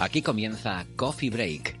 Aquí comienza Coffee Break,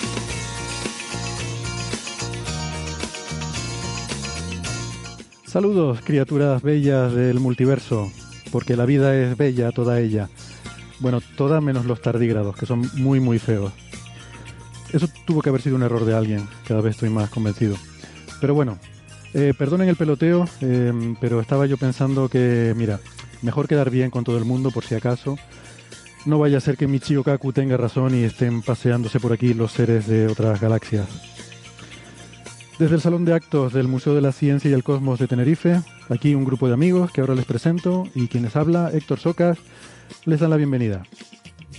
Saludos, criaturas bellas del multiverso, porque la vida es bella toda ella. Bueno, toda menos los tardígrados, que son muy, muy feos. Eso tuvo que haber sido un error de alguien, cada vez estoy más convencido. Pero bueno, eh, perdonen el peloteo, eh, pero estaba yo pensando que, mira, mejor quedar bien con todo el mundo por si acaso. No vaya a ser que Michio Kaku tenga razón y estén paseándose por aquí los seres de otras galaxias. Desde el Salón de Actos del Museo de la Ciencia y el Cosmos de Tenerife, aquí un grupo de amigos que ahora les presento y quienes habla, Héctor Socas, les dan la bienvenida.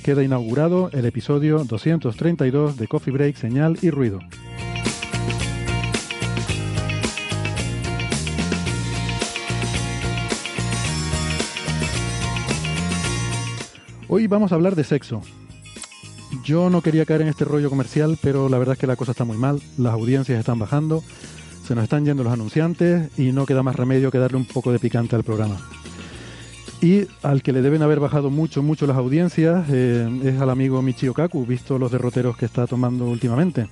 Queda inaugurado el episodio 232 de Coffee Break, Señal y Ruido. Hoy vamos a hablar de sexo. Yo no quería caer en este rollo comercial, pero la verdad es que la cosa está muy mal, las audiencias están bajando, se nos están yendo los anunciantes y no queda más remedio que darle un poco de picante al programa. Y al que le deben haber bajado mucho, mucho las audiencias eh, es al amigo Michio Kaku, visto los derroteros que está tomando últimamente.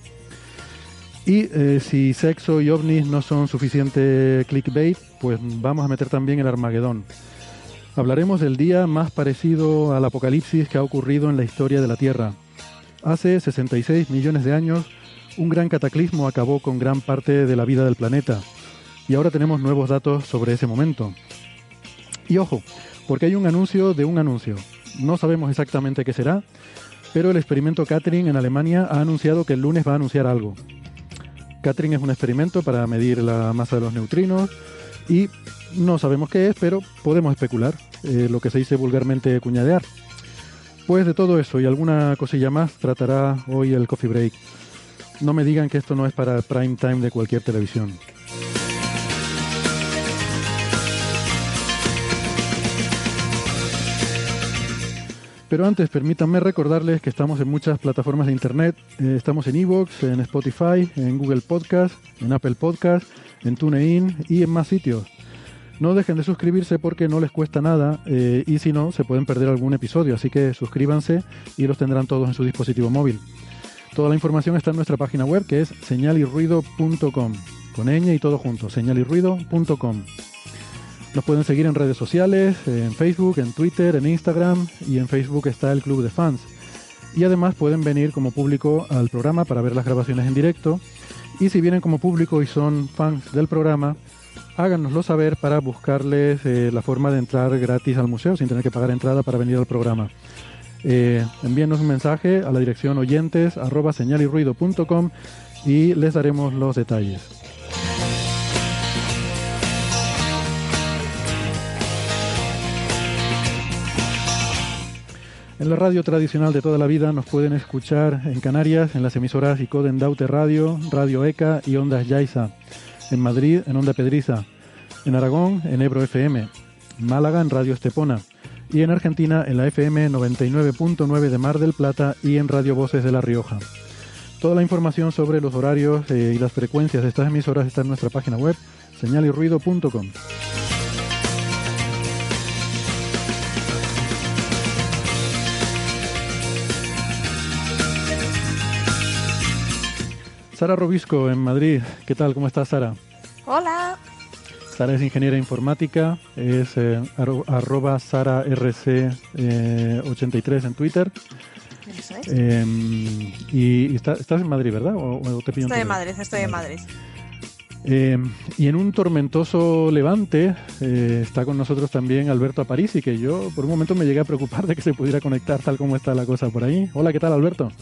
Y eh, si sexo y ovnis no son suficiente clickbait, pues vamos a meter también el Armagedón. Hablaremos del día más parecido al apocalipsis que ha ocurrido en la historia de la Tierra. Hace 66 millones de años, un gran cataclismo acabó con gran parte de la vida del planeta. Y ahora tenemos nuevos datos sobre ese momento. Y ojo, porque hay un anuncio de un anuncio. No sabemos exactamente qué será, pero el experimento Catherine en Alemania ha anunciado que el lunes va a anunciar algo. Catherine es un experimento para medir la masa de los neutrinos y no sabemos qué es, pero podemos especular, eh, lo que se dice vulgarmente cuñadear. Pues de todo eso y alguna cosilla más tratará hoy el Coffee Break. No me digan que esto no es para el prime time de cualquier televisión. Pero antes, permítanme recordarles que estamos en muchas plataformas de internet. Eh, estamos en Evox, en Spotify, en Google Podcast, en Apple Podcast, en TuneIn y en más sitios. No dejen de suscribirse porque no les cuesta nada eh, y si no, se pueden perder algún episodio. Así que suscríbanse y los tendrán todos en su dispositivo móvil. Toda la información está en nuestra página web que es señalirruido.com. Con ñ y todo junto, señalirruido.com. Nos pueden seguir en redes sociales, en Facebook, en Twitter, en Instagram y en Facebook está el Club de Fans. Y además pueden venir como público al programa para ver las grabaciones en directo. Y si vienen como público y son fans del programa, háganoslo saber para buscarles eh, la forma de entrar gratis al museo sin tener que pagar entrada para venir al programa. Eh, envíenos un mensaje a la dirección oyentes arroba señalirruido.com y les daremos los detalles. En la radio tradicional de toda la vida nos pueden escuchar en Canarias, en las emisoras ICODEN Daute Radio, Radio ECA y Ondas Yaiza. En Madrid, en Onda Pedriza. En Aragón, en Ebro FM. En Málaga, en Radio Estepona. Y en Argentina, en la FM 99.9 de Mar del Plata y en Radio Voces de La Rioja. Toda la información sobre los horarios eh, y las frecuencias de estas emisoras está en nuestra página web, señalirruido.com. Sara Robisco en Madrid. ¿Qué tal? ¿Cómo estás, Sara? Hola. Sara es ingeniera informática, es eh, arroba SaraRC83 eh, en Twitter. Eso es. Em, y, estás en Madrid, ¿verdad? ¿O, te estoy en Madrid, estoy en Madrid. Em, y en un tormentoso levante eh, está con nosotros también Alberto Aparici, que yo por un momento me llegué a preocupar de que se pudiera conectar tal como está la cosa por ahí. Hola, ¿qué tal Alberto?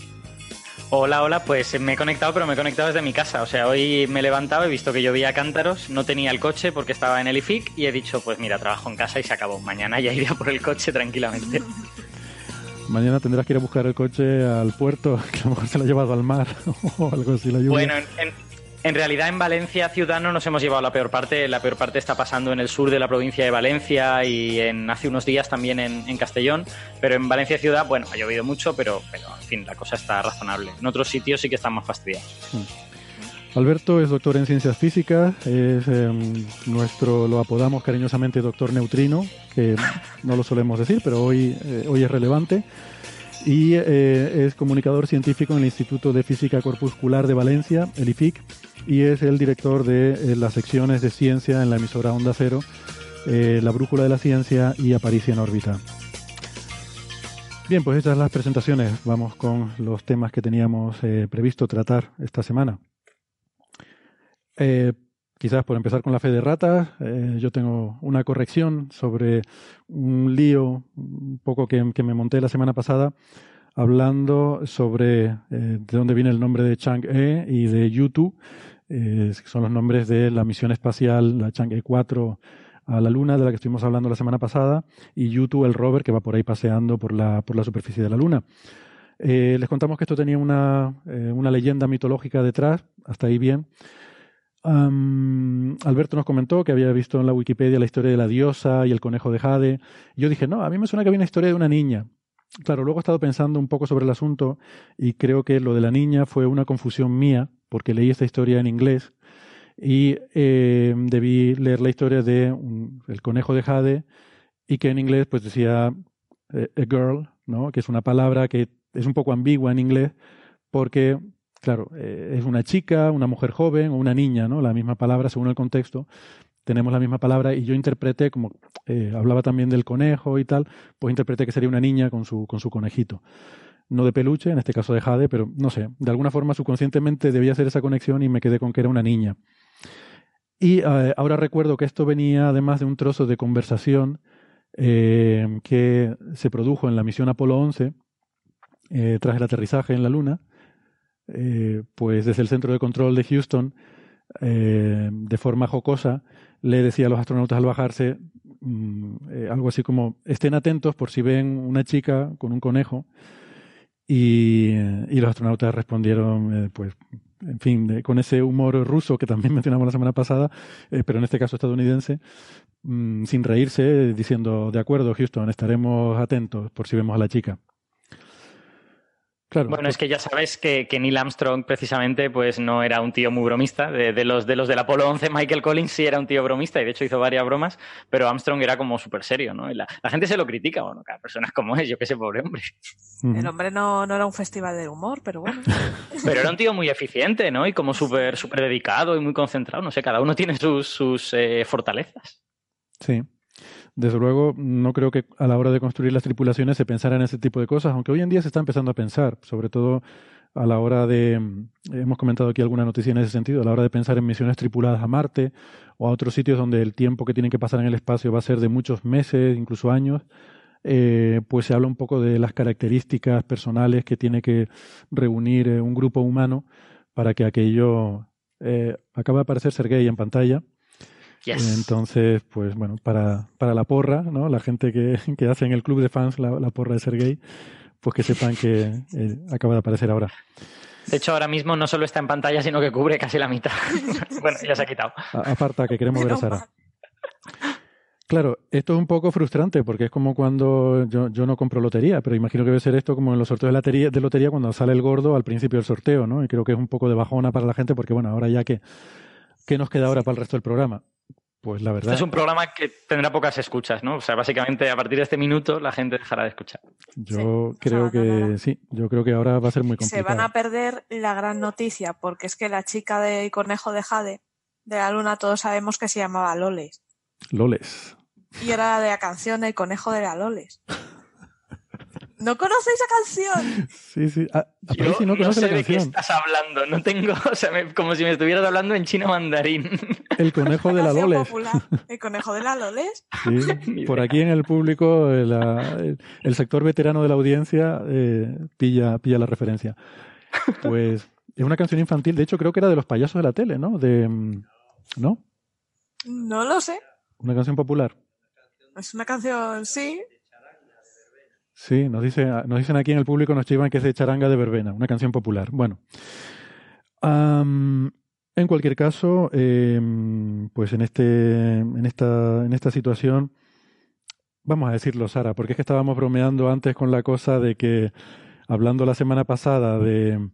Hola, hola, pues me he conectado, pero me he conectado desde mi casa. O sea, hoy me he levantado, he visto que llovía cántaros, no tenía el coche porque estaba en el IFIC y he dicho, pues mira, trabajo en casa y se acabó. Mañana ya iré por el coche tranquilamente. Mañana tendrás que ir a buscar el coche al puerto, que a lo mejor se lo ha llevado al mar o algo así. La lluvia. Bueno, en, en realidad en Valencia ciudad no nos hemos llevado la peor parte. La peor parte está pasando en el sur de la provincia de Valencia y en hace unos días también en, Castellón. Pero en Valencia ciudad, bueno, ha llovido mucho, pero, pero en fin, la cosa está razonable. En otros sitios sí que están más fastidiados. Hmm. Alberto es doctor en ciencias físicas, es em, nuestro, lo apodamos cariñosamente doctor neutrino, que no lo solemos decir, pero hoy, eh, hoy es relevante y eh, es comunicador científico en el Instituto de Física Corpuscular de Valencia, el IFIC, y es el director de eh, las secciones de ciencia en la emisora Onda Cero, eh, La Brújula de la Ciencia y Aparicia en órbita. Bien, pues estas son las presentaciones. Vamos con los temas que teníamos previsto tratar esta semana. quizás por empezar con la fe de ratas, yo tengo una corrección sobre un lío un poco que, me monté la semana pasada hablando sobre eh, de dónde viene el nombre de Chang'e y de Yutu, eh, son los nombres de la misión espacial, la Chang'e 4 a la Luna, de la que estuvimos hablando la semana pasada, y Yutu, el rover que va por ahí paseando por la, por la superficie de la Luna. Eh, les contamos que esto tenía una, una leyenda mitológica detrás, hasta ahí bien. Alberto nos comentó que había visto en la Wikipedia la historia de la diosa y el conejo de Jade. Yo dije, no, a mí me suena que había una historia de una niña. Claro, luego he estado pensando un poco sobre el asunto y creo que lo de la niña fue una confusión mía, porque leí esta historia en inglés y eh, debí leer la historia de el conejo de Jade y que en inglés pues decía eh, a girl, ¿no? que es una palabra que es un poco ambigua en inglés porque, claro, eh, es una chica, una mujer joven o una niña, ¿no? la misma palabra según el contexto, tenemos la misma palabra y yo interpreté, como eh, hablaba también del conejo y tal, pues interpreté que sería una niña con su, con su conejito. No de peluche, en este caso de Jade, pero no sé, de alguna forma subconscientemente debía hacer esa conexión y me quedé con que era una niña. Y eh, ahora recuerdo que esto venía además de un trozo de conversación eh, que se produjo en la misión Apolo 11 tras el aterrizaje en la Luna, pues desde el centro de control de Houston, de forma jocosa, le decía a los astronautas al bajarse mm, eh, algo así como estén atentos por si ven una chica con un conejo y, los astronautas respondieron eh, pues en fin con ese humor ruso que también mencionamos la semana pasada eh, pero en este caso estadounidense mm, sin reírse diciendo de acuerdo Houston estaremos atentos por si vemos a la chica bueno, pues es que ya sabes que, Neil Armstrong precisamente pues no era un tío muy bromista. De, los, de los del Apolo 11, Michael Collins sí era un tío bromista y de hecho hizo varias bromas, pero Armstrong era como súper serio, ¿no? la, gente se lo critica, bueno, cada persona es como es, yo qué sé, pobre hombre. El hombre no, no, era un festival de humor, pero bueno. pero era un tío muy eficiente, ¿no? Y como súper súper dedicado y muy concentrado, no sé, cada uno tiene sus, sus eh, fortalezas. Sí. Desde luego, no creo que a la hora de construir las tripulaciones se pensara en ese tipo de cosas, aunque hoy en día se está empezando a pensar, sobre todo a la hora de, mm, hemos comentado aquí alguna noticia en ese sentido, a la hora de pensar en misiones tripuladas a Marte o a otros sitios donde el tiempo que tienen que pasar en el espacio va a ser de muchos meses, incluso años, eh, pues se habla un poco de las características personales que tiene que reunir eh, un grupo humano para que aquello eh, acabe de aparecer Sergei en pantalla entonces, pues bueno, para, para la porra, ¿no? La gente que, que hace en el club de fans la, porra de Sergey, pues que sepan que eh, acaba de aparecer ahora. De hecho, ahora mismo no solo está en pantalla, sino que cubre casi la mitad. bueno, ya se ha quitado. aparta, que queremos ver a Sara. Claro, esto es un poco frustrante porque es como cuando yo, yo no compro lotería, pero imagino que debe ser esto como en los sorteos de lotería, de lotería cuando sale el gordo al principio del sorteo, ¿no? Y creo que es un poco de bajona para la gente porque, bueno, ahora ya que, ¿qué nos queda ahora para el resto del programa? Pues la verdad. Este es un programa que tendrá pocas escuchas, ¿no? O sea, básicamente a partir de este minuto la gente dejará de escuchar. Yo creo que sí, yo creo que ahora va a ser muy complicado. Se van a perder la gran noticia, porque es que la chica de Conejo de Jade, de la Luna, todos sabemos que se llamaba Loles. Loles. Y era de la canción El Conejo de la Loles. ¿No conocéis esa canción? Sí, sí. Ah, Yo si no sé la de qué estás hablando, no tengo, o sea, me- como si me estuvieras hablando en chino mandarín. El conejo de la Loles. popular. El Conejo de la Loles. Sí, por aquí en el público eh, la- el, el sector veterano de la audiencia eh, pilla, pilla la referencia. Pues es una canción infantil, de hecho creo que era de los payasos de la tele, ¿no? De, mm, ¿No? No lo sé. Una canción popular. Es una canción, sí. Sí, nos, dice, nos dicen aquí en el público, nos chivan que es de Charanga de Verbena, una canción popular. Bueno, en cualquier caso, em, pues en, este, en, esta, en esta situación, vamos a decirlo, Sara, porque es que estábamos bromeando antes con la cosa de que, hablando la semana pasada de,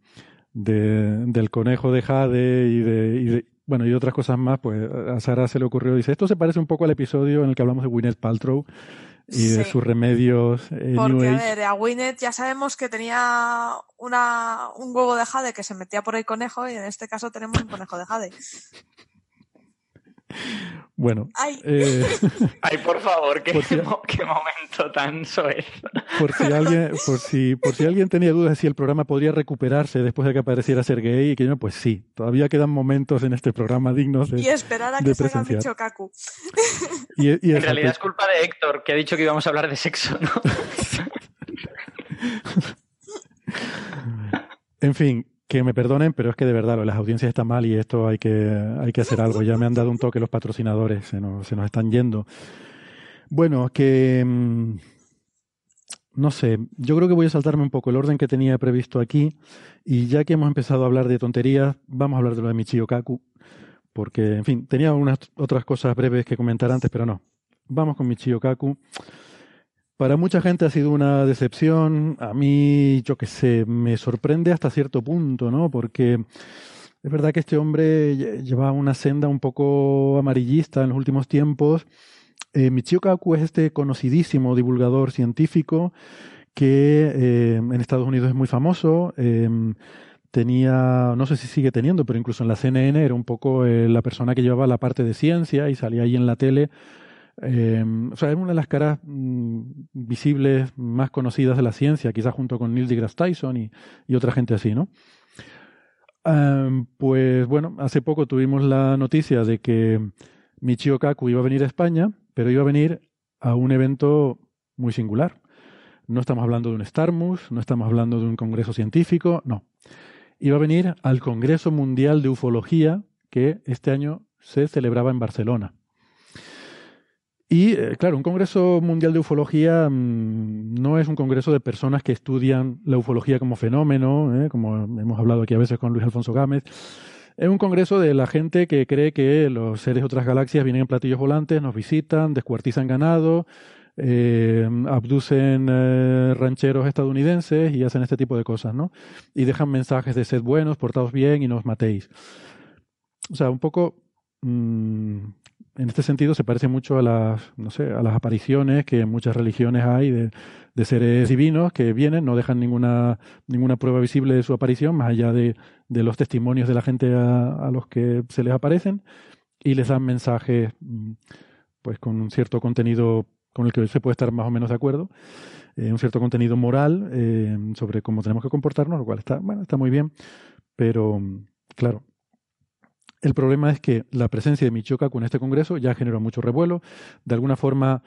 de- del conejo de Jade y de, y de- bueno, y otras cosas más, pues a Sara se le ocurrió, dice, esto se parece un poco al episodio en el que hablamos de Gwyneth Paltrow y de Sí. sus remedios eh, Porque, a ver, a Winnet ya sabemos que tenía una, un huevo de jade que se metía por el conejo y en este caso tenemos un conejo de jade. Bueno, ¡Ay! eh, Ay, por favor, qué, Por si- mo- qué momento tan soez. por si alguien, por si, por si alguien tenía dudas de si el programa podría recuperarse después de que apareciera ser gay y que no, pues sí, todavía quedan momentos en este programa dignos de, Y esperar a de que salga. Micho Kaku. y, y En realidad es culpa de Héctor, que ha dicho que íbamos a hablar de sexo, ¿no? En fin, que me perdonen, pero es que de verdad las audiencias está mal y esto hay que, hay que hacer algo. Ya me han dado un toque los patrocinadores, se nos, se nos están yendo. Bueno, que mm, no sé, yo creo que voy a saltarme un poco el orden que tenía previsto aquí y ya que hemos empezado a hablar de tonterías, vamos a hablar de lo de Michio Kaku, porque, en fin, tenía unas otras cosas breves que comentar antes, pero no. Vamos con Michio Kaku. Para mucha gente ha sido una decepción. A mí, yo qué sé, me sorprende hasta cierto punto, ¿no? Porque es verdad que este hombre lle- lleva una senda un poco amarillista en los últimos tiempos. Eh, Michio Kaku es este conocidísimo divulgador científico que eh, en Estados Unidos es muy famoso. eh, tenía, no sé si sigue teniendo, pero incluso en la CNN era un poco eh, la persona que llevaba la parte de ciencia y salía ahí en la tele. Eh, o sea, es una de las caras mm, visibles más conocidas de la ciencia, quizás junto con Neil deGrasse Tyson y, otra gente así, ¿no? Am, pues bueno, hace poco tuvimos la noticia de que Michio Kaku iba a venir a España, pero iba a venir a un evento muy singular. No estamos hablando de un Starmus, no estamos hablando de un congreso científico, no. Iba a venir al Congreso Mundial de Ufología que este año se celebraba en Barcelona. Y eh, claro, un Congreso Mundial de Ufología mm, no es un congreso de personas que estudian la ufología como fenómeno, ¿eh? como hemos hablado aquí a veces con Luis Alfonso Gámez. Es un congreso de la gente que cree que los seres de otras galaxias vienen en platillos volantes, nos visitan, descuartizan ganado, eh, abducen eh, rancheros estadounidenses y hacen este tipo de cosas, ¿no? Y dejan mensajes de sed buenos, portaos bien y no os matéis. O sea, un poco mm, en este sentido se parece mucho a las, no sé, a las apariciones que en muchas religiones hay de, seres divinos que vienen, no dejan ninguna, ninguna prueba visible de su aparición, más allá de, de los testimonios de la gente a, a los que se les aparecen, y les dan mensajes mm, pues con un cierto contenido con el que se puede estar más o menos de acuerdo, eh, un cierto contenido moral eh, sobre cómo tenemos que comportarnos, lo cual está, bueno, está muy bien, pero mm, claro, el problema es que la presencia de Michio Kaku en este congreso ya generó mucho revuelo. De alguna forma,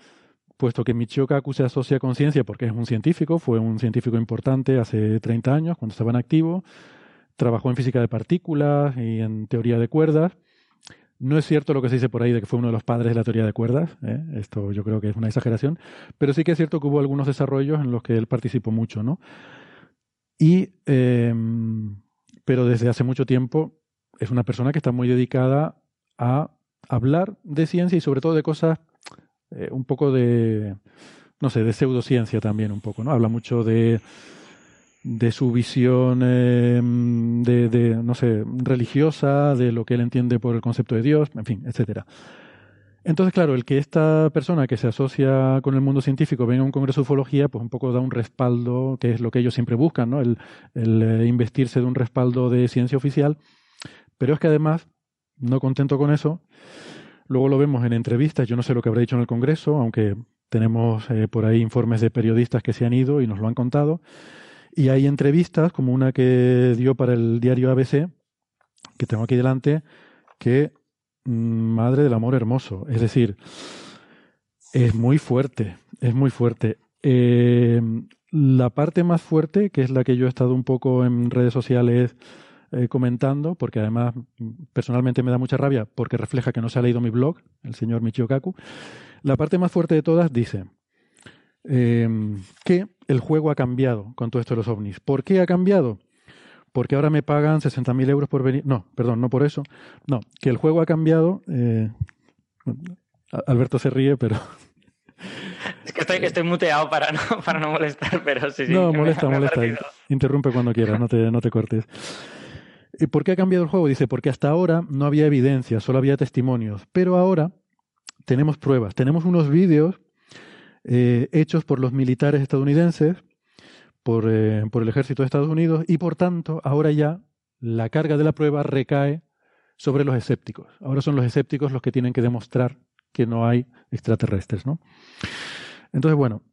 puesto que Michio Kaku se asocia con ciencia porque es un científico, fue un científico importante hace 30 años cuando estaba en activo, trabajó en física de partículas y en teoría de cuerdas. No es cierto lo que se dice por ahí de que fue uno de los padres de la teoría de cuerdas, ¿eh? esto yo creo que es una exageración, pero sí que es cierto que hubo algunos desarrollos en los que él participó mucho, ¿no? Y, eh, pero desde hace mucho tiempo es una persona que está muy dedicada a hablar de ciencia y sobre todo de cosas eh, un poco de, no sé, de pseudociencia también un poco, ¿no? Habla mucho de, de su visión de, de, no sé, religiosa, de lo que él entiende por el concepto de Dios, en fin, etcétera. Entonces, claro, el que esta persona que se asocia con el mundo científico venga a un congreso de ufología, pues un poco da un respaldo, que es lo que ellos siempre buscan, ¿no? El, el eh, investirse de un respaldo de ciencia oficial. Pero es que además, no contento con eso, luego lo vemos en entrevistas, yo no sé lo que habrá dicho en el congreso, aunque tenemos eh, por ahí informes de periodistas que se han ido y nos lo han contado. Y hay entrevistas, como una que dio para el diario ABC, que tengo aquí delante, que Madre del Amor Hermoso. Es decir, es muy fuerte, es muy fuerte. Eh, la parte más fuerte, que es la que yo he estado un poco en redes sociales eh, comentando, porque además personalmente me da mucha rabia, porque refleja que no se ha leído mi blog, el señor Michio Kaku. La parte más fuerte de todas dice eh, que el juego ha cambiado con todo esto de los ovnis. ¿Por qué ha cambiado? porque ahora me pagan 60.000 euros por venir. No, perdón, no por eso. No, que el juego ha cambiado. Eh, Alberto se ríe, pero. Es que estoy, estoy muteado para no, para no molestar, pero sí, sí. No, molesta, molesta. Interrumpe cuando quieras, no te, no te cortes. ¿Y por qué ha cambiado el juego? Dice, porque hasta ahora no había evidencia, solo había testimonios. Pero ahora tenemos pruebas. Tenemos unos vídeos eh, hechos por los militares estadounidenses eh, por, el ejército de Estados Unidos y por tanto ahora ya la carga de la prueba recae sobre los escépticos. Ahora son los escépticos los que tienen que demostrar que no hay extraterrestres, ¿no? Entonces, bueno,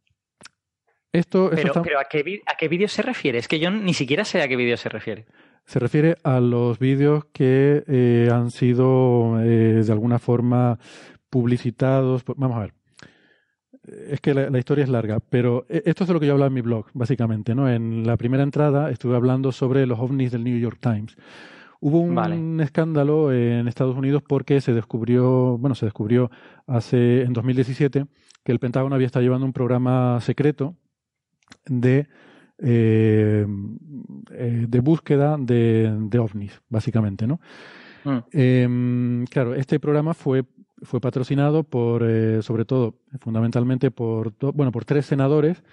esto... Pero, pero ¿a qué, ¿a qué vídeo se refiere? Es que yo ni siquiera sé a qué vídeo se refiere. Se refiere a los vídeos que eh, han sido eh, de alguna forma publicitados. Vamos a ver es que la, historia es larga, pero e, esto es de lo que yo hablaba en mi blog, básicamente, ¿no? En la primera entrada estuve hablando sobre los ovnis del New York Times. Hubo un escándalo en Estados Unidos porque se descubrió, bueno, se descubrió hace en 2017 que el Pentágono había estado llevando un programa secreto de eh, eh, de búsqueda de, ovnis, básicamente, ¿no? Mm. Em, claro, este programa fue fue patrocinado por, eh, sobre todo, fundamentalmente por, bueno, por tres senadores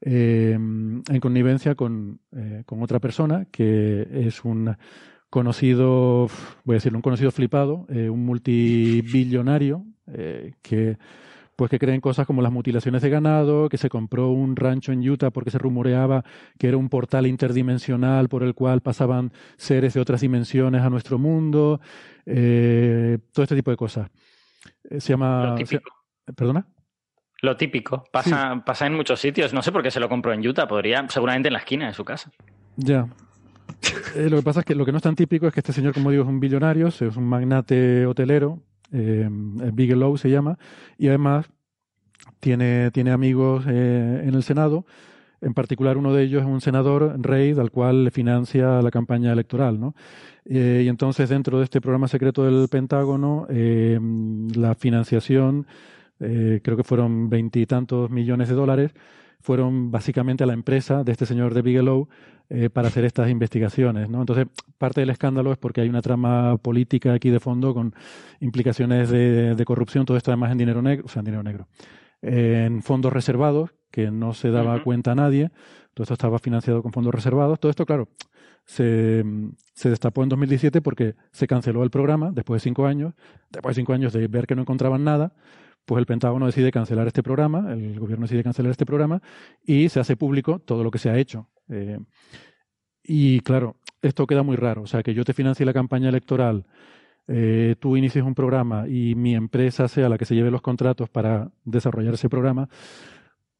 eh, en connivencia con, con, otra persona que es un conocido, voy a decir, un conocido flipado, un multibillonario que pues que creen cosas como las mutilaciones de ganado, que se compró un rancho en Utah porque se rumoreaba que era un portal interdimensional por el cual pasaban seres de otras dimensiones a nuestro mundo, todo este tipo de cosas. Eh, se llama... Lo típico. ¿Perdona? Lo típico. Pasa, pasa en muchos sitios. No sé por qué se lo compró en Utah. Podría, seguramente en la esquina de su casa. Ya. Eh, lo que pasa es que lo que no es tan típico es que este señor, como digo, es un billonario, es un magnate hotelero, eh, Bigelow se llama, y además tiene, tiene amigos en el Senado. En particular, uno de ellos es un senador, Rey, al cual le financia la campaña electoral, ¿no? Eh, y entonces, dentro de este programa secreto del Pentágono, eh, la financiación, eh, creo que fueron veintitantos millones de dólares, fueron básicamente a la empresa de este señor de Bigelow para hacer estas investigaciones. ¿no? Entonces, parte del escándalo es porque hay una trama política aquí de fondo con implicaciones de, de corrupción, todo esto además en dinero negro, o sea, en dinero negro, en fondos reservados, que no se daba cuenta a nadie, todo esto estaba financiado con fondos reservados, todo esto, claro, se, se, destapó en 2017 porque se canceló el programa después de cinco años. Después de cinco años de ver que no encontraban nada, pues el Pentágono decide cancelar este programa, el gobierno decide cancelar este programa y se hace público todo lo que se ha hecho. Eh, y claro, esto queda muy raro. O sea, que yo te financie la campaña electoral, eh, tú inicies un programa y mi empresa sea la que se lleve los contratos para desarrollar ese programa.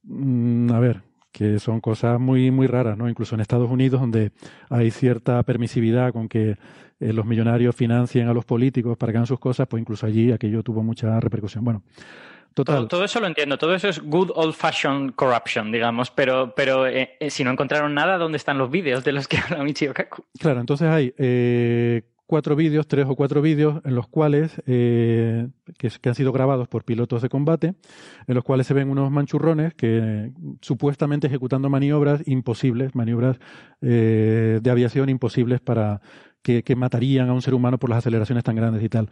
Mm, a ver, que son cosas muy, muy raras, ¿no? Incluso en Estados Unidos, donde hay cierta permisividad con que eh, los millonarios financien a los políticos para que hagan sus cosas, pues incluso allí aquello tuvo mucha repercusión. Bueno, total. Todo, eso lo entiendo, todo eso es good old fashioned corruption, digamos, pero, pero eh, eh, si no encontraron nada, ¿dónde están los vídeos de los que habla Michio Kaku? Claro, entonces hay cuatro vídeos, tres o cuatro vídeos, en los cuales, eh, que, han sido grabados por pilotos de combate, en los cuales se ven unos manchurrones que supuestamente ejecutando maniobras imposibles, maniobras eh, de aviación imposibles para que, matarían a un ser humano por las aceleraciones tan grandes y tal.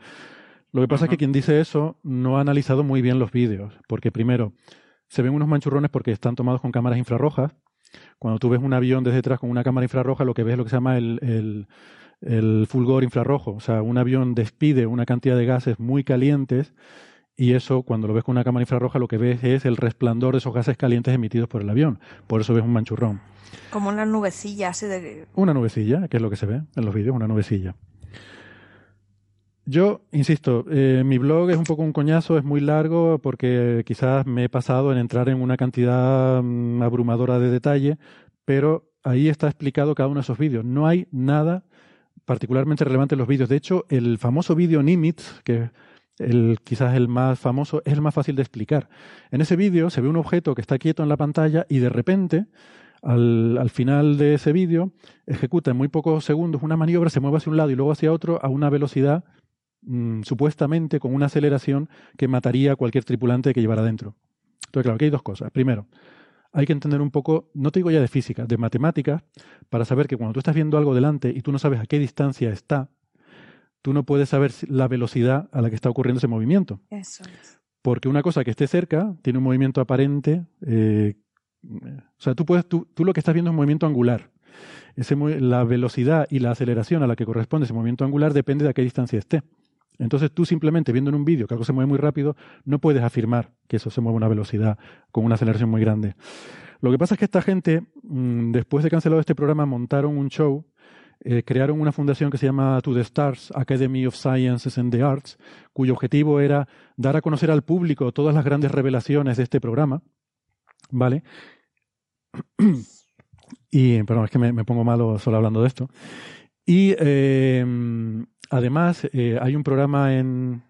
Lo que pasa es que quien dice eso no ha analizado muy bien los vídeos, porque primero, se ven unos manchurrones porque están tomados con cámaras infrarrojas. Cuando tú ves un avión desde detrás con una cámara infrarroja, lo que ves es lo que se llama el el fulgor infrarrojo. O sea, un avión despide una cantidad de gases muy calientes Y eso, cuando lo ves con una cámara infrarroja, lo que ves es el resplandor de esos gases calientes emitidos por el avión. Por eso ves un manchurrón. Como una nubecilla así de... Una nubecilla, que es lo que se ve en los vídeos, una nubecilla. Yo, insisto, eh, mi blog es un poco un coñazo, es muy largo porque quizás me he pasado en entrar en una cantidad mm, abrumadora de detalle, pero ahí está explicado cada uno de esos vídeos. No hay nada particularmente relevante en los vídeos. De hecho, el famoso vídeo Nimitz, que el, quizás el más famoso, es el más fácil de explicar. En ese vídeo se ve un objeto que está quieto en la pantalla y de repente, al, al final de ese vídeo, ejecuta en muy pocos segundos una maniobra, se mueve hacia un lado y luego hacia otro a una velocidad mm, supuestamente con una aceleración que mataría a cualquier tripulante que llevara dentro. Entonces, claro, aquí hay dos cosas. Primero, hay que entender un poco, no te digo ya de física, de matemáticas, para saber que cuando tú estás viendo algo delante y tú no sabes a qué distancia está, tú no puedes saber la velocidad a la que está ocurriendo ese movimiento. Eso es. Porque una cosa que esté cerca tiene un movimiento aparente. Eh, o sea, tú, puedes, tú, tú, lo que estás viendo es un movimiento angular. Ese, la velocidad y la aceleración a la que corresponde ese movimiento angular depende de a qué distancia esté. Entonces tú simplemente viendo en un vídeo que algo se mueve muy rápido, no puedes afirmar que eso se mueve a una velocidad con una aceleración muy grande. Lo que pasa es que esta gente, mm, después de cancelado este programa, montaron un show eh, crearon una fundación que se llama To the Stars, Academy of Sciences and the Arts, cuyo objetivo era dar a conocer al público todas las grandes revelaciones de este programa. ¿Vale? Y, perdón, es que me, pongo malo solo hablando de esto. Y eh, además eh, hay un programa en,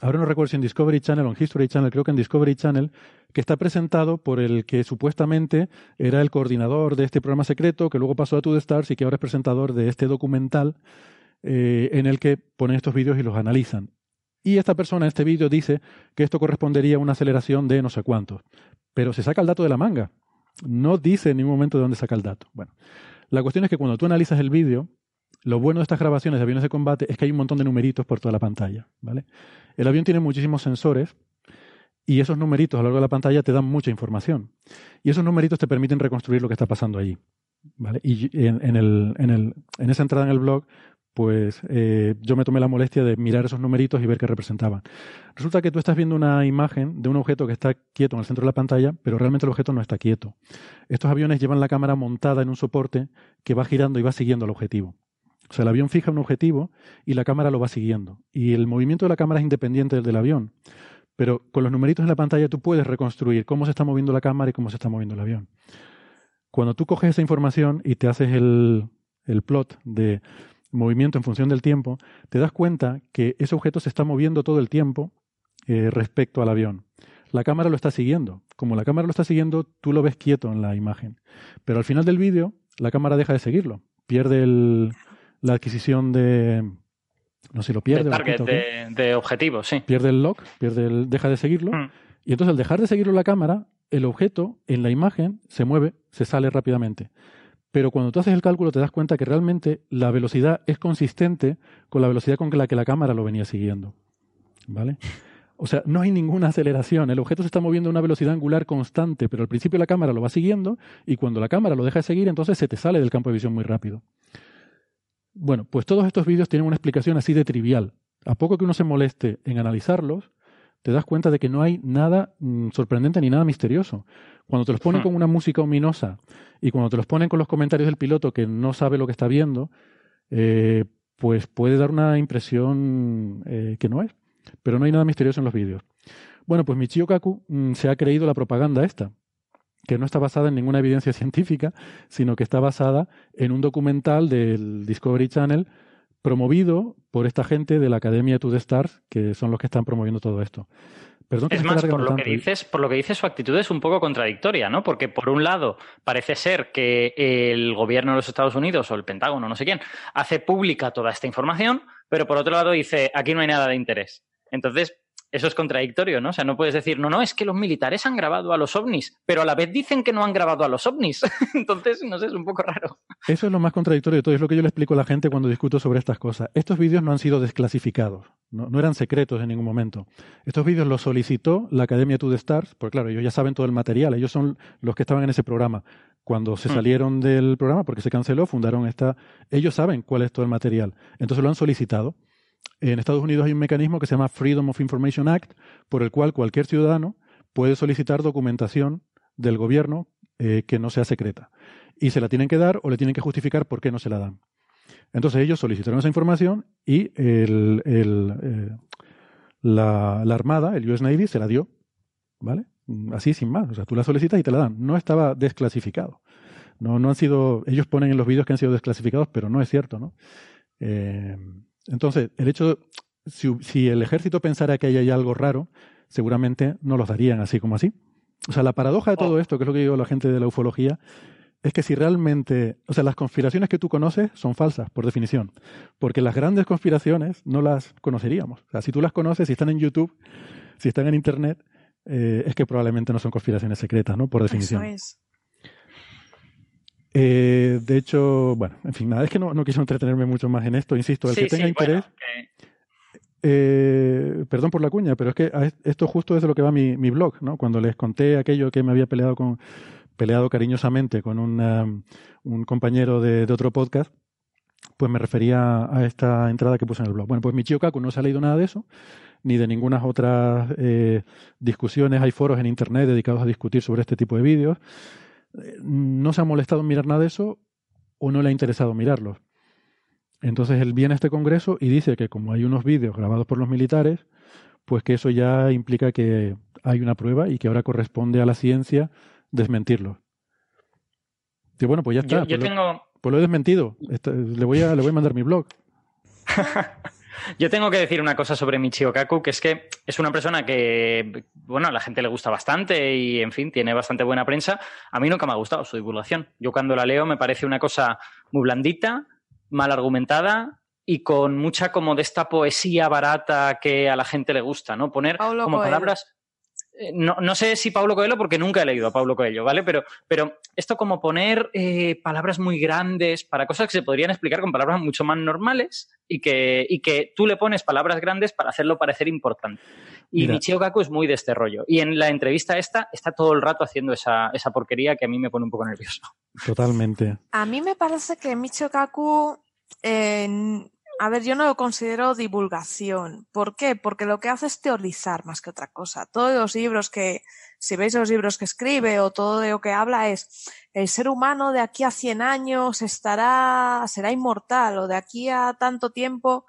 ahora no recuerdo si en Discovery Channel o en History Channel, creo que en Discovery Channel, que está presentado por el que supuestamente era el coordinador de este programa secreto, que luego pasó a To The Stars y que ahora es presentador de este documental eh, en el que ponen estos vídeos y los analizan. Y esta persona en este vídeo dice que esto correspondería a una aceleración de no sé cuánto. Pero se saca el dato de la manga. No dice en ningún momento de dónde saca el dato. Bueno, la cuestión es que cuando tú analizas el vídeo, lo bueno de estas grabaciones de aviones de combate es que hay un montón de numeritos por toda la pantalla. ¿vale? El avión tiene muchísimos sensores y esos numeritos a lo largo de la pantalla te dan mucha información. Y esos numeritos te permiten reconstruir lo que está pasando allí. ¿vale? Y en, el, esa entrada en el blog, pues eh, yo me tomé la molestia de mirar esos numeritos y ver qué representaban. Resulta que tú estás viendo una imagen de un objeto que está quieto en el centro de la pantalla, pero realmente el objeto no está quieto. Estos aviones llevan la cámara montada en un soporte que va girando y va siguiendo el objetivo. O sea, el avión fija un objetivo y la cámara lo va siguiendo. Y el movimiento de la cámara es independiente del del avión. Pero con los numeritos en la pantalla tú puedes reconstruir cómo se está moviendo la cámara y cómo se está moviendo el avión. Cuando tú coges esa información y te haces el, el plot de movimiento en función del tiempo, te das cuenta que ese objeto se está moviendo todo el tiempo eh, respecto al avión. La cámara lo está siguiendo. Como la cámara lo está siguiendo, tú lo ves quieto en la imagen. Pero al final del vídeo, la cámara deja de seguirlo. Pierde el, la adquisición de. No sé si lo pierde. De target, de, de, objetivo, sí. Pierde el lock, pierde el, deja de seguirlo. Mm. Y entonces, al dejar de seguirlo la cámara, el objeto en la imagen se mueve, se sale rápidamente. Pero cuando tú haces el cálculo, te das cuenta que realmente la velocidad es consistente con la velocidad con la que la cámara lo venía siguiendo. ¿Vale? O sea, no hay ninguna aceleración. El objeto se está moviendo a una velocidad angular constante, pero al principio la cámara lo va siguiendo y cuando la cámara lo deja de seguir, entonces se te sale del campo de visión muy rápido. Bueno, pues todos estos vídeos tienen una explicación así de trivial. A poco que uno se moleste en analizarlos, te das cuenta de que no hay nada mm, sorprendente ni nada misterioso. Cuando te los ponen con una música ominosa y cuando te los ponen con los comentarios del piloto que no sabe lo que está viendo, eh, pues puede dar una impresión eh, que no es. Pero no hay nada misterioso en los vídeos. Bueno, pues Michio Kaku mm, se ha creído la propaganda esta que no está basada en ninguna evidencia científica, sino que está basada en un documental del Discovery Channel promovido por esta gente de la Academia to the Stars, que son los que están promoviendo todo esto. Perdón es más, por lo, que dices, por lo que dices, su actitud es un poco contradictoria, ¿no? Porque por un lado parece ser que el gobierno de los Estados Unidos o el Pentágono, no sé quién, hace pública toda esta información, pero por otro lado dice, aquí no hay nada de interés. Entonces, eso es contradictorio, ¿no? O sea, no puedes decir, no, no, es que los militares han grabado a los ovnis, pero a la vez dicen que no han grabado a los ovnis. Entonces, no sé, es un poco raro. Eso es lo más contradictorio de todo, es lo que yo le explico a la gente cuando discuto sobre estas cosas. Estos vídeos no han sido desclasificados, no, no eran secretos en ningún momento. Estos vídeos los solicitó la Academia To The Stars, porque claro, ellos ya saben todo el material, ellos son los que estaban en ese programa. Cuando se hmm. salieron del programa, porque se canceló, fundaron esta... Ellos saben cuál es todo el material, entonces lo han solicitado En Estados Unidos hay un mecanismo que se llama Freedom of Information Act, por el cual cualquier ciudadano puede solicitar documentación del gobierno eh, que no sea secreta. Y se la tienen que dar o le tienen que justificar por qué no se la dan. Entonces ellos solicitaron esa información y eh, la, la, Armada, el US Navy, se la dio. ¿Vale? Así sin más. O sea, tú la solicitas y te la dan. No estaba desclasificado. No, no han sido. Ellos ponen en los vídeos que han sido desclasificados, pero no es cierto, ¿no? Eh, entonces, el hecho. Si, si el ejército pensara que ahí hay algo raro, seguramente no los darían así como así. O sea, la paradoja de todo oh. esto, que es lo que digo la gente de la ufología, es que si realmente, o sea, las conspiraciones que tú conoces son falsas, por definición, porque las grandes conspiraciones no las conoceríamos. O sea, si tú las conoces, si están en YouTube, si están en Internet, eh, es que probablemente no son conspiraciones secretas, ¿no? Por definición. Eso es. Eh, de hecho, bueno, en fin, nada, es que no, no quiso entretenerme mucho más en esto, insisto, el que tenga interés... Eh, perdón por la cuña, pero es que esto justo es de lo que va mi, mi blog, ¿no? Cuando les conté aquello que me había peleado con peleado cariñosamente con un, un compañero de, de, otro podcast, pues me refería a esta entrada que puse en el blog. Bueno, pues Michio Kaku no se ha leído nada de eso, ni de ninguna otras eh, discusiones. Hay foros en Internet dedicados a discutir sobre este tipo de vídeos. Eh, no se ha molestado en mirar nada de eso o no le ha interesado mirarlos. Entonces él viene a este congreso y dice que como hay unos vídeos grabados por los militares, pues que eso ya implica que hay una prueba y que ahora corresponde a la ciencia desmentirlo. Y bueno, pues ya está. Yo, pues, tengo... lo, pues lo he desmentido. le, voy a, le voy a mandar mi blog. Yo tengo que decir una cosa sobre Michio Kaku, que es que es una persona que, bueno, a la gente le gusta bastante y, en fin, tiene bastante buena prensa. A mí nunca me ha gustado su divulgación. Yo cuando la leo me parece una cosa muy blandita, mal argumentada y con mucha como de esta poesía barata que a la gente le gusta, ¿no? Poner como palabras no, no, sé si Pablo Coelho, porque nunca he leído a Pablo Coelho, ¿vale? Pero, pero esto como poner eh, palabras muy grandes para cosas que se podrían explicar con palabras mucho más normales y que, y que tú le pones palabras grandes para hacerlo parecer importante. Y Michio Kaku es muy de este rollo. Y en la entrevista esta está todo el rato haciendo esa, esa porquería que a mí me pone un poco nervioso. Totalmente. A mí me parece que Michio Kaku eh, a ver, yo no lo considero divulgación. ¿Por qué? Porque lo que hace es teorizar más que otra cosa. Todos los libros que, si veis los libros que escribe o todo de lo que habla es el ser humano de aquí a 100 años estará, será inmortal o de aquí a tanto tiempo.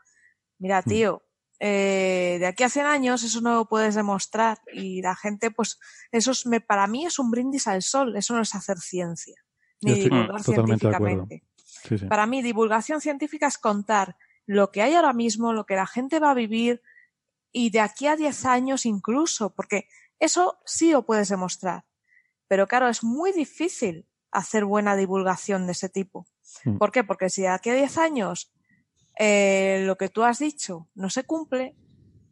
Mira, mm. tío, eh, de aquí a 100 años eso no lo puedes demostrar y la gente, pues, eso es, me, para mí es un brindis al sol, eso no es hacer ciencia, ni divulgar científicamente. Para mí, divulgación científica es contar lo que hay ahora mismo, lo que la gente va a vivir y de aquí a 10 años incluso, porque eso sí lo puedes demostrar. Pero claro, es muy difícil hacer buena divulgación de ese tipo. Mm. ¿Por qué? Porque si de aquí a 10 años eh, lo que tú has dicho no se cumple,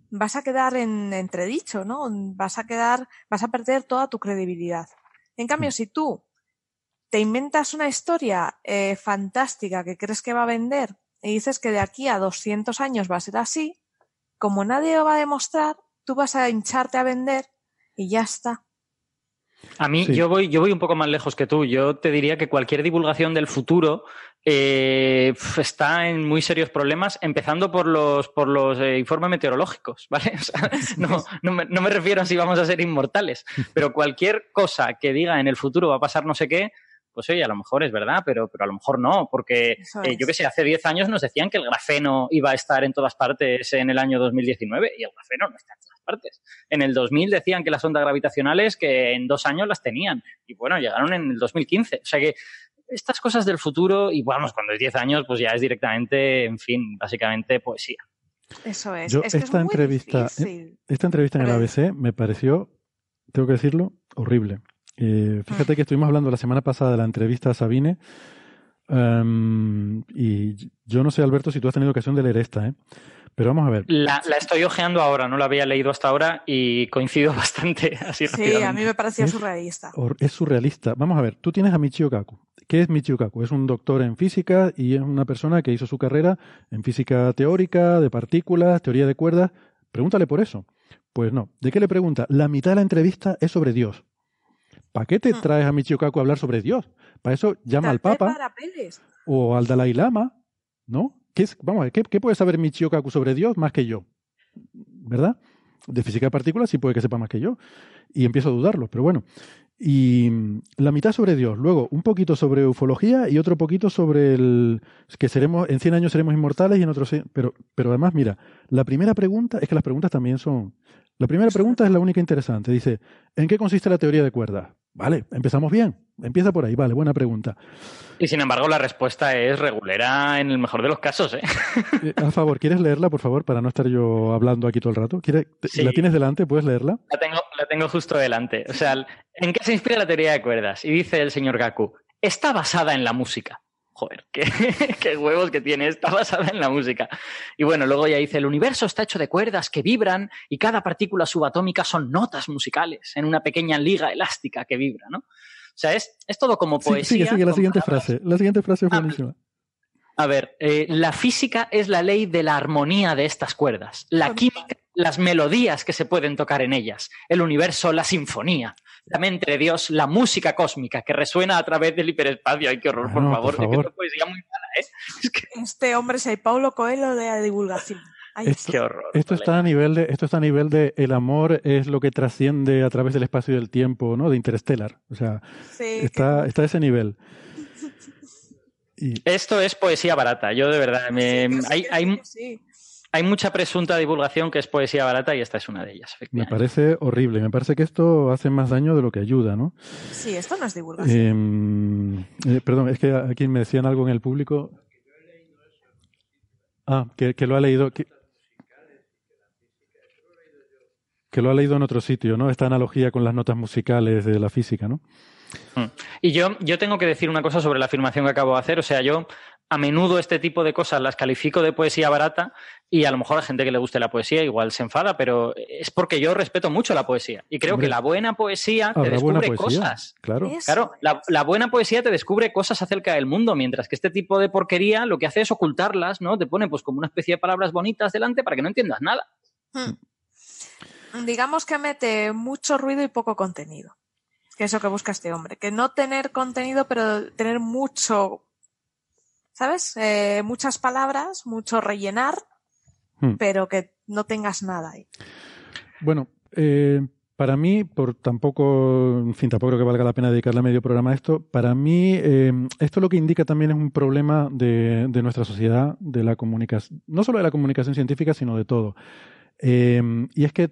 vas a quedar en entredicho, ¿no? Vas a quedar, vas a perder toda tu credibilidad. En cambio, mm. si tú te inventas una historia eh, fantástica que crees que va a vender y dices que de aquí a 200 años va a ser así, como nadie lo va a demostrar, tú vas a hincharte a vender y ya está. A mí, yo, voy, yo voy un poco más lejos que tú. Yo te diría que cualquier divulgación del futuro eh, está en muy serios problemas, empezando por los, por los eh, informes meteorológicos, ¿vale? no, no, me, no me refiero a si vamos a ser inmortales, pero cualquier cosa que diga en el futuro va a pasar no sé qué, pues oye, a lo mejor es verdad, pero, pero a lo mejor no, porque eh, yo que sé, hace 10 años nos decían que el grafeno iba a estar en todas partes en el año 2019 y el grafeno no está en todas partes. En el 2000 decían que las ondas gravitacionales que en dos años las tenían y bueno, llegaron en el 2015. O sea que estas cosas del futuro, y vamos, cuando es 10 años, pues ya es directamente, en fin, básicamente poesía. Eso es. Yo, es esta, entrevista, esta entrevista en el ABC me pareció, tengo que decirlo, horrible. Eh, fíjate que estuvimos hablando la semana pasada de la entrevista a Sabine. Em, y yo no sé, Alberto, si tú has tenido ocasión de leer esta, ¿eh? Pero vamos a ver. La, estoy ojeando ahora, no la había leído hasta ahora y coincido bastante así Sí, a mí me parecía surrealista. Es surrealista. Vamos a ver, tú tienes a Michio Kaku. ¿Qué es Michio Kaku? Es un doctor en física y es una persona que hizo su carrera en física teórica, de partículas, teoría de cuerdas. Pregúntale por eso. Pues no. ¿De qué le pregunta? La mitad de la entrevista es sobre Dios. ¿Para qué te hmm. traes a Michio Kaku a hablar sobre Dios? Para eso llama al Papa o al Dalai Lama, ¿no? ¿qué, es, vamos ¿qué, ¿qué, puede saber Michio Kaku sobre Dios más que yo? ¿Verdad? De física de partículas sí puede que sepa más que yo. Y empiezo a dudarlo, pero bueno. Y la mitad sobre Dios, luego un poquito sobre ufología y otro poquito sobre el que seremos en 100 años seremos inmortales y en otros pero pero además mira, la primera pregunta es que las preguntas también son la primera pregunta es la única interesante, dice, ¿en qué consiste la teoría de cuerdas? Vale, empezamos bien. Empieza por ahí, vale, buena pregunta. Y sin embargo, la respuesta es regulera en el mejor de los casos, ¿eh? eh a favor, ¿quieres leerla, por favor, para no estar yo hablando aquí todo el rato? ¿La tienes delante? ¿Puedes leerla? La tengo, la tengo justo delante. O sea, ¿en qué se inspira la teoría de cuerdas? Y dice el señor Gaku, está basada en la música joder, qué, huevos que tiene, está basada en la música. Y bueno, luego ya dice, el universo está hecho de cuerdas que vibran y cada partícula subatómica son notas musicales en una pequeña liga elástica que vibra, ¿no? O sea, es, es todo como poesía. sigue, sigue, la siguiente frase. La siguiente frase es ah, buenísima. A ver, eh, la física es la ley de la armonía de estas cuerdas. La química, las melodías que se pueden tocar en ellas. El universo, la sinfonía. La mente de Dios, la música cósmica que resuena a través del hiperespacio. Ay, qué horror, por favor. Por favor. poesía muy mala, ¿eh? Este hombre es el Paulo Coelho de la divulgación. esto, qué horror, esto está a nivel de esto está a nivel de el amor es lo que trasciende a través del espacio y del tiempo, ¿no? De Interstellar. O sea, está, está a ese nivel. Esto es poesía barata. Yo de verdad me, hay, hay, hay mucha presunta divulgación que es poesía barata y esta es una de ellas. Me parece horrible. Me parece que esto hace más daño de lo que ayuda, ¿no? Sí, esto no es divulgación. Eh, eh, perdón, es que aquí me decían algo en el público. Ah, que, lo ha leído. Que, que lo ha leído en otro sitio, ¿no? Esta analogía con las notas musicales de la física, ¿no? Mm. Y yo, yo tengo que decir una cosa sobre la afirmación que acabo de hacer. O sea, yo a menudo este tipo de cosas las califico de poesía barata y a lo mejor a gente que le guste la poesía igual se enfada, pero es porque yo respeto mucho la poesía y creo que la buena poesía te descubre cosas. Claro, claro la, buena poesía te descubre cosas acerca del mundo, mientras que este tipo de porquería lo que hace es ocultarlas, ¿no? Te pone pues como una especie de palabras bonitas delante para que no entiendas nada. Hmm. Digamos que mete mucho ruido y poco contenido. Que es lo que busca este hombre. Que no tener contenido, pero tener mucho ¿sabes? Eh, muchas palabras, mucho rellenar, hmm. pero que no tengas nada ahí. Bueno, eh, para mí, por tampoco, en fin, tampoco creo que valga la pena dedicarle medio programa a esto. Para mí, eh, esto lo que indica también es un problema de, nuestra sociedad, de la comunicación, no solo de la comunicación científica, sino de todo. y es que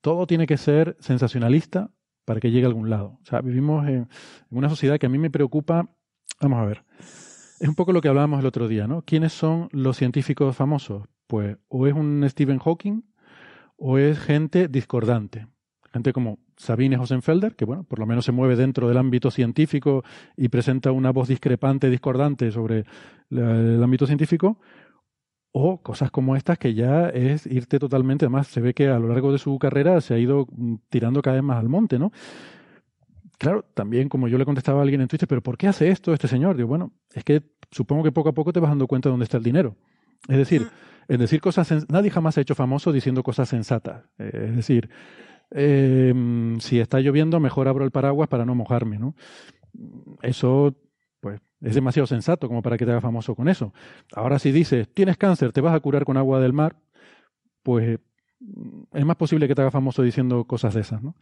todo tiene que ser sensacionalista para que llegue a algún lado. O sea, vivimos en una sociedad que a mí me preocupa. Vamos a ver. Es un poco lo que hablábamos el otro día, ¿no? ¿Quiénes son los científicos famosos? Pues o es un Stephen Hawking o es gente discordante. Gente como Sabine Hosenfelder, que bueno, por lo menos se mueve dentro del ámbito científico y presenta una voz discrepante, discordante sobre el ámbito científico, o cosas como estas que ya es irte totalmente, además se ve que a lo largo de su carrera se ha ido mm, tirando cada vez más al monte, ¿no? Claro, también como yo le contestaba a alguien en Twitter, pero ¿por qué hace esto este señor? Digo, bueno, es que supongo que poco a poco te vas dando cuenta de dónde está el dinero. Es decir, en decir cosas, nadie jamás ha hecho famoso diciendo cosas sensatas. Eh, es decir, em, si está lloviendo, mejor abro el paraguas para no mojarme, ¿no? Eso, pues, es demasiado sensato como para que te haga famoso con eso. Ahora, si dices, tienes cáncer, te vas a curar con agua del mar, pues es más posible que te haga famoso diciendo cosas de esas, ¿no?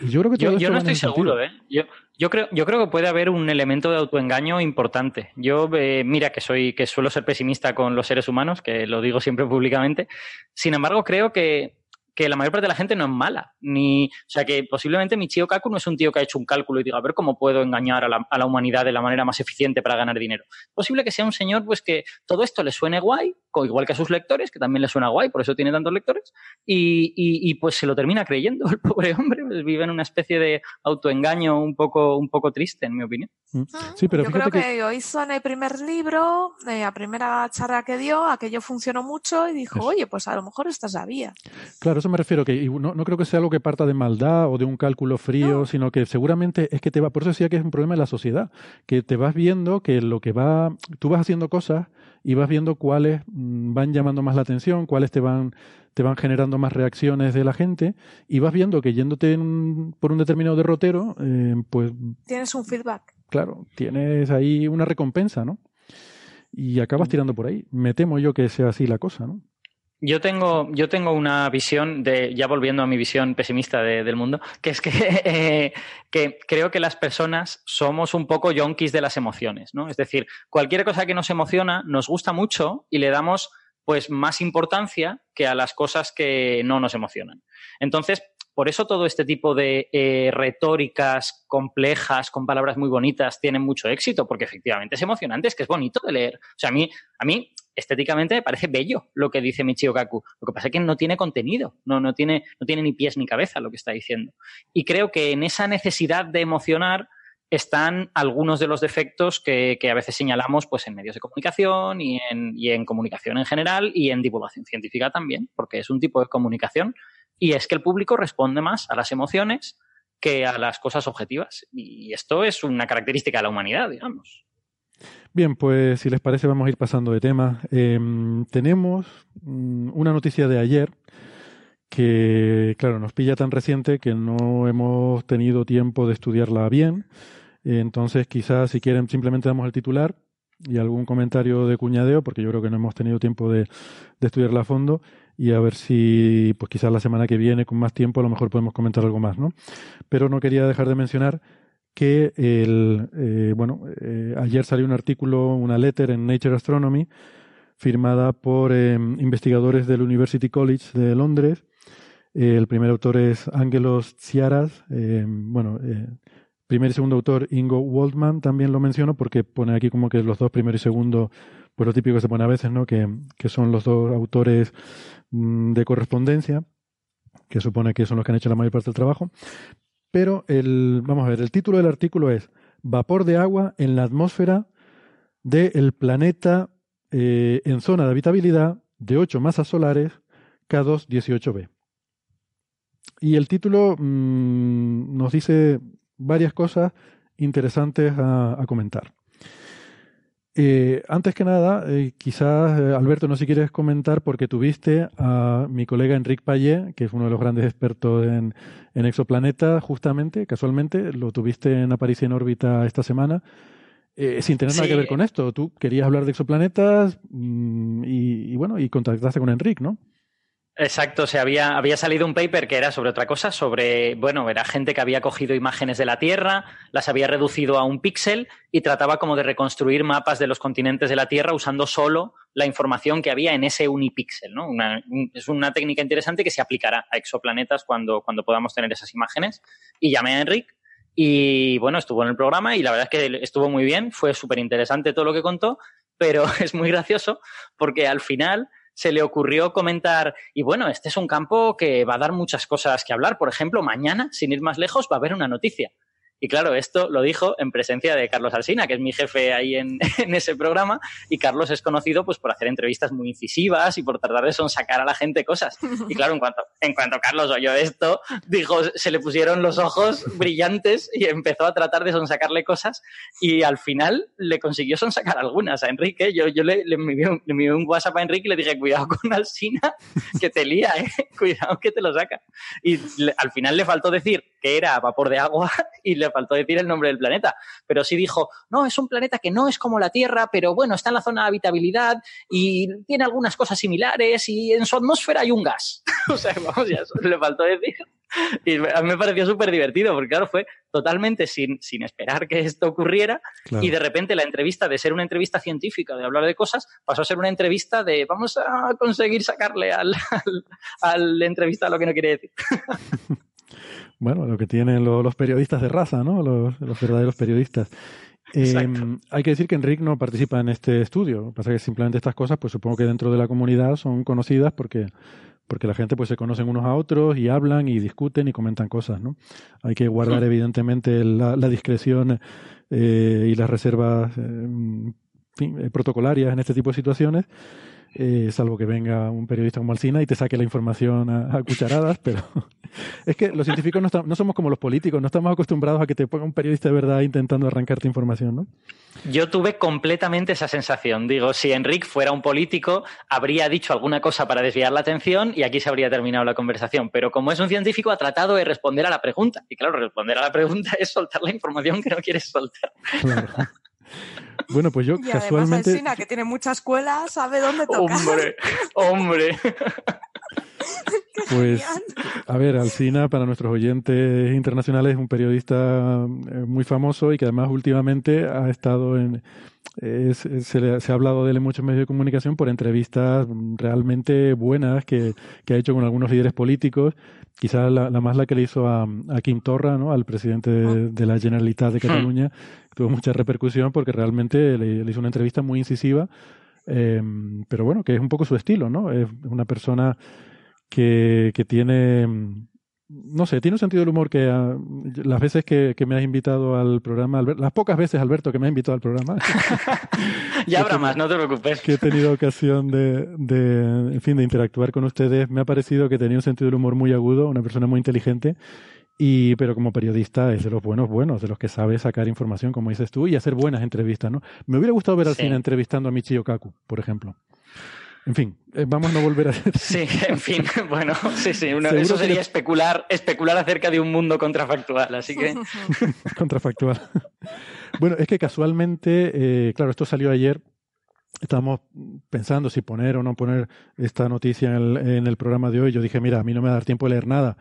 Yo creo que yo, no estoy seguro, ¿eh? Yo, yo, creo, yo creo que puede haber un elemento de autoengaño importante. Yo, eh, mira que soy, que suelo ser pesimista con los seres humanos, que lo digo siempre públicamente. Sin embargo, creo que que la mayor parte de la gente no es mala. Ni, o sea, que posiblemente Michio Kaku no es un tío que ha hecho un cálculo y diga, a ver cómo puedo engañar a la, a la, humanidad de la manera más eficiente para ganar dinero. posible que sea un señor pues que todo esto le suene guay, igual que a sus lectores, que también le suena guay, por eso tiene tantos lectores, y, y, pues se lo termina creyendo. El pobre hombre pues, vive en una especie de autoengaño un poco, un poco triste, en mi opinión. Mm. Sí, pero Yo creo que, lo hizo en el primer libro, eh, la primera charla que dio, aquello funcionó mucho y dijo, oye, pues a lo mejor esta es la vía. Claro, eso me refiero, que no, no, creo que sea algo que parta de maldad o de un cálculo frío, sino que seguramente es que te va, por eso decía que es un problema de la sociedad, que te vas viendo que lo que va, tú vas haciendo cosas y vas viendo cuáles mm, van llamando más la atención, cuáles te van, te van generando más reacciones de la gente y vas viendo que yéndote por un determinado derrotero, eh, pues... Tienes un feedback. Claro, tienes ahí una recompensa, ¿no? y acabas tirando por ahí. Me temo yo que sea así la cosa, ¿no? Yo tengo, yo tengo una visión de, ya volviendo a mi visión pesimista del mundo, que es que, eh, que creo que las personas somos un poco yonkis de las emociones, ¿no? Es decir, cualquier cosa que nos emociona nos gusta mucho y le damos pues más importancia que a las cosas que no nos emocionan. Entonces, por eso todo este tipo de eh, retóricas complejas, con palabras muy bonitas, tienen mucho éxito, porque efectivamente es emocionante, es que es bonito de leer. O sea, a mí, a mí estéticamente me parece bello lo que dice Michio Kaku. Lo que pasa es que no tiene contenido, no, no, tiene, no tiene ni pies ni cabeza lo que está diciendo. Y creo que en esa necesidad de emocionar están algunos de los defectos que, a veces señalamos pues, en medios de comunicación y en, y en comunicación en general y en divulgación científica también, porque es un tipo de comunicación y es que el público responde más a las emociones que a las cosas objetivas. Y esto es una característica de la humanidad, digamos. Bien, pues si les parece vamos a ir pasando de tema. Em, tenemos mm, una noticia de ayer que, claro, nos pilla tan reciente que no hemos tenido tiempo de estudiarla bien. Entonces, quizás si quieren simplemente damos el titular y algún comentario de cuñadeo, porque yo creo que no hemos tenido tiempo de, de estudiarla a fondo y a ver si, pues quizás la semana que viene, con más tiempo, a lo mejor podemos comentar algo más, ¿no? Pero no quería dejar de mencionar que el, eh, bueno, eh, ayer salió un artículo, una letter en Nature Astronomy, firmada por eh, investigadores del University College de Londres. el primer autor es Angelos Tsiaras. bueno, primer y segundo autor Ingo Waldman también lo menciono porque pone aquí como que los dos, primero y segundo, pues lo típico que se pone a veces, ¿no? Que, que son los dos autores Mm, de correspondencia, que supone que son los que han hecho la mayor parte del trabajo. Pero el, vamos a ver, el título del artículo es Vapor de agua en la atmósfera del planeta eh, en zona de habitabilidad de 8 masas solares K2-18b. Y el título mm, nos dice varias cosas interesantes a comentar. Eh, antes que nada, eh, quizás, eh, Alberto, no sé si quieres comentar, porque tuviste a mi colega Enrique Payet, que es uno de los grandes expertos en, en exoplanetas, justamente, casualmente, lo tuviste en Aparicio en órbita esta semana, sin tener nada que ver con esto. Tú querías hablar de exoplanetas mm, y, y, bueno, y contactaste con Enrique, ¿no? Exacto, o había, había salido un paper que era sobre otra cosa, sobre, bueno, era gente que había cogido imágenes de la Tierra, las había reducido a un píxel y trataba como de reconstruir mapas de los continentes de la Tierra usando solo la información que había en ese unipíxel, ¿no? es una técnica interesante que se aplicará a exoplanetas cuando, cuando podamos tener esas imágenes. Y llamé a Enric y, bueno, estuvo en el programa y la verdad es que estuvo muy bien, fue súper interesante todo lo que contó, pero es muy gracioso porque al final se le ocurrió comentar, y bueno, este es un campo que va a dar muchas cosas que hablar. Por ejemplo, mañana, sin ir más lejos, va a haber una noticia. Y claro, esto lo dijo en presencia de Carlos Alsina, que es mi jefe ahí en, ese programa, y Carlos es conocido pues por hacer entrevistas muy incisivas y por tratar de sonsacar a la gente cosas. Y claro, en cuanto, en cuanto Carlos oyó esto, dijo, se le pusieron los ojos brillantes y empezó a tratar de sonsacarle cosas y al final le consiguió sonsacar algunas a Enrique. Yo, yo le, le, envié un, WhatsApp a Enrique y le dije, cuidado con Alsina, que te lía, ¿eh? cuidado que te lo saca. Y al final le faltó decir que era vapor de agua y le faltó decir el nombre del planeta, pero sí dijo, no, es un planeta que no es como la Tierra, pero bueno, está en la zona de habitabilidad y tiene algunas cosas similares y en su atmósfera hay un gas. o sea, vamos, ya le faltó decir. Y a mí me pareció súper divertido, porque claro, fue totalmente sin, sin esperar que esto ocurriera y de repente la entrevista, de ser una entrevista científica, de hablar de cosas, pasó a ser una entrevista de vamos a conseguir sacarle al, al, al entrevista lo que no quiere decir. Bueno, lo que tienen los, periodistas de raza, ¿no? Los, verdaderos periodistas. Em, hay que decir que Enrique no participa en este estudio. Lo que pasa es que simplemente estas cosas, pues supongo que dentro de la comunidad son conocidas porque, porque la gente pues se conocen unos a otros y hablan y discuten y comentan cosas, ¿no? Hay que guardar evidentemente la, discreción eh, y las reservas eh, eh, protocolarias en este tipo de situaciones. Eh, salvo que venga un periodista como Alcina y te saque la información a, cucharadas, pero es que los científicos no, no, somos como los políticos, no estamos acostumbrados a que te ponga un periodista de verdad intentando arrancarte información, ¿no? Yo tuve completamente esa sensación. Digo, si Enrique fuera un político, habría dicho alguna cosa para desviar la atención y aquí se habría terminado la conversación. Pero como es un científico, ha tratado de responder a la pregunta. Y claro, responder a la pregunta es soltar la información que no quieres soltar. Bueno, pues yo Y casualmente. Además, que tiene mucha escuela, sabe dónde tocar. Hombre, hombre. Pues, a ver, Alcina, para nuestros oyentes internacionales, es un periodista eh, muy famoso y que además últimamente ha estado en. se, le, se, ha hablado de él en muchos medios de comunicación por entrevistas realmente buenas que, que ha hecho con algunos líderes políticos. Quizás la, la, más la que le hizo a, a Quim Torra, ¿no? al presidente de, de, la Generalitat de Cataluña, tuvo mucha repercusión porque realmente le, le hizo una entrevista muy incisiva. Eh, pero bueno, que es un poco su estilo, ¿no? Es una persona que, que tiene, no sé, tiene un sentido del humor que uh, las veces que, que, me has invitado al programa, Albert, las pocas veces, Alberto, que me has invitado al programa. ya habrá más, no te preocupes. Que he tenido ocasión de, de, en fin, de interactuar con ustedes, me ha parecido que tenía un sentido del humor muy agudo, una persona muy inteligente. Y, pero como periodista es de los buenos buenos, de los que sabe sacar información, como dices tú, y hacer buenas entrevistas, ¿no? Me hubiera gustado ver al sí. cine entrevistando a Michio Kaku, por ejemplo. En fin, eh, vamos a no volver a hacer. Sí, en fin, bueno, sí, sí, una, eso sería le... especular, especular acerca de un mundo contrafactual, así que. contrafactual. bueno, es que casualmente, eh, claro, esto salió ayer. Estábamos pensando si poner o no poner esta noticia en el, en el, programa de hoy. Yo dije, mira, a mí no me va a dar tiempo de leer nada,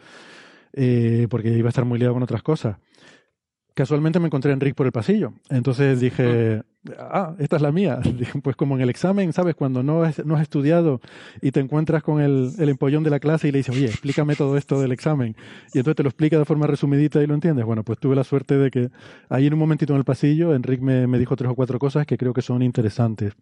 eh, porque iba a estar muy liado con otras cosas casualmente me encontré a Enrique por el pasillo. Entonces dije, ah, esta es la mía. Pues como en el examen, ¿sabes? Cuando no has, no has estudiado y te encuentras con el, el, empollón de la clase y le dices, oye, explícame todo esto del examen. Y entonces te lo explica de forma resumidita y lo entiendes. Bueno, pues tuve la suerte de que ahí en un momentito en el pasillo, Enrique me, me dijo tres o cuatro cosas que creo que son interesantes.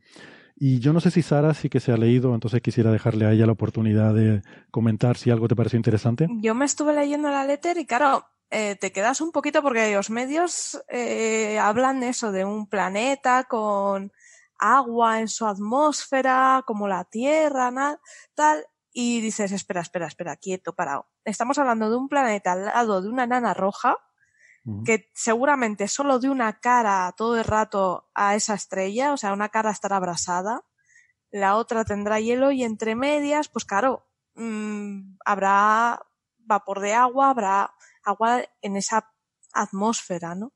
Y yo no sé si Sara sí que se ha leído, entonces quisiera dejarle a ella la oportunidad de comentar si algo te pareció interesante. Yo me estuve leyendo la letter y claro, eh, te quedas un poquito porque los medios eh, hablan de eso, de un planeta con agua en su atmósfera, como la Tierra, tal, y dices, espera, espera, espera, quieto, parado. Estamos hablando de un planeta al lado de una nana roja, uh -huh. que seguramente solo de una cara todo el rato a esa estrella, o sea, una cara estará abrasada, la otra tendrá hielo y entre medias, pues claro, mmm, habrá vapor de agua, habrá agua en esa atmósfera, ¿no?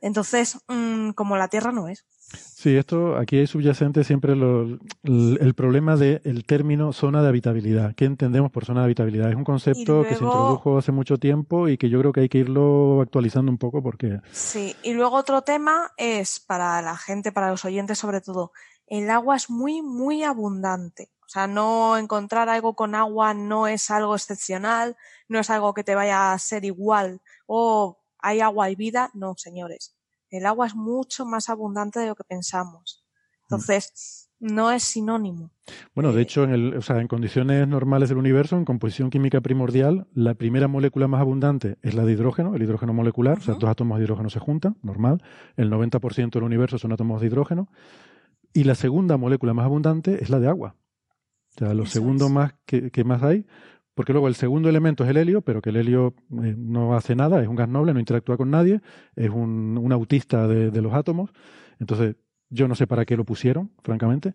Entonces, mmm, como la Tierra no es. Sí, esto aquí hay subyacente siempre lo, el, el, problema del el término zona de habitabilidad. ¿Qué entendemos por zona de habitabilidad? Es un concepto luego, que se introdujo hace mucho tiempo y que yo creo que hay que irlo actualizando un poco porque. Sí, y luego otro tema es para la gente, para los oyentes sobre todo, el agua es muy, muy abundante. O sea, no encontrar algo con agua no es algo excepcional, no es algo que te vaya a ser igual o hay agua y vida, no, señores. El agua es mucho más abundante de lo que pensamos. Entonces, no es sinónimo. Bueno, de hecho, en, el, o sea, en condiciones normales del universo, en composición química primordial, la primera molécula más abundante es la de hidrógeno, el hidrógeno molecular, uh -huh. o sea, dos átomos de hidrógeno se juntan, normal. El 90% del universo son átomos de hidrógeno. Y la segunda molécula más abundante es la de agua. O sea, lo Eso segundo es. más que, que, más hay, porque luego el segundo elemento es el helio, pero que el helio eh, no hace nada, es un gas noble, no interactúa con nadie, es un, un autista de, de, los átomos. Entonces, yo no sé para qué lo pusieron, francamente.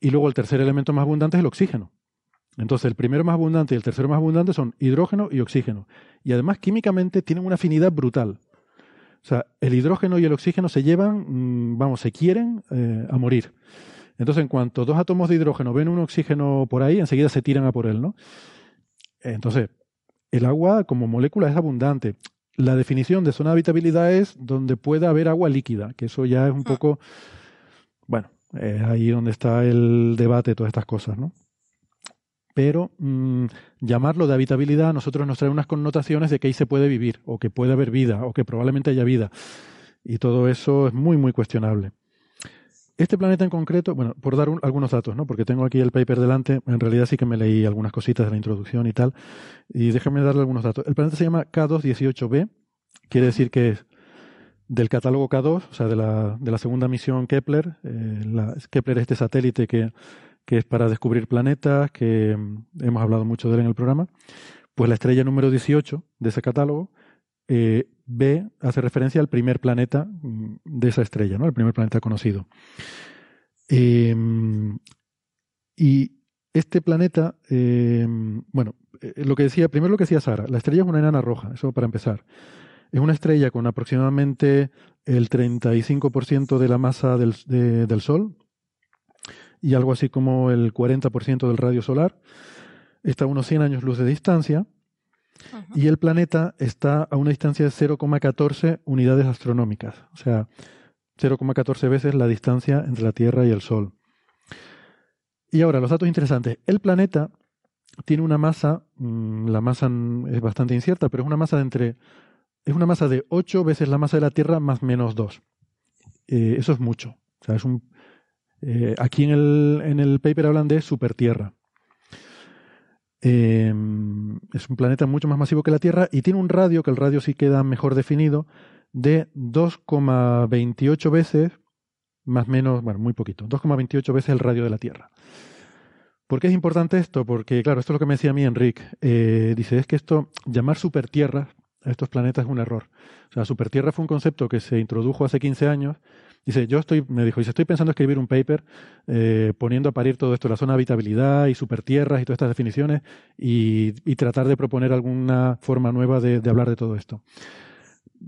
Y luego el tercer elemento más abundante es el oxígeno. Entonces, el primero más abundante y el tercero más abundante son hidrógeno y oxígeno. Y además, químicamente tienen una afinidad brutal. O sea, el hidrógeno y el oxígeno se llevan, mmm, vamos, se quieren eh, a morir. Entonces, en cuanto dos átomos de hidrógeno ven un oxígeno por ahí, enseguida se tiran a por él, ¿no? Entonces, el agua como molécula es abundante. La definición de zona de habitabilidad es donde pueda haber agua líquida, que eso ya es un poco, bueno, es ahí donde está el debate de todas estas cosas, ¿no? Pero mmm, llamarlo de habitabilidad a nosotros nos trae unas connotaciones de que ahí se puede vivir, o que puede haber vida, o que probablemente haya vida. Y todo eso es muy, muy cuestionable. Este planeta en concreto, bueno, por dar un, algunos datos, ¿no? Porque tengo aquí el paper delante, en realidad sí que me leí algunas cositas de la introducción y tal, y déjame darle algunos datos. El planeta se llama K218b, quiere decir que es del catálogo K2, o sea, de la, de la segunda misión Kepler. Eh, la, Kepler es este satélite que, que es para descubrir planetas, que mm, hemos hablado mucho de él en el programa. Pues la estrella número 18 de ese catálogo, eh, B hace referencia al primer planeta mm, de esa estrella, ¿no? El primer planeta conocido. Eh, y este planeta, eh, bueno, lo que decía, primero lo que decía Sara, la estrella es una enana roja, eso para empezar. Es una estrella con aproximadamente el 35% de la masa del, del Sol y algo así como el 40% del radio solar. Está a unos 100 años luz de distancia y el planeta está a una distancia de 0,14 unidades astronómicas, o sea, 0,14 veces la distancia entre la Tierra y el Sol. Y ahora, los datos interesantes. El planeta tiene una masa, mm, la masa es bastante incierta, pero es una masa de entre, es una masa de 8 veces la masa de la Tierra más menos 2. Eh, eso es mucho. O sea, es un, eh, aquí en el, en el paper hablan de supertierra. Eh, es un planeta mucho más masivo que la Tierra y tiene un radio, que el radio sí queda mejor definido, de 2,28 veces, más menos, bueno, muy poquito, 2,28 veces el radio de la Tierra. ¿Por qué es importante esto? Porque, claro, esto es lo que me decía a mí Enrique. Eh, dice, es que esto, llamar supertierra a estos planetas es un error. O sea, supertierra fue un concepto que se introdujo hace 15 años Dice, yo estoy, me dijo, dice, estoy pensando escribir un paper eh, poniendo a parir todo esto, la zona de habitabilidad y supertierras y todas estas definiciones y, tratar de proponer alguna forma nueva de, hablar de todo esto.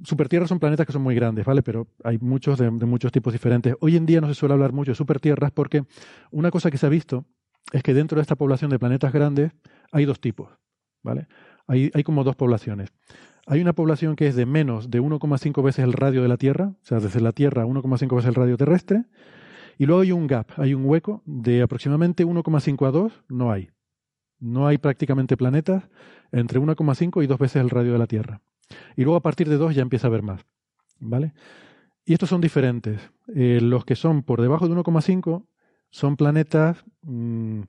Supertierras son planetas que son muy grandes, ¿vale? Pero hay muchos de, muchos tipos diferentes. Hoy en día no se suele hablar mucho de supertierras porque una cosa que se ha visto es que dentro de esta población de planetas grandes hay dos tipos, ¿vale? Hay, como dos poblaciones. Hay una población que es de menos de 1,5 veces el radio de la Tierra, o sea, desde la Tierra 1,5 veces el radio terrestre, y luego hay un gap, hay un hueco de aproximadamente 1,5 a 2, no hay. No hay prácticamente planetas entre 1,5 y 2 veces el radio de la Tierra. Y luego a partir de 2 ya empieza a haber más. ¿Vale? Y estos son diferentes. Eh, los que son por debajo de 1,5 son planetas, mm,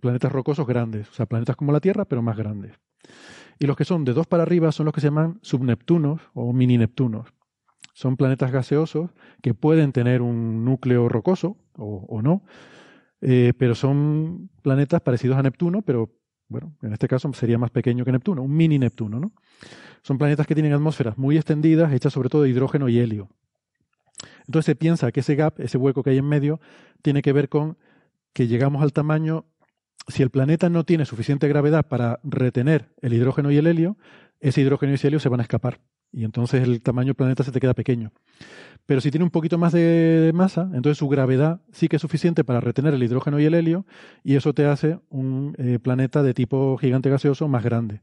planetas rocosos grandes, o sea, planetas como la Tierra, pero más grandes. Y los que son de dos para arriba son los que se llaman subneptunos o mini Neptunos. Son planetas gaseosos que pueden tener un núcleo rocoso o, no, eh, pero son planetas parecidos a Neptuno, pero bueno, en este caso sería más pequeño que Neptuno, un mini Neptuno, ¿no? Son planetas que tienen atmósferas muy extendidas, hechas sobre todo de hidrógeno y helio. Entonces se piensa que ese gap, ese hueco que hay en medio, tiene que ver con que llegamos al tamaño si el planeta no tiene suficiente gravedad para retener el hidrógeno y el helio, ese hidrógeno y ese helio se van a escapar. Y entonces el tamaño del planeta se te queda pequeño. Pero si tiene un poquito más de masa, entonces su gravedad sí que es suficiente para retener el hidrógeno y el helio, y eso te hace un eh, planeta de tipo gigante gaseoso más grande.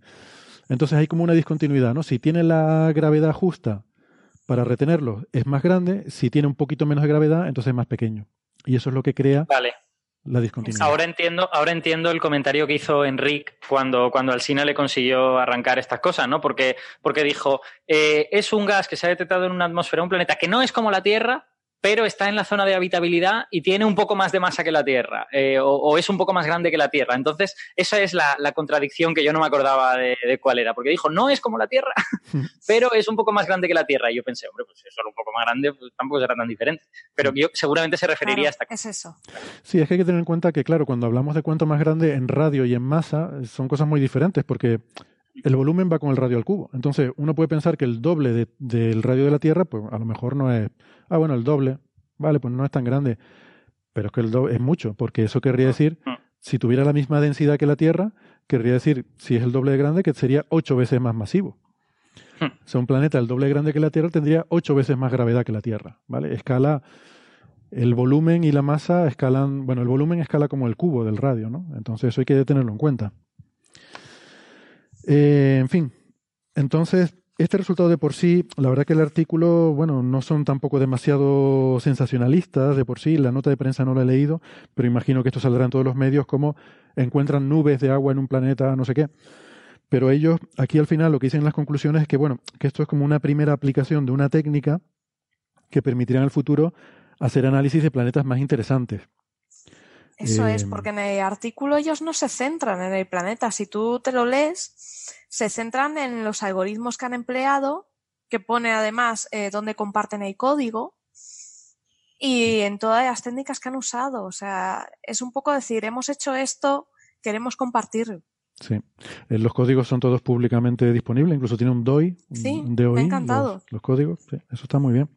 Entonces hay como una discontinuidad, ¿no? Si tiene la gravedad justa para retenerlo, es más grande. Si tiene un poquito menos de gravedad, entonces es más pequeño. Y eso es lo que crea vale. Ahora entiendo, ahora entiendo el comentario que hizo Enrique cuando, cuando Alsina le consiguió arrancar estas cosas, ¿no? Porque, porque dijo, eh, es un gas que se ha detectado en una atmósfera, un planeta que no es como la Tierra, pero está en la zona de habitabilidad y tiene un poco más de masa que la Tierra, eh, o, es un poco más grande que la Tierra. Entonces, esa es la, contradicción que yo no me acordaba de, cuál era, porque dijo, no es como la Tierra, pero es un poco más grande que la Tierra. Y yo pensé, hombre, pues si es solo un poco más grande, pues tampoco será tan diferente. Pero yo seguramente se referiría a esta Es eso. Sí, es que hay que tener en cuenta que, claro, cuando hablamos de cuánto más grande en radio y en masa, son cosas muy diferentes, porque el volumen va con el radio al cubo. Entonces, uno puede pensar que el doble del radio de la Tierra, pues a lo mejor no es. Ah, bueno, el doble. Vale, pues no es tan grande. Pero es que el doble es mucho, porque eso querría decir, mm. si tuviera la misma densidad que la Tierra, querría decir, si es el doble de grande, que sería ocho veces más masivo. Mm. O sea, un planeta el doble de grande que la Tierra tendría ocho veces más gravedad que la Tierra. ¿Vale? Escala. El volumen y la masa escalan. Bueno, el volumen escala como el cubo del radio, ¿no? Entonces, eso hay que tenerlo en cuenta. Eh, en fin, entonces, este resultado de por sí, la verdad que el artículo, bueno, no son tampoco demasiado sensacionalistas de por sí, la nota de prensa no la he leído, pero imagino que esto saldrá en todos los medios como encuentran nubes de agua en un planeta, no sé qué. Pero ellos, aquí al final, lo que dicen en las conclusiones es que, bueno, que esto es como una primera aplicación de una técnica que permitirá en el futuro hacer análisis de planetas más interesantes. Eso es, em, porque en el artículo ellos no se centran en el planeta. Si tú te lo lees, se centran en los algoritmos que han empleado, que pone además eh, dónde comparten el código y en todas las técnicas que han usado. O sea, es un poco decir, hemos hecho esto, queremos compartirlo. Sí, eh, los códigos son todos públicamente disponibles, incluso tiene un DOI, sí, un DOI, me ha encantado. Los, códigos, eso está muy bien.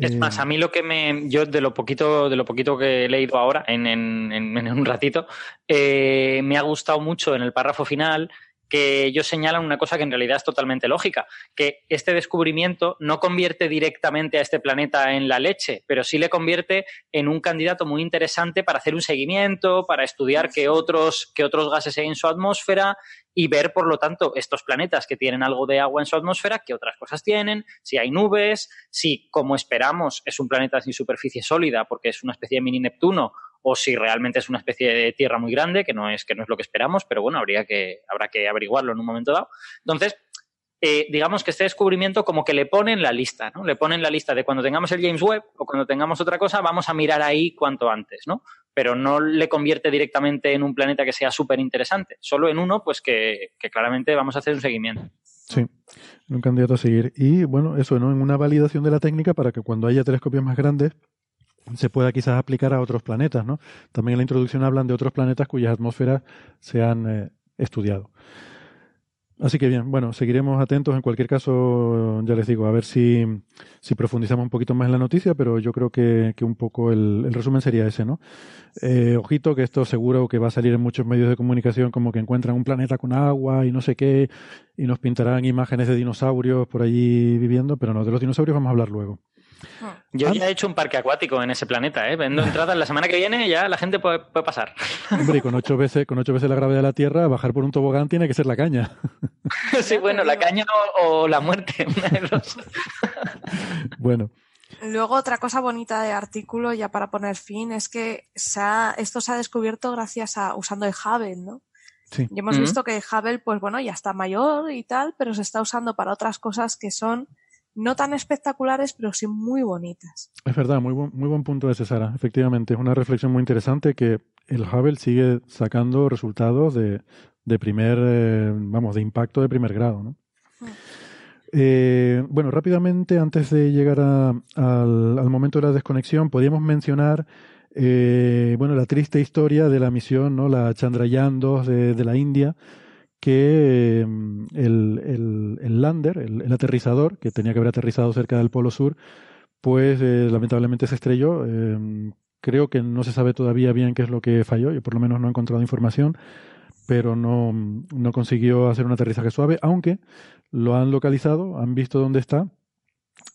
Es más, a mí lo que me. Yo de lo poquito, de lo poquito que he leído ahora, en, en, en un ratito, eh, me ha gustado mucho en el párrafo final que ellos señalan una cosa que en realidad es totalmente lógica, que este descubrimiento no convierte directamente a este planeta en la leche, pero sí le convierte en un candidato muy interesante para hacer un seguimiento, para estudiar qué otros, qué otros gases hay en su atmósfera y ver, por lo tanto, estos planetas que tienen algo de agua en su atmósfera, qué otras cosas tienen, si hay nubes, si, como esperamos, es un planeta sin superficie sólida porque es una especie de mini Neptuno, o si realmente es una especie de tierra muy grande, que no es, que no es lo que esperamos, pero bueno, habría que, habrá que averiguarlo en un momento dado. Entonces, eh, digamos que este descubrimiento como que le pone en la lista, ¿no? Le pone en la lista de cuando tengamos el James Webb o cuando tengamos otra cosa, vamos a mirar ahí cuanto antes, ¿no? Pero no le convierte directamente en un planeta que sea súper interesante, solo en uno, pues que, que, claramente vamos a hacer un seguimiento. Sí, un candidato a seguir. Y bueno, eso, ¿no? En una validación de la técnica para que cuando haya telescopios más grandes se pueda quizás aplicar a otros planetas, ¿no? También en la introducción hablan de otros planetas cuyas atmósferas se han eh, estudiado. Así que bien, bueno, seguiremos atentos. En cualquier caso, ya les digo, a ver si, si profundizamos un poquito más en la noticia, pero yo creo que, que un poco el, el, resumen sería ese, ¿no? Eh, ojito, que esto seguro que va a salir en muchos medios de comunicación como que encuentran un planeta con agua y no sé qué, y nos pintarán imágenes de dinosaurios por allí viviendo, pero no, de los dinosaurios vamos a hablar luego. Yo ya he hecho un parque acuático en ese planeta, ¿eh? Vendo entradas la semana que viene ya la gente puede, puede pasar. Hombre, y con ocho veces, con ocho veces la gravedad de la Tierra, bajar por un tobogán tiene que ser la caña. sí, bueno, la caña o, o la muerte, una de dos. bueno. Luego, otra cosa bonita de artículo, ya para poner fin, es que se ha, esto se ha descubierto gracias a usando el Hubble, ¿no? Sí. Y hemos visto que Hubble, pues bueno, ya está mayor y tal, pero se está usando para otras cosas que son no tan espectaculares, pero sí muy bonitas. Es verdad, muy buen, muy buen punto ese, Sara. Efectivamente, es una reflexión muy interesante que el Hubble sigue sacando resultados de, de primer, eh, vamos, de impacto de primer grado, ¿no? Eh, bueno, rápidamente, antes de llegar a, al, al, momento de la desconexión, podríamos mencionar eh, bueno, la triste historia de la misión, ¿no? la Chandrayaan 2 de, de la India, que el, el, el, lander, el, el, aterrizador, que tenía que haber aterrizado cerca del Polo Sur, pues eh, lamentablemente se estrelló. Eh, creo que no se sabe todavía bien qué es lo que falló, yo por lo menos no he encontrado información, pero no, no consiguió hacer un aterrizaje suave, aunque lo han localizado, han visto dónde está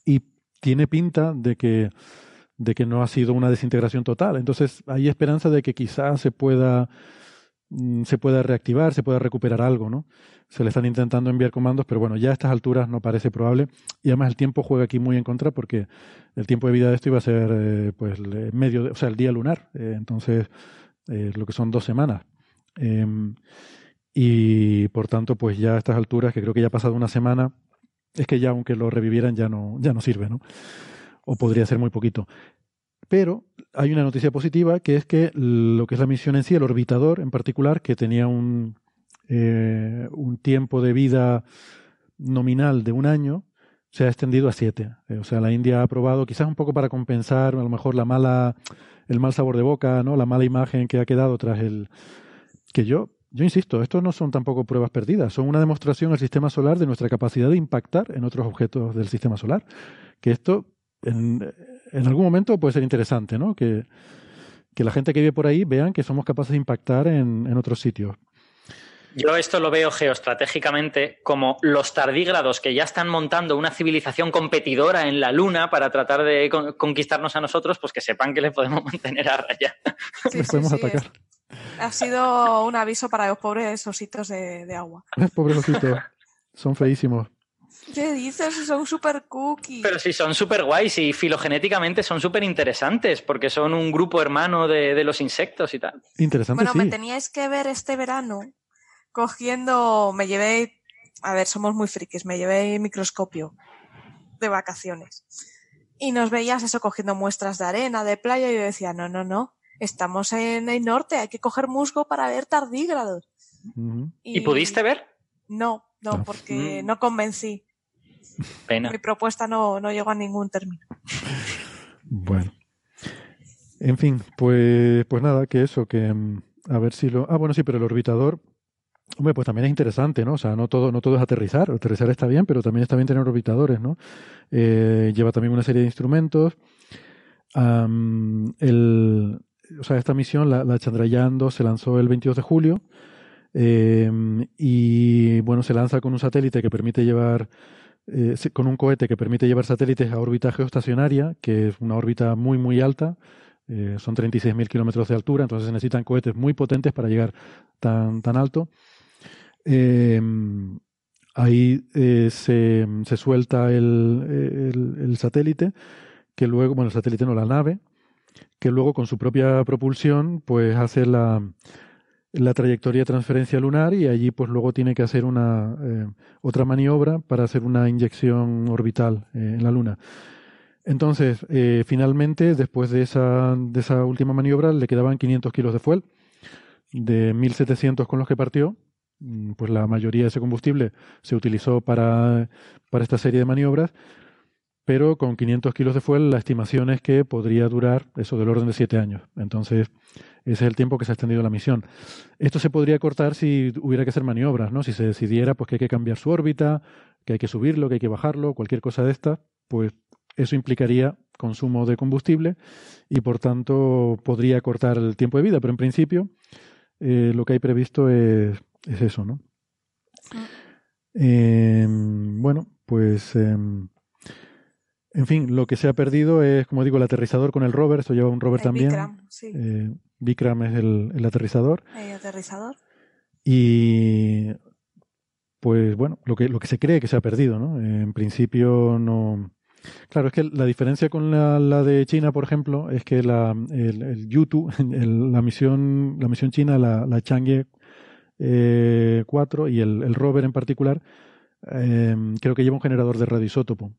y tiene pinta de que de que no ha sido una desintegración total. Entonces hay esperanza de que quizás se pueda se pueda reactivar, se pueda recuperar algo, ¿no? Se le están intentando enviar comandos, pero bueno, ya a estas alturas no parece probable. Y además el tiempo juega aquí muy en contra porque el tiempo de vida de esto iba a ser, eh, pues, medio, de, o sea, el día lunar. Eh, entonces, eh, lo que son dos semanas. Em, y por tanto, pues ya a estas alturas, que creo que ya ha pasado una semana, es que ya aunque lo revivieran ya no, ya no sirve, ¿no? O podría ser muy poquito. Pero hay una noticia positiva que es que lo que es la misión en sí, el orbitador en particular, que tenía un, eh, un tiempo de vida nominal de un año, se ha extendido a siete. Eh, o sea, la India ha aprobado, quizás un poco para compensar a lo mejor la mala, el mal sabor de boca, ¿no? La mala imagen que ha quedado tras el que yo, yo insisto, esto no son tampoco pruebas perdidas, son una demostración al sistema solar de nuestra capacidad de impactar en otros objetos del sistema solar. Que esto en algún momento puede ser interesante, ¿no? Que, que la gente que vive por ahí vean que somos capaces de impactar en, en otros sitios. Yo esto lo veo geoestratégicamente como los tardígrados que ya están montando una civilización competidora en la Luna para tratar de conquistarnos a nosotros, pues que sepan que les podemos mantener a raya. Sí, les podemos sí, atacar. Es, ha sido un aviso para los pobres ositos de, de agua. pobres ositos. Son feísimos. ¿Qué dices? Son súper cookies. Pero sí, son súper guays y filogenéticamente son súper interesantes porque son un grupo hermano de, de, los insectos y tal. Interesante. Bueno, sí. me teníais que ver este verano cogiendo, me llevé, a ver, somos muy frikis, me llevé microscopio de vacaciones. Y nos veías eso cogiendo muestras de arena, de playa, y yo decía, no, no, no, estamos en el norte, hay que coger musgo para ver tardígrados. Uh -huh. y, ¿Y, pudiste ver? No, no, porque mm. no convencí. Pena. Mi propuesta no, no llegó a ningún término. Bueno. En fin, pues, pues nada, que eso, que a ver si lo. Ah, bueno, sí, pero el orbitador. Hombre, pues también es interesante, ¿no? O sea, no todo, no todo es aterrizar. Aterrizar está bien, pero también está bien tener orbitadores, ¿no? Eh, lleva también una serie de instrumentos. Um, el, o sea, esta misión, la, la Chandrayaan 2, se lanzó el 22 de julio. y bueno, se lanza con un satélite que permite llevar, con un cohete que permite llevar satélites a órbita geoestacionaria, que es una órbita muy, muy alta. son 36.000 kilómetros de altura, entonces se necesitan cohetes muy potentes para llegar tan, tan alto. ahí se, se, suelta el, el, el satélite que luego, bueno, el satélite no, la nave, que luego con su propia propulsión, pues hace la, la trayectoria de transferencia lunar y allí pues luego tiene que hacer una eh, otra maniobra para hacer una inyección orbital eh, en la Luna. Entonces, eh, finalmente, después de esa, de esa última maniobra, le quedaban 500 kilos de fuel, de 1.700 con los que partió, mm, pues la mayoría de ese combustible se utilizó para, para esta serie de maniobras, pero con 500 kilos de fuel la estimación es que podría durar eso del orden de siete años. Entonces, ese es el tiempo que se ha extendido la misión. Esto se podría cortar si hubiera que hacer maniobras, ¿no? Si se decidiera pues, que hay que cambiar su órbita, que hay que subirlo, que hay que bajarlo, cualquier cosa de esta, pues eso implicaría consumo de combustible y por tanto podría cortar el tiempo de vida. Pero en principio, eh, lo que hay previsto es, eso, ¿no? Eh, bueno, pues. Em, en fin, lo que se ha perdido es, como digo, el aterrizador con el rover. Esto lleva un rover también. Vikram, sí. Eh, Vikram es el, aterrizador. El aterrizador. Y pues bueno, lo que, lo que se cree que se ha perdido, ¿no? En principio no. Claro, es que la diferencia con la, de China, por ejemplo, es que la, el, el YouTube, la misión, la misión china, la, la Chang'e 4 eh, y el, rover en particular, eh, creo que lleva un generador de radioisótopo.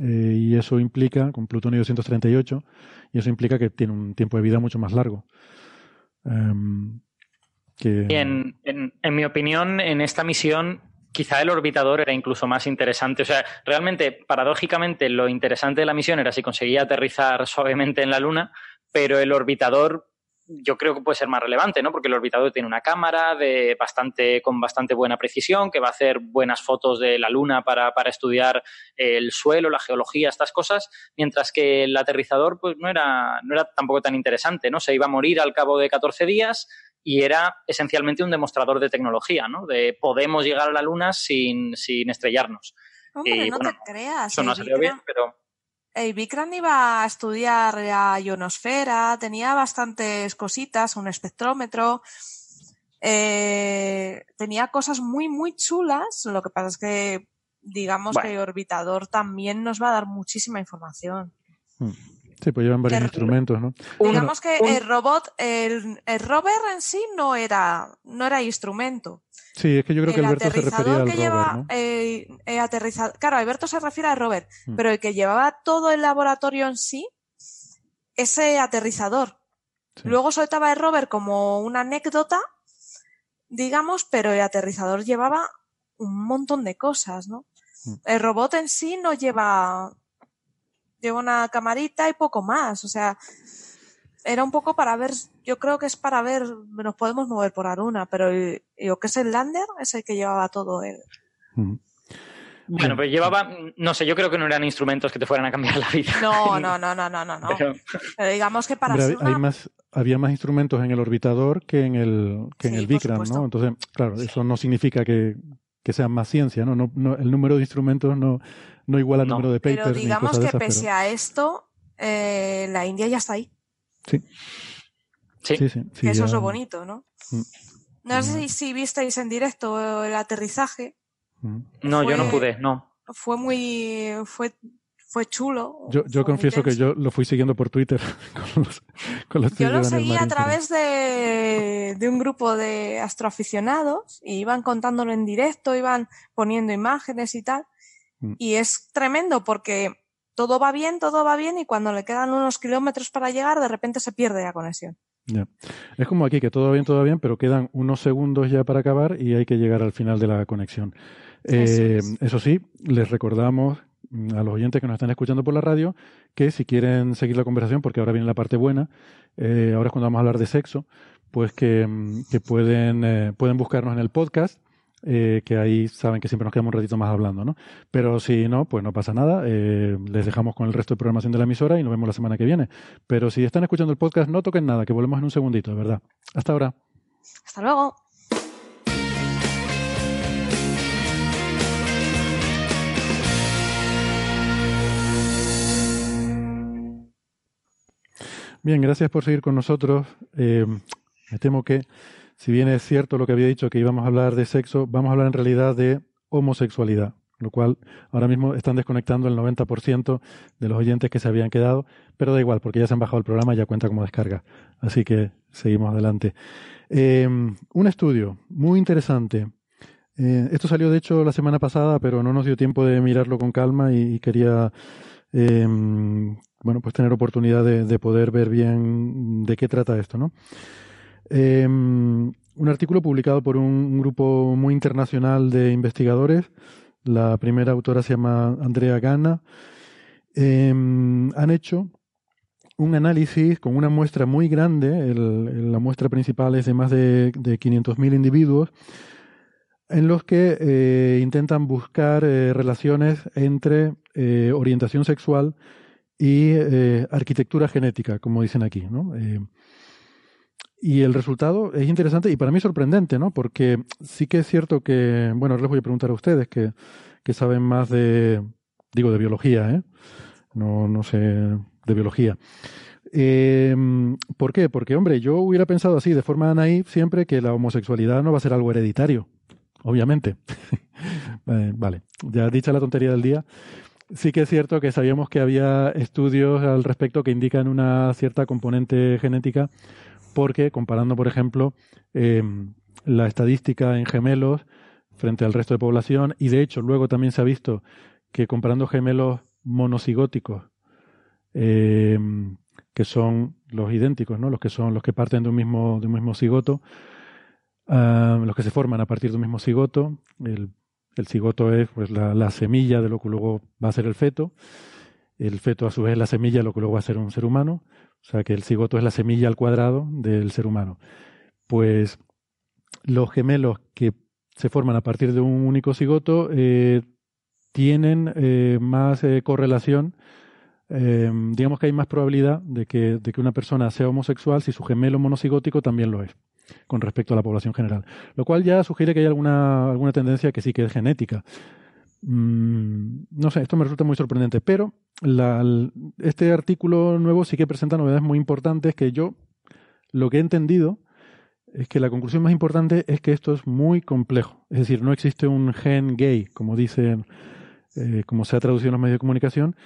Eh, y eso implica, con plutonio 238, y eso implica que tiene un tiempo de vida mucho más largo. Em, en, en, mi opinión, en esta misión, quizá el orbitador era incluso más interesante. O sea, realmente, paradójicamente, lo interesante de la misión era si conseguía aterrizar suavemente en la Luna, pero el orbitador yo creo que puede ser más relevante, ¿no? Porque el orbitador tiene una cámara de bastante, con bastante buena precisión, que va a hacer buenas fotos de la Luna para, para estudiar el suelo, la geología, estas cosas, mientras que el aterrizador, pues no era, no era tampoco tan interesante, ¿no? Se iba a morir al cabo de 14 días y era esencialmente un demostrador de tecnología, ¿no? De podemos llegar a la Luna sin, sin estrellarnos. Hombre, no te creas. Eso no ha salido bien, pero el Vikram iba a estudiar la ionosfera, tenía bastantes cositas, un espectrómetro, eh, tenía cosas muy, muy chulas. Lo que pasa es que, digamos que el orbitador también nos va a dar muchísima información. Hmm. Sí, pues llevan varios instrumentos, ¿no? Digamos que el robot, el, el, rover en sí no era, no era instrumento. Sí, es que yo creo que Alberto se refería al rover, ¿no? Eh, claro, Alberto se refiere al rover, mm. pero el que llevaba todo el laboratorio en sí, ese aterrizador. Luego soltaba el rover como una anécdota, digamos, pero el aterrizador llevaba un montón de cosas, ¿no? Mm. El robot en sí no lleva, lleva una camarita y poco más, o sea, era un poco para ver, yo creo que es para ver, nos podemos mover por Aruna, pero lo que es el lander es el que llevaba todo él. Bueno, pues llevaba, no sé, yo creo que no eran instrumentos que te fueran a cambiar la vida. No, no, no, no, no, no. Pero, digamos que para hay más, había más instrumentos en el orbitador que en el, que en el Vikram, ¿no? Entonces, claro, eso no significa que, que sea más ciencia, ¿no? no, el número de instrumentos no, no igual al número de papers. Pero digamos que pese a esto, eh, la India ya está ahí. Sí. Sí, sí, sí, eso es lo bonito, ¿no? Mm. No sé mm. si, visteis en directo el aterrizaje. Mm. No, yo no pude, no. Fue muy. Fue, fue chulo. Yo, yo confieso que yo lo fui siguiendo por Twitter con los, Yo lo seguí a través de, de un grupo de astroaficionados y iban contándolo en directo, iban poniendo imágenes y tal. Y es tremendo porque todo va bien, todo va bien y cuando le quedan unos kilómetros para llegar, de repente se pierde la conexión. Es como aquí, que todo va bien, todo va bien, pero quedan unos segundos ya para acabar y hay que llegar al final de la conexión. Eh, eso, sí, les recordamos a los oyentes que nos están escuchando por la radio que si quieren seguir la conversación, porque ahora viene la parte buena, eh, ahora es cuando vamos a hablar de sexo, pues que, pueden, eh, pueden buscarnos en el podcast eh, que ahí saben que siempre nos quedamos un ratito más hablando, ¿no? Pero si no, pues no pasa nada, eh, les dejamos con el resto de programación de la emisora y nos vemos la semana que viene. Pero si están escuchando el podcast, no toquen nada, que volvemos en un segundito, de verdad. Hasta ahora. Hasta luego. Bien, gracias por seguir con nosotros. Eh, me temo que si bien es cierto lo que había dicho, que íbamos a hablar de sexo, vamos a hablar en realidad de homosexualidad, lo cual ahora mismo están desconectando el 90% de los oyentes que se habían quedado, pero da igual, porque ya se han bajado el programa y ya cuenta como descarga. Así que seguimos adelante. Eh, un estudio muy interesante. Eh, esto salió de hecho la semana pasada, pero no nos dio tiempo de mirarlo con calma y, quería eh, bueno, pues tener oportunidad de, poder ver bien de qué trata esto, ¿no? Un artículo publicado por un grupo muy internacional de investigadores. La primera autora se llama Andrea Gana. han hecho un análisis con una muestra muy grande, la muestra principal es de más de, de 500.000 individuos, en los que eh, intentan buscar eh, relaciones entre eh, orientación sexual y arquitectura genética, como dicen aquí. ¿no? Y el resultado es interesante y para mí sorprendente, ¿no? porque sí que es cierto que, bueno, ahora les voy a preguntar a ustedes que, que saben más de, digo, de biología, ¿eh? no, no sé, de biología. Em, ¿Por qué? Porque, hombre, yo hubiera pensado así, de forma naif, siempre que la homosexualidad no va a ser algo hereditario, obviamente. Eh, vale, ya dicha la tontería del día, sí que es cierto que sabíamos que había estudios al respecto que indican una cierta componente genética, porque comparando, por ejemplo, em, la estadística en gemelos frente al resto de población, y de hecho luego también se ha visto que comparando gemelos monocigóticos, eh, que son los idénticos, ¿no? los que son los que parten de un mismo, de un mismo cigoto, ah, los que se forman a partir de un mismo cigoto. El, cigoto es pues, la, semilla de lo que luego va a ser el feto. El feto, a su vez, es la semilla de lo que luego va a ser un ser humano. O sea que el cigoto es la semilla al cuadrado del ser humano. Pues los gemelos que se forman a partir de un único cigoto eh, tienen eh, más eh, correlación eh, digamos que hay más probabilidad de que, de que una persona sea homosexual si su gemelo monocigótico también lo es, con respecto a la población general. Lo cual ya sugiere que hay alguna, alguna tendencia que sí que es genética. Mm, no sé, esto me resulta muy sorprendente, pero la, este artículo nuevo sí que presenta novedades muy importantes que yo lo que he entendido es que la conclusión más importante es que esto es muy complejo. Es decir, no existe un gen gay, como dicen, eh, como se ha traducido en los medios de comunicación,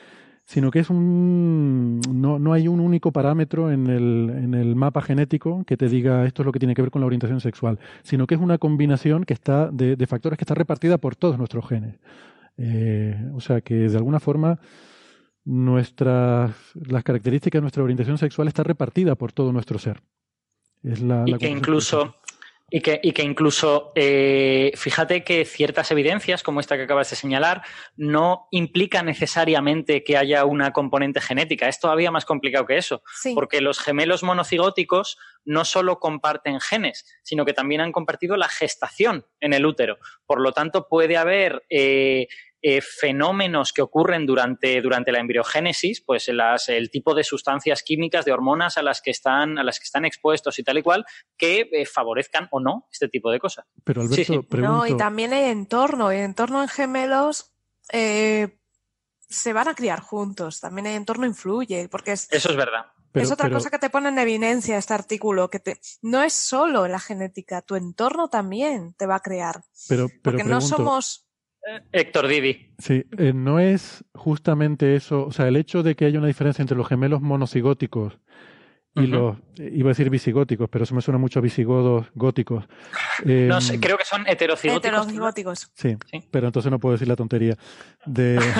sino que es un no, no hay un único parámetro en el, en el, mapa genético que te diga esto es lo que tiene que ver con la orientación sexual, sino que es una combinación que está de, de factores que está repartida por todos nuestros genes. Eh, o sea que de alguna forma nuestras las características de nuestra orientación sexual está repartida por todo nuestro ser. Es la, y que incluso y que, y que incluso, eh, fíjate que ciertas evidencias, como esta que acabas de señalar, no implican necesariamente que haya una componente genética. Es todavía más complicado que eso, porque los gemelos monocigóticos no solo comparten genes, sino que también han compartido la gestación en el útero. Por lo tanto, puede haber eh, eh, fenómenos que ocurren durante, durante la embriogénesis, pues el tipo de sustancias químicas, de hormonas a las que están, a las que están expuestos y tal y cual, que eh, favorezcan o no este tipo de cosas. Pero Alberto, No, y también el entorno, el entorno en gemelos eh, se van a criar juntos, también el entorno influye, porque es... Eso es verdad. es otra cosa que te pone en evidencia este artículo, que te, no es solo la genética, tu entorno también te va a crear. Pero, pero porque no somos Héctor Didi. Sí, eh, no es justamente eso, o sea, el hecho de que haya una diferencia entre los gemelos monocigóticos y los, iba a decir visigóticos, pero eso me suena mucho a visigodos góticos. no sé, em, creo que son heterocigóticos. Heterocigóticos. Sí, pero entonces no puedo decir la tontería. De...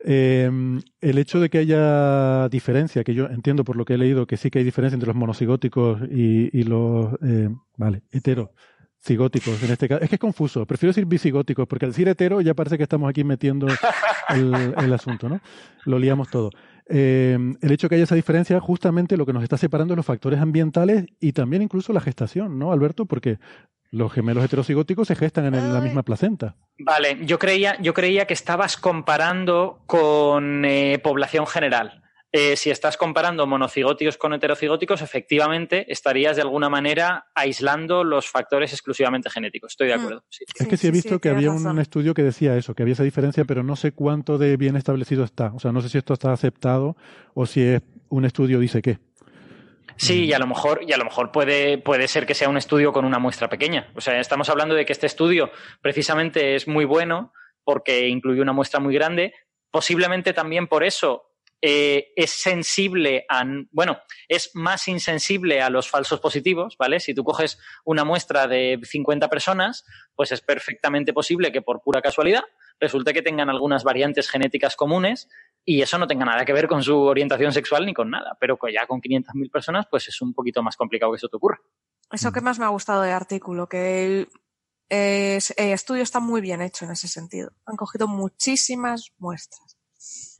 Em, el hecho de que haya diferencia, que yo entiendo por lo que he leído que sí que hay diferencia entre los monocigóticos y, los, eh, vale, hetero Cigóticos, en este caso. Es que es confuso. Prefiero decir bisigóticos, porque al decir hetero ya parece que estamos aquí metiendo el, asunto, ¿no? Lo liamos todo. Eh, el hecho de que haya esa diferencia, justamente lo que nos está separando es los factores ambientales y también incluso la gestación, ¿no, Alberto? Porque los gemelos heterocigóticos se gestan en la misma placenta. Vale, yo creía, yo creía que estabas comparando con eh, población general. Eh, si estás comparando monocigóticos con heterocigóticos, efectivamente estarías de alguna manera aislando los factores exclusivamente genéticos. Estoy de mm. acuerdo. Es que sí he visto que había un estudio que decía eso, que había esa diferencia, pero no sé cuánto de bien establecido está. O sea, no sé si esto está aceptado o si es un estudio dice qué. Sí, y a lo mejor, y a lo mejor puede, puede ser que sea un estudio con una muestra pequeña. O sea, estamos hablando de que este estudio precisamente es muy bueno porque incluye una muestra muy grande. Posiblemente también por eso eh, es sensible a, bueno, es más insensible a los falsos positivos, ¿vale? Si tú coges una muestra de 50 personas, pues es perfectamente posible que por pura casualidad resulte que tengan algunas variantes genéticas comunes y eso no tenga nada que ver con su orientación sexual ni con nada. Pero ya con 500.000 personas, pues es un poquito más complicado que eso te ocurra. Eso que más me ha gustado del artículo, que el, estudio está muy bien hecho en ese sentido. Han cogido muchísimas muestras.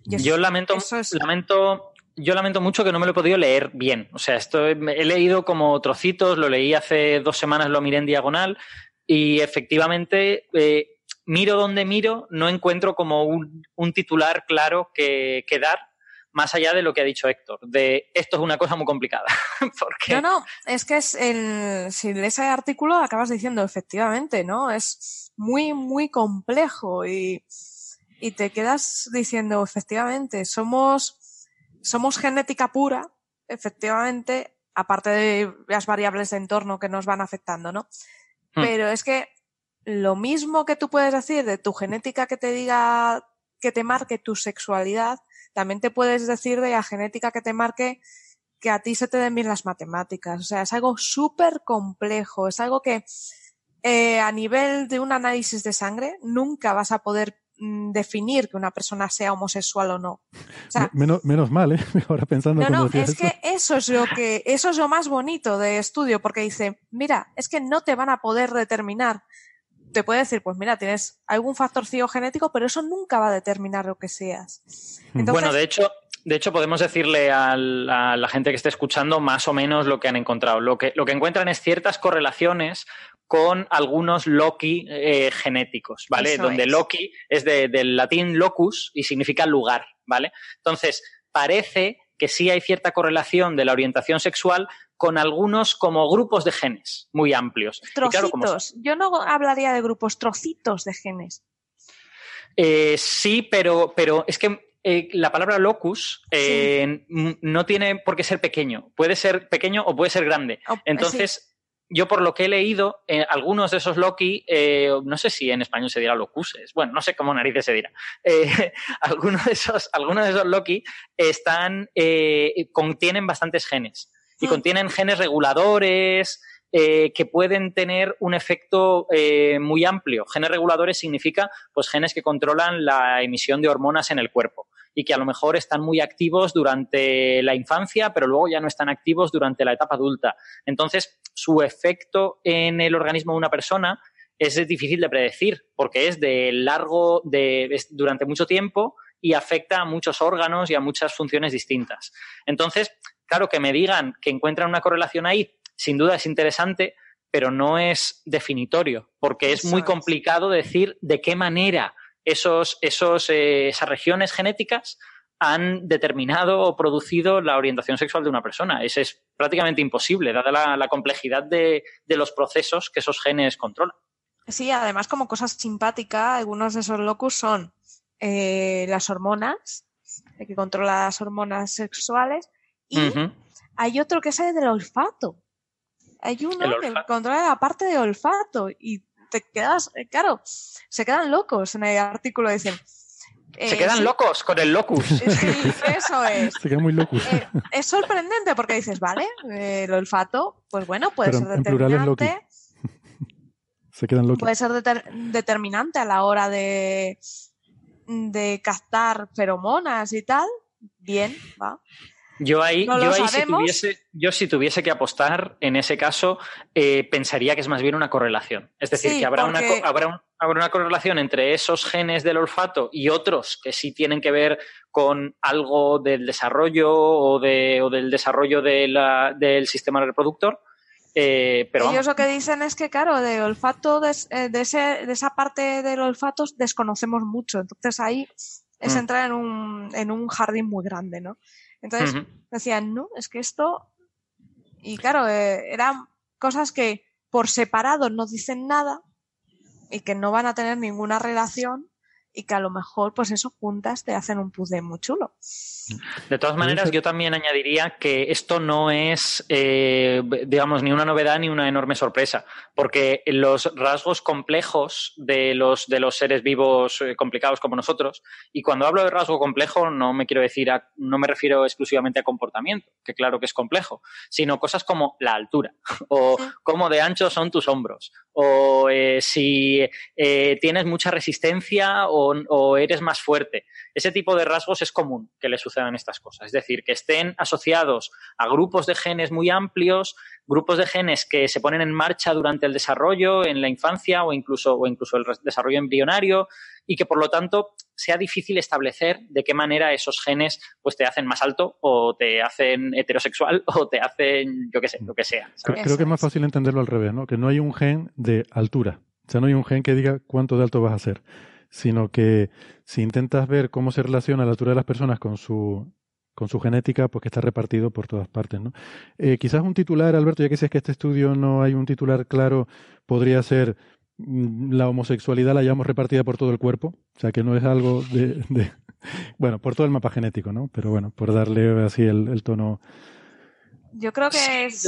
Yo lamento, lamento, yo lamento mucho que no me lo he podido leer bien. O sea, esto he leído como trocitos, lo leí hace dos semanas, lo miré en diagonal y efectivamente eh, miro donde miro, no encuentro como un, titular claro que, dar, más allá de lo que ha dicho Héctor, de esto es una cosa muy complicada. porque... No, no, es que es el, si lees el artículo acabas diciendo efectivamente, ¿no? Es muy, muy complejo y, y te quedas diciendo efectivamente, somos, somos genética pura, efectivamente, aparte de las variables de entorno que nos van afectando, ¿no? Hmm. Pero es que lo mismo que tú puedes decir de tu genética que te diga, que te marque tu sexualidad, también te puedes decir de la genética que te marque que a ti se te den bien las matemáticas. O sea, es algo súper complejo, es algo que eh, a nivel de un análisis de sangre nunca vas a poder mm, definir que una persona sea homosexual o no. menos, menos, mal, ¿eh? Ahora pensando. No, no, es que eso es lo que, eso es lo más bonito de estudio, porque dice, mira, es que no te van a poder determinar te puede decir, pues mira, tienes algún factor genético, pero eso nunca va a determinar lo que seas. Bueno, de hecho, de hecho, podemos decirle a la, gente que esté escuchando más o menos lo que han encontrado. Lo que, lo que encuentran es ciertas correlaciones con algunos loci eh, genéticos, ¿vale? Donde loci es del latín locus y significa lugar, ¿vale? Entonces, parece que sí hay cierta correlación de la orientación sexual con algunos como grupos de genes muy amplios. Trocitos. Yo no hablaría de grupos, trocitos de genes. Eh, sí, pero, pero es que eh, la palabra locus eh, no tiene por qué ser pequeño. Puede ser pequeño o puede ser grande. Entonces, yo por lo que he leído, algunos de esos Loki, no sé si en español se dirá locuses, bueno, no sé cómo narices se dirá. algunos, de esos, algunos de esos Loki están, contienen bastantes genes y contienen genes reguladores eh, que pueden tener un efecto eh, muy amplio. Genes reguladores significa pues genes que controlan la emisión de hormonas en el cuerpo y que a lo mejor están muy activos durante la infancia, pero luego ya no están activos durante la etapa adulta. Entonces, su efecto en el organismo de una persona es difícil de predecir porque es de largo, de, durante mucho tiempo y afecta a muchos órganos y a muchas funciones distintas. Entonces, claro, que me digan que encuentran una correlación ahí, sin duda es interesante, pero no es definitorio, porque es muy complicado decir de qué manera esos, esos, eh, esas regiones genéticas han determinado o producido la orientación sexual de una persona. Eso es prácticamente imposible, dada la, complejidad de, los procesos que esos genes controlan. Sí, además como cosa simpática, algunos de esos locus son eh, las hormonas, que controla las hormonas sexuales, y hay otro que sale del olfato. Hay uno que controla la parte de olfato y te quedas, eh, claro, se quedan locos en el artículo, dicen. se eh, quedan locos con el locus. Sí, eso es. Se quedan muy locos. Eh, es sorprendente porque dices, vale, el olfato, pues bueno, puede ser determinante. se quedan locos. Puede ser determinante a la hora de, de captar feromonas y tal. Bien, va. Yo ahí, yo ahí si, tuviese, yo si tuviese que apostar, en ese caso, eh, pensaría que es más bien una correlación. Es decir, que habrá, una, habrá, una correlación entre esos genes del olfato y otros que sí tienen que ver con algo del desarrollo o, de, o del desarrollo de la, del sistema reproductor. Eh, pero Ellos lo que dicen es que, claro, de olfato, de, eh, de, ese, de esa parte del olfato desconocemos mucho. Entonces ahí es mm. entrar en un, en un jardín muy grande, ¿no? Entonces decían, no, es que esto... Y claro, eh, eran cosas que por separado no dicen nada y que no van a tener ninguna relación y que a lo mejor, pues eso, juntas te hacen un puzzle muy chulo. De todas maneras, yo también añadiría que esto no es, eh, digamos, ni una novedad ni una enorme sorpresa, porque los rasgos complejos de los, de los seres vivos eh, complicados como nosotros, y cuando hablo de rasgo complejo no me quiero decir, no me refiero exclusivamente a comportamiento, que claro que es complejo, sino cosas como la altura, o cómo de ancho son tus hombros, o eh, si tienes mucha resistencia o o, eres más fuerte. Ese tipo de rasgos es común que le estas cosas. Es decir, que estén asociados a grupos de genes muy amplios, grupos de genes que se ponen en marcha durante el desarrollo, en la infancia o incluso, o incluso el desarrollo embrionario y que por lo tanto sea difícil establecer de qué manera esos genes pues te hacen más alto o te hacen heterosexual o te hacen, yo qué sé, lo que sea. Creo que es más fácil entenderlo al revés, ¿no? Que no hay un gen de altura. O sea, no hay un gen que diga cuánto de alto vas a ser sino que si intentas ver cómo se relaciona la altura de las personas con su con su genética, pues que está repartido por todas partes, ¿no? Eh, quizás un titular, Alberto, ya que si es que este estudio no hay un titular claro, podría ser mm, la homosexualidad la llevamos repartida por todo el cuerpo, o sea que no es algo de, bueno, por todo el mapa genético, ¿no? Pero bueno, por darle así el, tono. Yo creo que es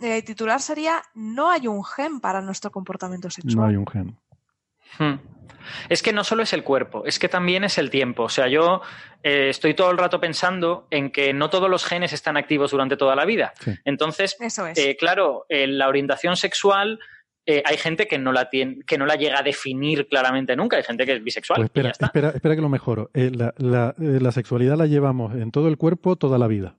el titular sería no hay un gen para nuestro comportamiento sexual. No hay un gen. Hmm. Es que no solo es el cuerpo, es que también es el tiempo. O sea, yo eh, estoy todo el rato pensando en que no todos los genes están activos durante toda la vida. Entonces, eh, claro, en la orientación sexual eh, hay gente que no la tiene, que no la llega a definir claramente nunca. Hay gente que es bisexual. Pues espera, espera, espera que lo mejoro. la sexualidad la llevamos en todo el cuerpo toda la vida.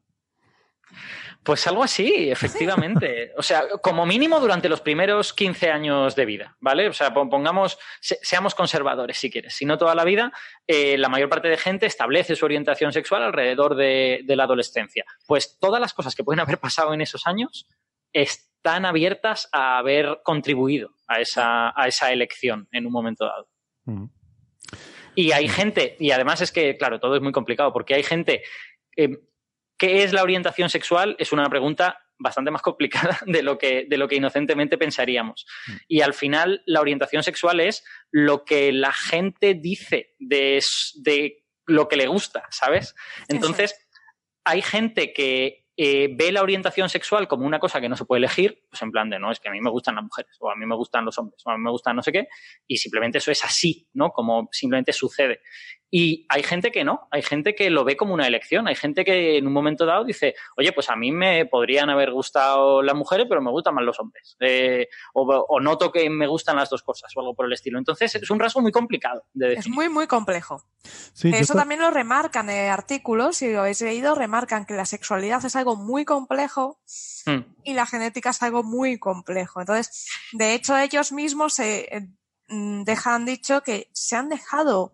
Pues algo así, efectivamente. O sea, como mínimo durante los primeros 15 años de vida, ¿vale? O sea, pongamos, seamos conservadores si quieres. Si no toda la vida, eh, la mayor parte de gente establece su orientación sexual alrededor de, la adolescencia. Pues todas las cosas que pueden haber pasado en esos años están abiertas a haber contribuido a esa, a esa elección en un momento dado. Mm. Y hay gente, y además es que, claro, todo es muy complicado, porque hay gente eh, ¿Qué es la orientación sexual? Es una pregunta bastante más complicada de lo que, de lo que inocentemente pensaríamos. Mm. Y al final, la orientación sexual es lo que la gente dice de, de lo que le gusta, ¿sabes? Entonces, hay gente que eh, ve la orientación sexual como una cosa que no se puede elegir, pues en plan de, no, es que a mí me gustan las mujeres, o a mí me gustan los hombres, o a mí me gustan no sé qué, y simplemente eso es así, ¿no? Como simplemente sucede. Y hay gente que no, hay gente que lo ve como una elección, hay gente que en un momento dado dice, oye, pues a mí me podrían haber gustado las mujeres, pero me gustan más los hombres. Eh, o, noto que me gustan las dos cosas o algo por el estilo. Entonces es un rasgo muy complicado de Es muy, muy complejo. Eso también lo remarcan en artículos, si lo habéis leído, remarcan que la sexualidad es algo muy complejo hmm. y la genética es algo muy complejo. Entonces, de hecho, ellos mismos se eh, mm, dejan dicho que se han dejado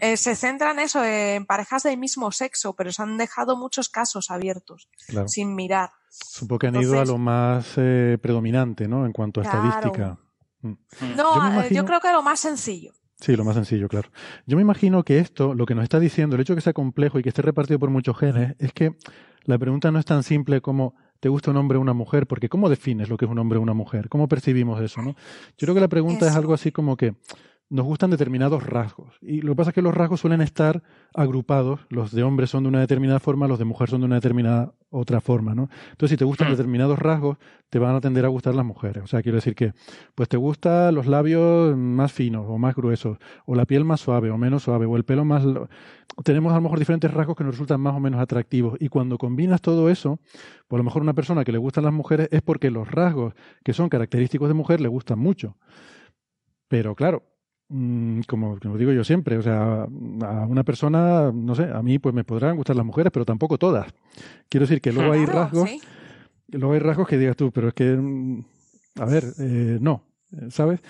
eh, se centran eso en parejas del mismo sexo, pero se han dejado muchos casos abiertos, sin mirar. Supongo que han ido a lo más eh, predominante, ¿no? En cuanto a estadística. Mm. No, eh, yo, creo que lo más sencillo. Sí, lo más sencillo, claro. Yo me imagino que esto, lo que nos está diciendo, el hecho de que sea complejo y que esté repartido por muchos genes, es que la pregunta no es tan simple como ¿te gusta un hombre o una mujer? Porque ¿cómo defines lo que es un hombre o una mujer? ¿Cómo percibimos eso, no? Yo creo que la pregunta es algo así como que nos gustan determinados rasgos. Y lo que pasa es que los rasgos suelen estar agrupados. Los de hombres son de una determinada forma, los de mujer son de una determinada otra forma, ¿no? Entonces, si te gustan hmm. determinados rasgos, te van a tender a gustar las mujeres. O sea, quiero decir que, pues te gustan los labios más finos o más gruesos, o la piel más suave o menos suave, o el pelo más... Tenemos a lo mejor diferentes rasgos que nos resultan más o menos atractivos. Y cuando combinas todo eso, pues a lo mejor una persona que le gustan las mujeres es porque los rasgos que son característicos de mujer le gustan mucho. Pero claro, Mm, como, como, digo yo siempre, o sea, a una persona, no sé, a mí pues me podrán gustar las mujeres, pero tampoco todas. Quiero decir que luego hay rasgos, luego hay rasgos que digas tú, pero es que, mm, a ver, eh, no, ¿sabes?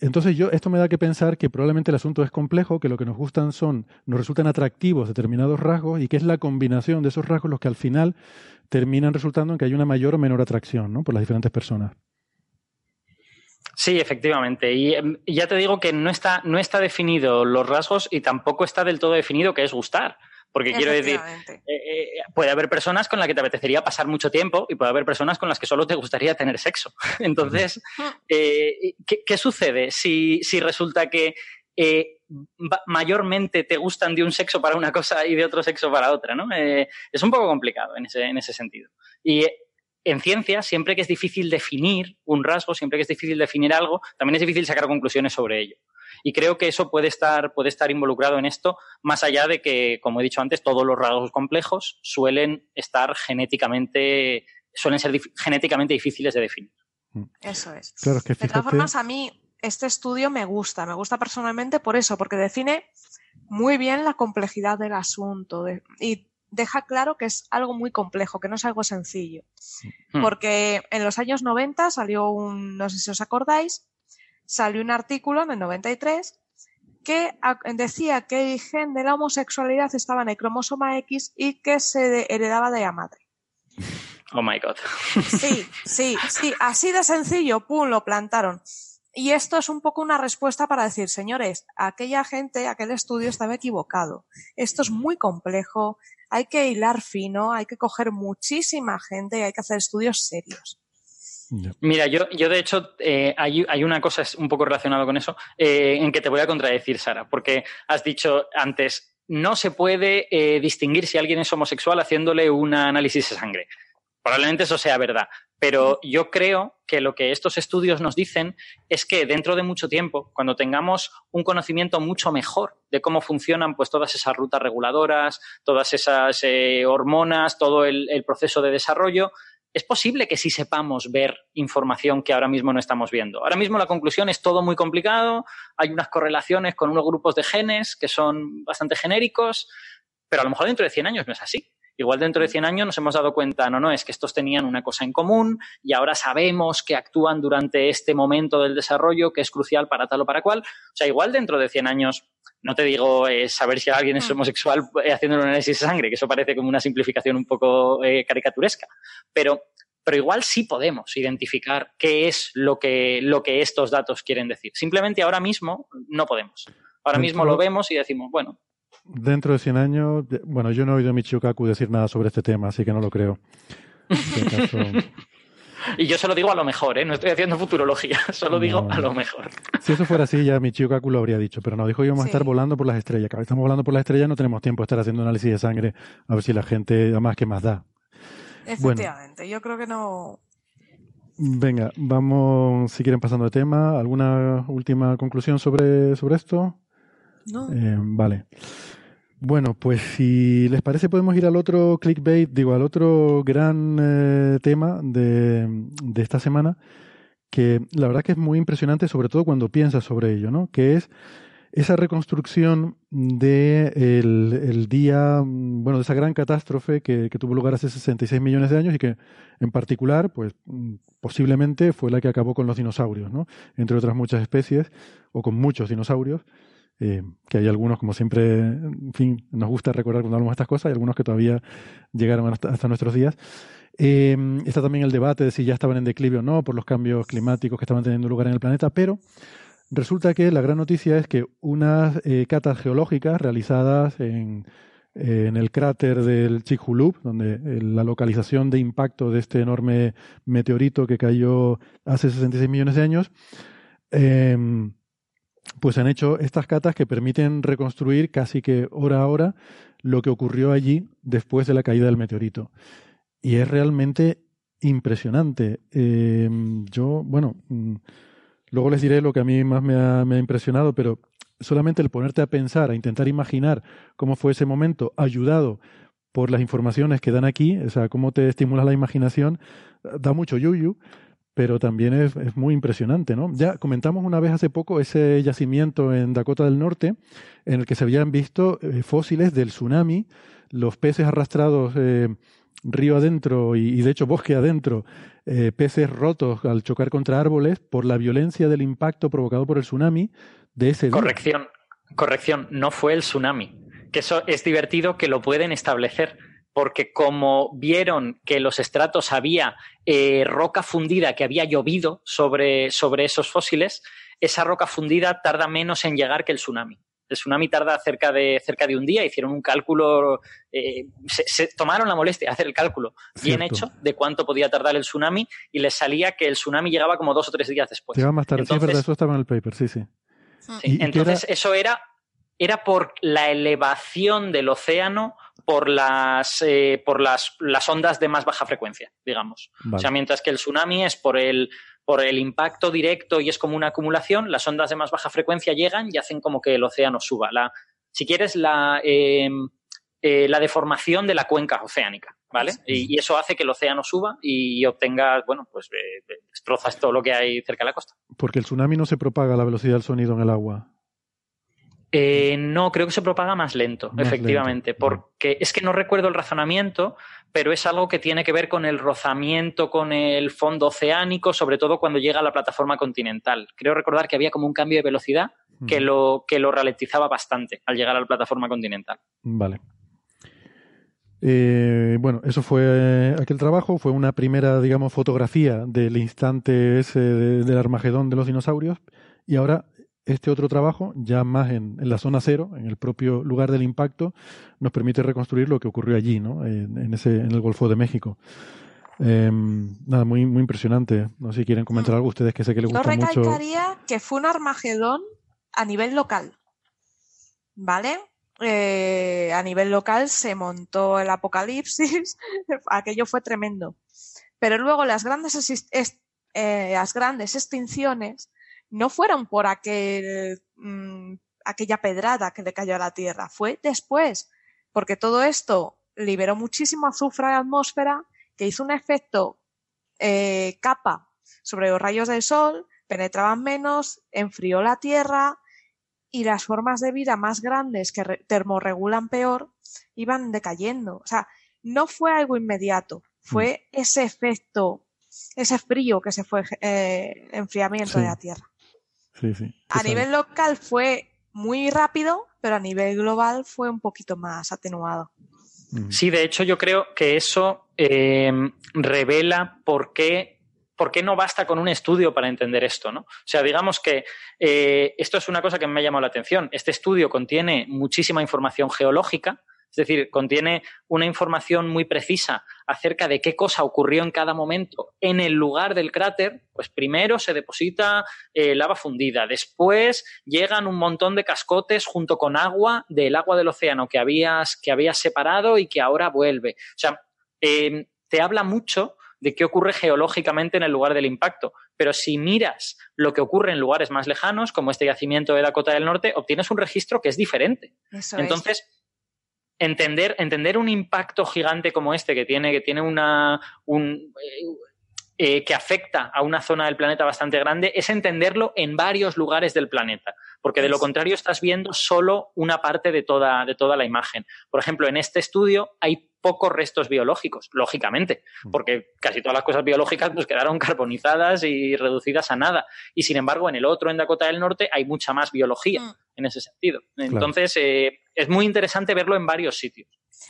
Entonces yo, esto me da que pensar que probablemente el asunto es complejo, que lo que nos gustan son, nos resultan atractivos determinados rasgos y que es la combinación de esos rasgos los que al final terminan resultando en que hay una mayor o menor atracción, ¿no? Por las diferentes personas. Sí, efectivamente. Em, y ya te digo que no está, no está definido los rasgos y tampoco está del todo definido qué es gustar. Porque quiero decir, eh, eh, puede haber personas con las que te apetecería pasar mucho tiempo y puede haber personas con las que solo te gustaría tener sexo. Entonces, eh, ¿qué, sucede si, si resulta que mayormente te gustan de un sexo para una cosa y de otro sexo para otra? ¿no? es un poco complicado en ese, en ese sentido. Y en ciencia, siempre que es difícil definir un rasgo, siempre que es difícil definir algo, también es difícil sacar conclusiones sobre ello. Y creo que eso puede estar, puede estar involucrado en esto, más allá de que, como he dicho antes, todos los rasgos complejos suelen estar genéticamente, suelen ser genéticamente difíciles de definir. Mm. Eso es. De todas formas, a mí este estudio me gusta, me gusta personalmente por eso, porque define muy bien la complejidad del asunto y deja claro que es algo muy complejo, que no es algo sencillo. Mm. Porque en los años 90 salió un, no sé si os acordáis, salió un artículo en el 93 que decía que el gen de la homosexualidad estaba en el cromosoma X y que se heredaba de la madre. Oh my god. Sí, sí, sí, así de sencillo, pum, lo plantaron. Y esto es un poco una respuesta para decir, señores, aquella gente, aquel estudio estaba equivocado. Esto es muy complejo, hay que hilar fino, hay que coger muchísima gente y hay que hacer estudios serios. Mira, yo, yo de hecho eh, hay, hay, una cosa un poco relacionada con eso eh, en que te voy a contradecir, Sara, porque has dicho antes, no se puede eh, distinguir si alguien es homosexual haciéndole un análisis de sangre. Probablemente eso sea verdad, pero yo creo que lo que estos estudios nos dicen es que dentro de mucho tiempo, cuando tengamos un conocimiento mucho mejor de cómo funcionan pues todas esas rutas reguladoras, todas esas hormonas, todo el, proceso de desarrollo, es posible que sí sepamos ver información que ahora mismo no estamos viendo. Ahora mismo la conclusión es todo muy complicado, hay unas correlaciones con unos grupos de genes que son bastante genéricos, pero a lo mejor dentro de 100 años no es así. Igual dentro de 100 años nos hemos dado cuenta, no, no, es que estos tenían una cosa en común y ahora sabemos que actúan durante este momento del desarrollo que es crucial para tal o para cual. O sea, igual dentro de 100 años, no te digo eh, saber si alguien es mm. homosexual eh, haciendo un análisis de sangre, que eso parece como una simplificación un poco eh, caricaturesca, pero, pero igual sí podemos identificar qué es lo que, lo que estos datos quieren decir. Simplemente ahora mismo no podemos. Ahora mismo lo vemos y decimos, bueno, dentro de 100 años, bueno, yo no he oído a Michio Kaku decir nada sobre este tema, así que no lo creo. Y yo solo digo a lo mejor, ¿eh? No estoy haciendo futurología, solo digo a lo mejor. Si eso fuera así, ya Michio Kaku lo habría dicho, pero no, dijo que íbamos a estar volando por las estrellas. Cada vez estamos volando por las estrellas, no tenemos tiempo de estar haciendo análisis de sangre, a ver si la gente, además, ¿qué más da? Efectivamente, yo creo que no... Venga, vamos, si quieren, pasando de tema. ¿Alguna última conclusión sobre, sobre esto? No. Eh, vale. Bueno, pues si les parece podemos ir al otro clickbait, digo, al otro gran eh, tema de, de, esta semana, que la verdad que es muy impresionante, sobre todo cuando piensas sobre ello, ¿no? Que es esa reconstrucción de el, día, bueno, de esa gran catástrofe que, que, tuvo lugar hace 66 millones de años y que en particular, pues posiblemente fue la que acabó con los dinosaurios, ¿no? Entre otras muchas especies, o con muchos dinosaurios. Eh, que hay algunos, como siempre, en fin, nos gusta recordar cuando hablamos de estas cosas, hay algunos que todavía llegaron hasta, nuestros días. Eh, está también el debate de si ya estaban en declive o no por los cambios climáticos que estaban teniendo lugar en el planeta, pero resulta que la gran noticia es que unas eh, catas geológicas realizadas en, en el cráter del Chicxulub, donde la localización de impacto de este enorme meteorito que cayó hace 66 millones de años, pues han hecho estas catas que permiten reconstruir casi que hora a hora lo que ocurrió allí después de la caída del meteorito. Y es realmente impresionante. Em, yo, bueno, mm, luego les diré lo que a mí más me ha, me ha, impresionado, pero solamente el ponerte a pensar, a intentar imaginar cómo fue ese momento, ayudado por las informaciones que dan aquí, o sea, cómo te estimula la imaginación, da mucho yuyu pero también es, muy impresionante, ¿no? Ya comentamos una vez hace poco ese yacimiento en Dakota del Norte en el que se habían visto eh, fósiles del tsunami, los peces arrastrados eh, río adentro y, de hecho bosque adentro, eh, peces rotos al chocar contra árboles por la violencia del impacto provocado por el tsunami de ese Corrección, corrección, no fue el tsunami. Que eso es divertido que lo pueden establecer porque como vieron que los estratos había eh, roca fundida que había llovido sobre, sobre esos fósiles, esa roca fundida tarda menos en llegar que el tsunami. El tsunami tarda cerca de, cerca de un día. Hicieron un cálculo, eh, se, tomaron la molestia de hacer el cálculo bien hecho de cuánto podía tardar el tsunami y les salía que el tsunami llegaba como dos o tres días después. Llegaba más tarde, sí, verdad, eso estaba en el paper, sí, sí. entonces, eso era, era por la elevación del océano por las, eh, por las, las, ondas de más baja frecuencia, digamos. O sea, mientras que el tsunami es por el, por el impacto directo y es como una acumulación, las ondas de más baja frecuencia llegan y hacen como que el océano suba. La, si quieres, la, em, eh, la deformación de la cuenca oceánica, ¿vale? Y, eso hace que el océano suba y obtengas, bueno, pues eh, destrozas todo lo que hay cerca de la costa. Porque el tsunami no se propaga a la velocidad del sonido en el agua. Eh, no, creo que se propaga más lento, efectivamente, porque es que no recuerdo el razonamiento, pero es algo que tiene que ver con el rozamiento con el fondo oceánico, sobre todo cuando llega a la plataforma continental. Creo recordar que había como un cambio de velocidad que, lo, que lo ralentizaba bastante al llegar a la plataforma continental. Vale. Eh, bueno, eso fue aquel trabajo, fue una primera, digamos, fotografía del instante ese del Armagedón de los dinosaurios. Y ahora este otro trabajo, ya más en, la zona cero, en el propio lugar del impacto, nos permite reconstruir lo que ocurrió allí, ¿no? en, ese, en el Golfo de México. Em, nada, muy, muy impresionante. No sé si quieren comentar algo ustedes que sé que les gusta mucho. Yo recalcaría que fue un Armagedón a nivel local. ¿Vale? Eh, a nivel local se montó el apocalipsis, aquello fue tremendo. Pero luego las grandes, eh, las grandes extinciones no fueron por aquel, mm, aquella pedrada que le cayó a la Tierra, fue después, porque todo esto liberó muchísimo azufre a la atmósfera que hizo un efecto eh, capa sobre los rayos del Sol, penetraban menos, enfrió la Tierra y las formas de vida más grandes que termorregulan peor iban decayendo. O sea, no fue algo inmediato, fue mm. ese efecto, ese frío que se fue eh, enfriamiento de la Tierra. A nivel local fue muy rápido, pero a nivel global fue un poquito más atenuado. Sí, de hecho yo creo que eso eh, revela por qué, por qué no basta con un estudio para entender esto, ¿no? O sea, digamos que eh, esto es una cosa que me ha llamado la atención. Este estudio contiene muchísima información geológica, es decir, contiene una información muy precisa acerca de qué cosa ocurrió en cada momento en el lugar del cráter. Pues primero se deposita eh, lava fundida, después llegan un montón de cascotes junto con agua del agua del océano que habías, que habías separado y que ahora vuelve. O sea, em, te habla mucho de qué ocurre geológicamente en el lugar del impacto. Pero si miras lo que ocurre en lugares más lejanos, como este yacimiento de Dakota del Norte, obtienes un registro que es diferente. Entonces, entender, entender un impacto gigante como este, que tiene, que tiene una. Un, eh, que afecta a una zona del planeta bastante grande, es entenderlo en varios lugares del planeta, porque de lo contrario estás viendo solo una parte de toda, de toda la imagen. Por ejemplo, en este estudio hay pocos restos biológicos, lógicamente, mm. porque casi todas las cosas biológicas pues quedaron carbonizadas y reducidas a nada. Y sin embargo, en el otro, en Dakota del Norte, hay mucha más biología mm. en ese sentido. Entonces, eh, es muy interesante verlo en varios sitios.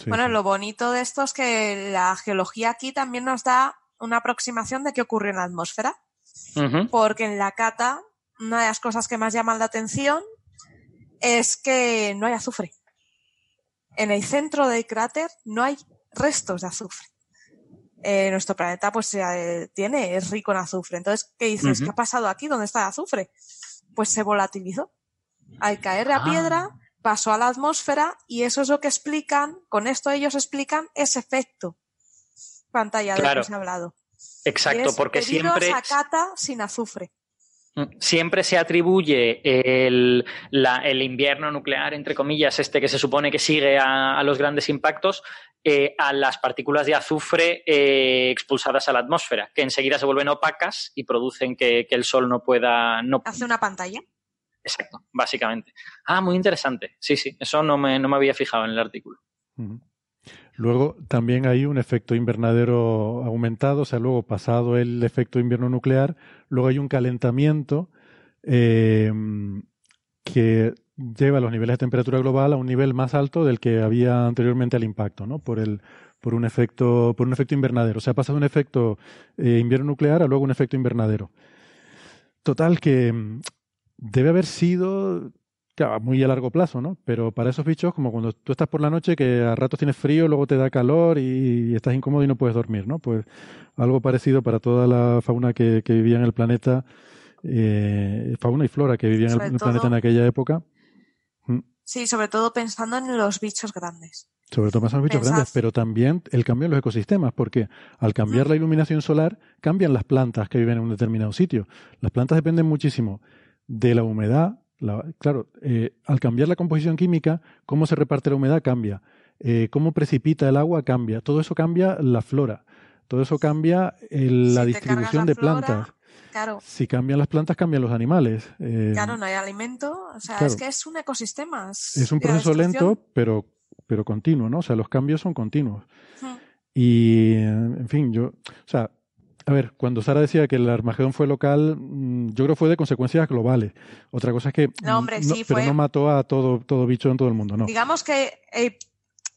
bueno, lo bonito de esto es que la geología aquí también nos da una aproximación de qué ocurre en la atmósfera. Porque en la cata, una de las cosas que más llaman la atención es que no hay azufre en el centro del cráter no hay restos de azufre. Eh, nuestro planeta pues eh, tiene, es rico en azufre. Entonces, ¿qué dices? ¿Qué ha pasado aquí? ¿Dónde está el azufre? Pues se volatilizó. Al caer la ah. piedra, pasó a la atmósfera y eso es lo que explican, con esto ellos explican ese efecto pantalla de que se ha hablado. Exacto, porque siempre... A cata sin azufre. Siempre se atribuye el, invierno nuclear, entre comillas, este que se supone que sigue a, los grandes impactos, eh, a las partículas de azufre eh, expulsadas a la atmósfera, que enseguida se vuelven opacas y producen que, el Sol no pueda... No... ¿Hace una pantalla? Exacto, básicamente. Ah, muy interesante. Sí, sí, eso no me, no me había fijado en el artículo. Luego también hay un efecto invernadero aumentado, o sea, luego pasado el efecto invierno nuclear, luego hay un calentamiento eh, que lleva los niveles de temperatura global a un nivel más alto del que había anteriormente al impacto, ¿no? Por el por un efecto por un efecto invernadero, o sea, ha pasado un efecto eh, invierno nuclear a luego un efecto invernadero. Total que mm, debe haber sido Claro, muy a largo plazo, ¿no? Pero para esos bichos, como cuando tú estás por la noche, que a ratos tienes frío, luego te da calor y, estás incómodo y no puedes dormir, ¿no? Pues algo parecido para toda la fauna que, vivía en el planeta, eh, fauna y flora que vivía en el, planeta en aquella época. Mm. Sí, sobre todo pensando en los bichos grandes. Sobre todo pensando en los bichos grandes, pero también el cambio en los ecosistemas, porque al cambiar la iluminación solar, cambian las plantas que viven en un determinado sitio. Las plantas dependen muchísimo de la humedad, claro, eh, al cambiar la composición química, cómo se reparte la humedad cambia, eh, cómo precipita el agua cambia, todo eso cambia la flora, todo eso cambia la distribución de plantas. Si cambian las plantas, cambian los animales. Eh, claro, no hay alimento. O sea, es que es un ecosistema. Es, un proceso lento, pero, pero continuo, ¿no? O sea, los cambios son continuos. Y, en fin, yo, o sea, a ver, cuando Sara decía que el Armagedón fue local, mm, yo creo que fue de consecuencias globales. Otra cosa es que. No, hombre, sí, Pero no mató a todo, todo bicho en todo el mundo, ¿no? Digamos que eh,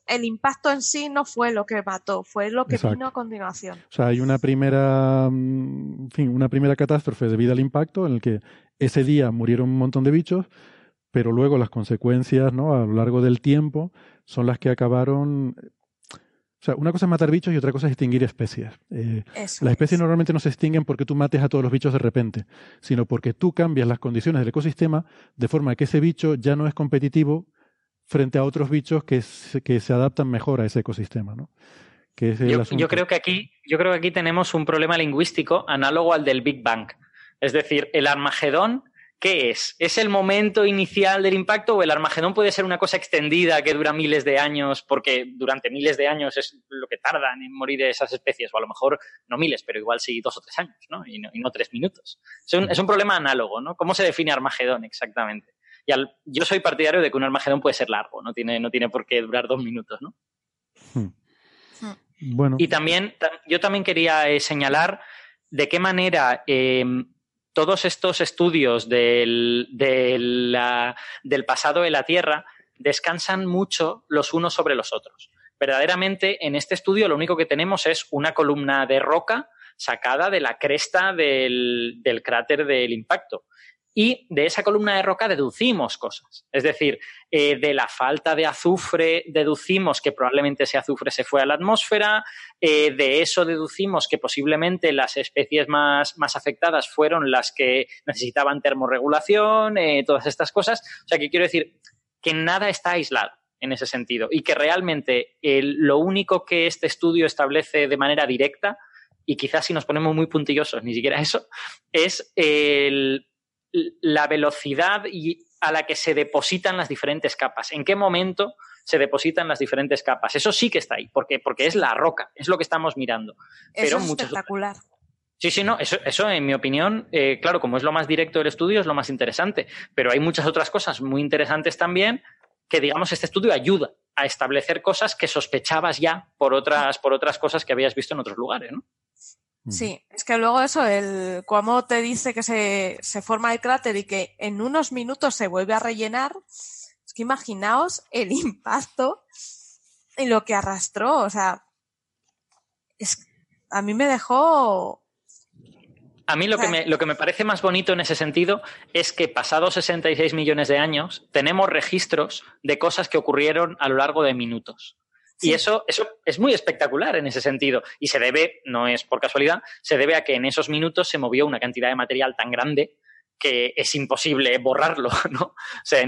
el impacto en sí no fue lo que mató, fue lo que vino a continuación. O sea, hay una primera, mm, en fin, una primera catástrofe debido al impacto en el que ese día murieron un montón de bichos, pero luego las consecuencias, ¿no? A lo largo del tiempo son las que acabaron o sea, una cosa es matar bichos y otra cosa es extinguir especies. Eh, las especies normalmente no se extinguen porque tú mates a todos los bichos de repente, sino porque tú cambias las condiciones del ecosistema de forma que ese bicho ya no es competitivo frente a otros bichos que se, que se adaptan mejor a ese ecosistema, ¿no? Que yo, yo, creo que aquí, yo creo que aquí tenemos un problema lingüístico análogo al del Big Bang. Es decir, el Armagedón ¿Qué es? ¿Es el momento inicial del impacto o el Armagedón puede ser una cosa extendida que dura miles de años porque durante miles de años es lo que tardan en morir esas especies? O a lo mejor no miles, pero igual sí dos o tres años, ¿no? Y no, tres minutos. Es un, problema análogo, ¿no? ¿Cómo se define Armagedón exactamente? Y yo soy partidario de que un Armagedón puede ser largo, no tiene, no tiene por qué durar dos minutos, ¿no? Hmm. Bueno. Y también, yo también quería eh, señalar de qué manera eh, todos estos estudios del, del, pasado de la Tierra descansan mucho los unos sobre los otros. Verdaderamente, en este estudio lo único que tenemos es una columna de roca sacada de la cresta del, del cráter del impacto y de esa columna de roca deducimos cosas. Es decir, eh, de la falta de azufre deducimos que probablemente ese azufre se fue a la atmósfera, eh, de eso deducimos que posiblemente las especies más, más, afectadas fueron las que necesitaban termorregulación, eh, todas estas cosas. O sea, que quiero decir que nada está aislado en ese sentido y que realmente lo único que este estudio establece de manera directa, y quizás si nos ponemos muy puntillosos, ni siquiera eso, es el la velocidad y a la que se depositan las diferentes capas. ¿En qué momento se depositan las diferentes capas? Eso sí que está ahí, porque, porque es la roca, es lo que estamos mirando. Eso es espectacular. Sí, sí, no, eso, eso en mi opinión, eh, claro, como es lo más directo del estudio, es lo más interesante. Pero hay muchas otras cosas muy interesantes también que, digamos, este estudio ayuda a establecer cosas que sospechabas ya por otras, por otras cosas que habías visto en otros lugares, ¿no? Sí, es que luego eso, el Cuomo te dice que se, se forma el cráter y que en unos minutos se vuelve a rellenar. Es que imaginaos el impacto y lo que arrastró. O sea, es, a mí me dejó a mí lo que, me, lo que me parece más bonito en ese sentido es que pasados 66 millones de años tenemos registros de cosas que ocurrieron a lo largo de minutos. Y eso, eso es muy espectacular en ese sentido. Y se debe, no es por casualidad, se debe a que en esos minutos se movió una cantidad de material tan grande que es imposible borrarlo, ¿no? O sea,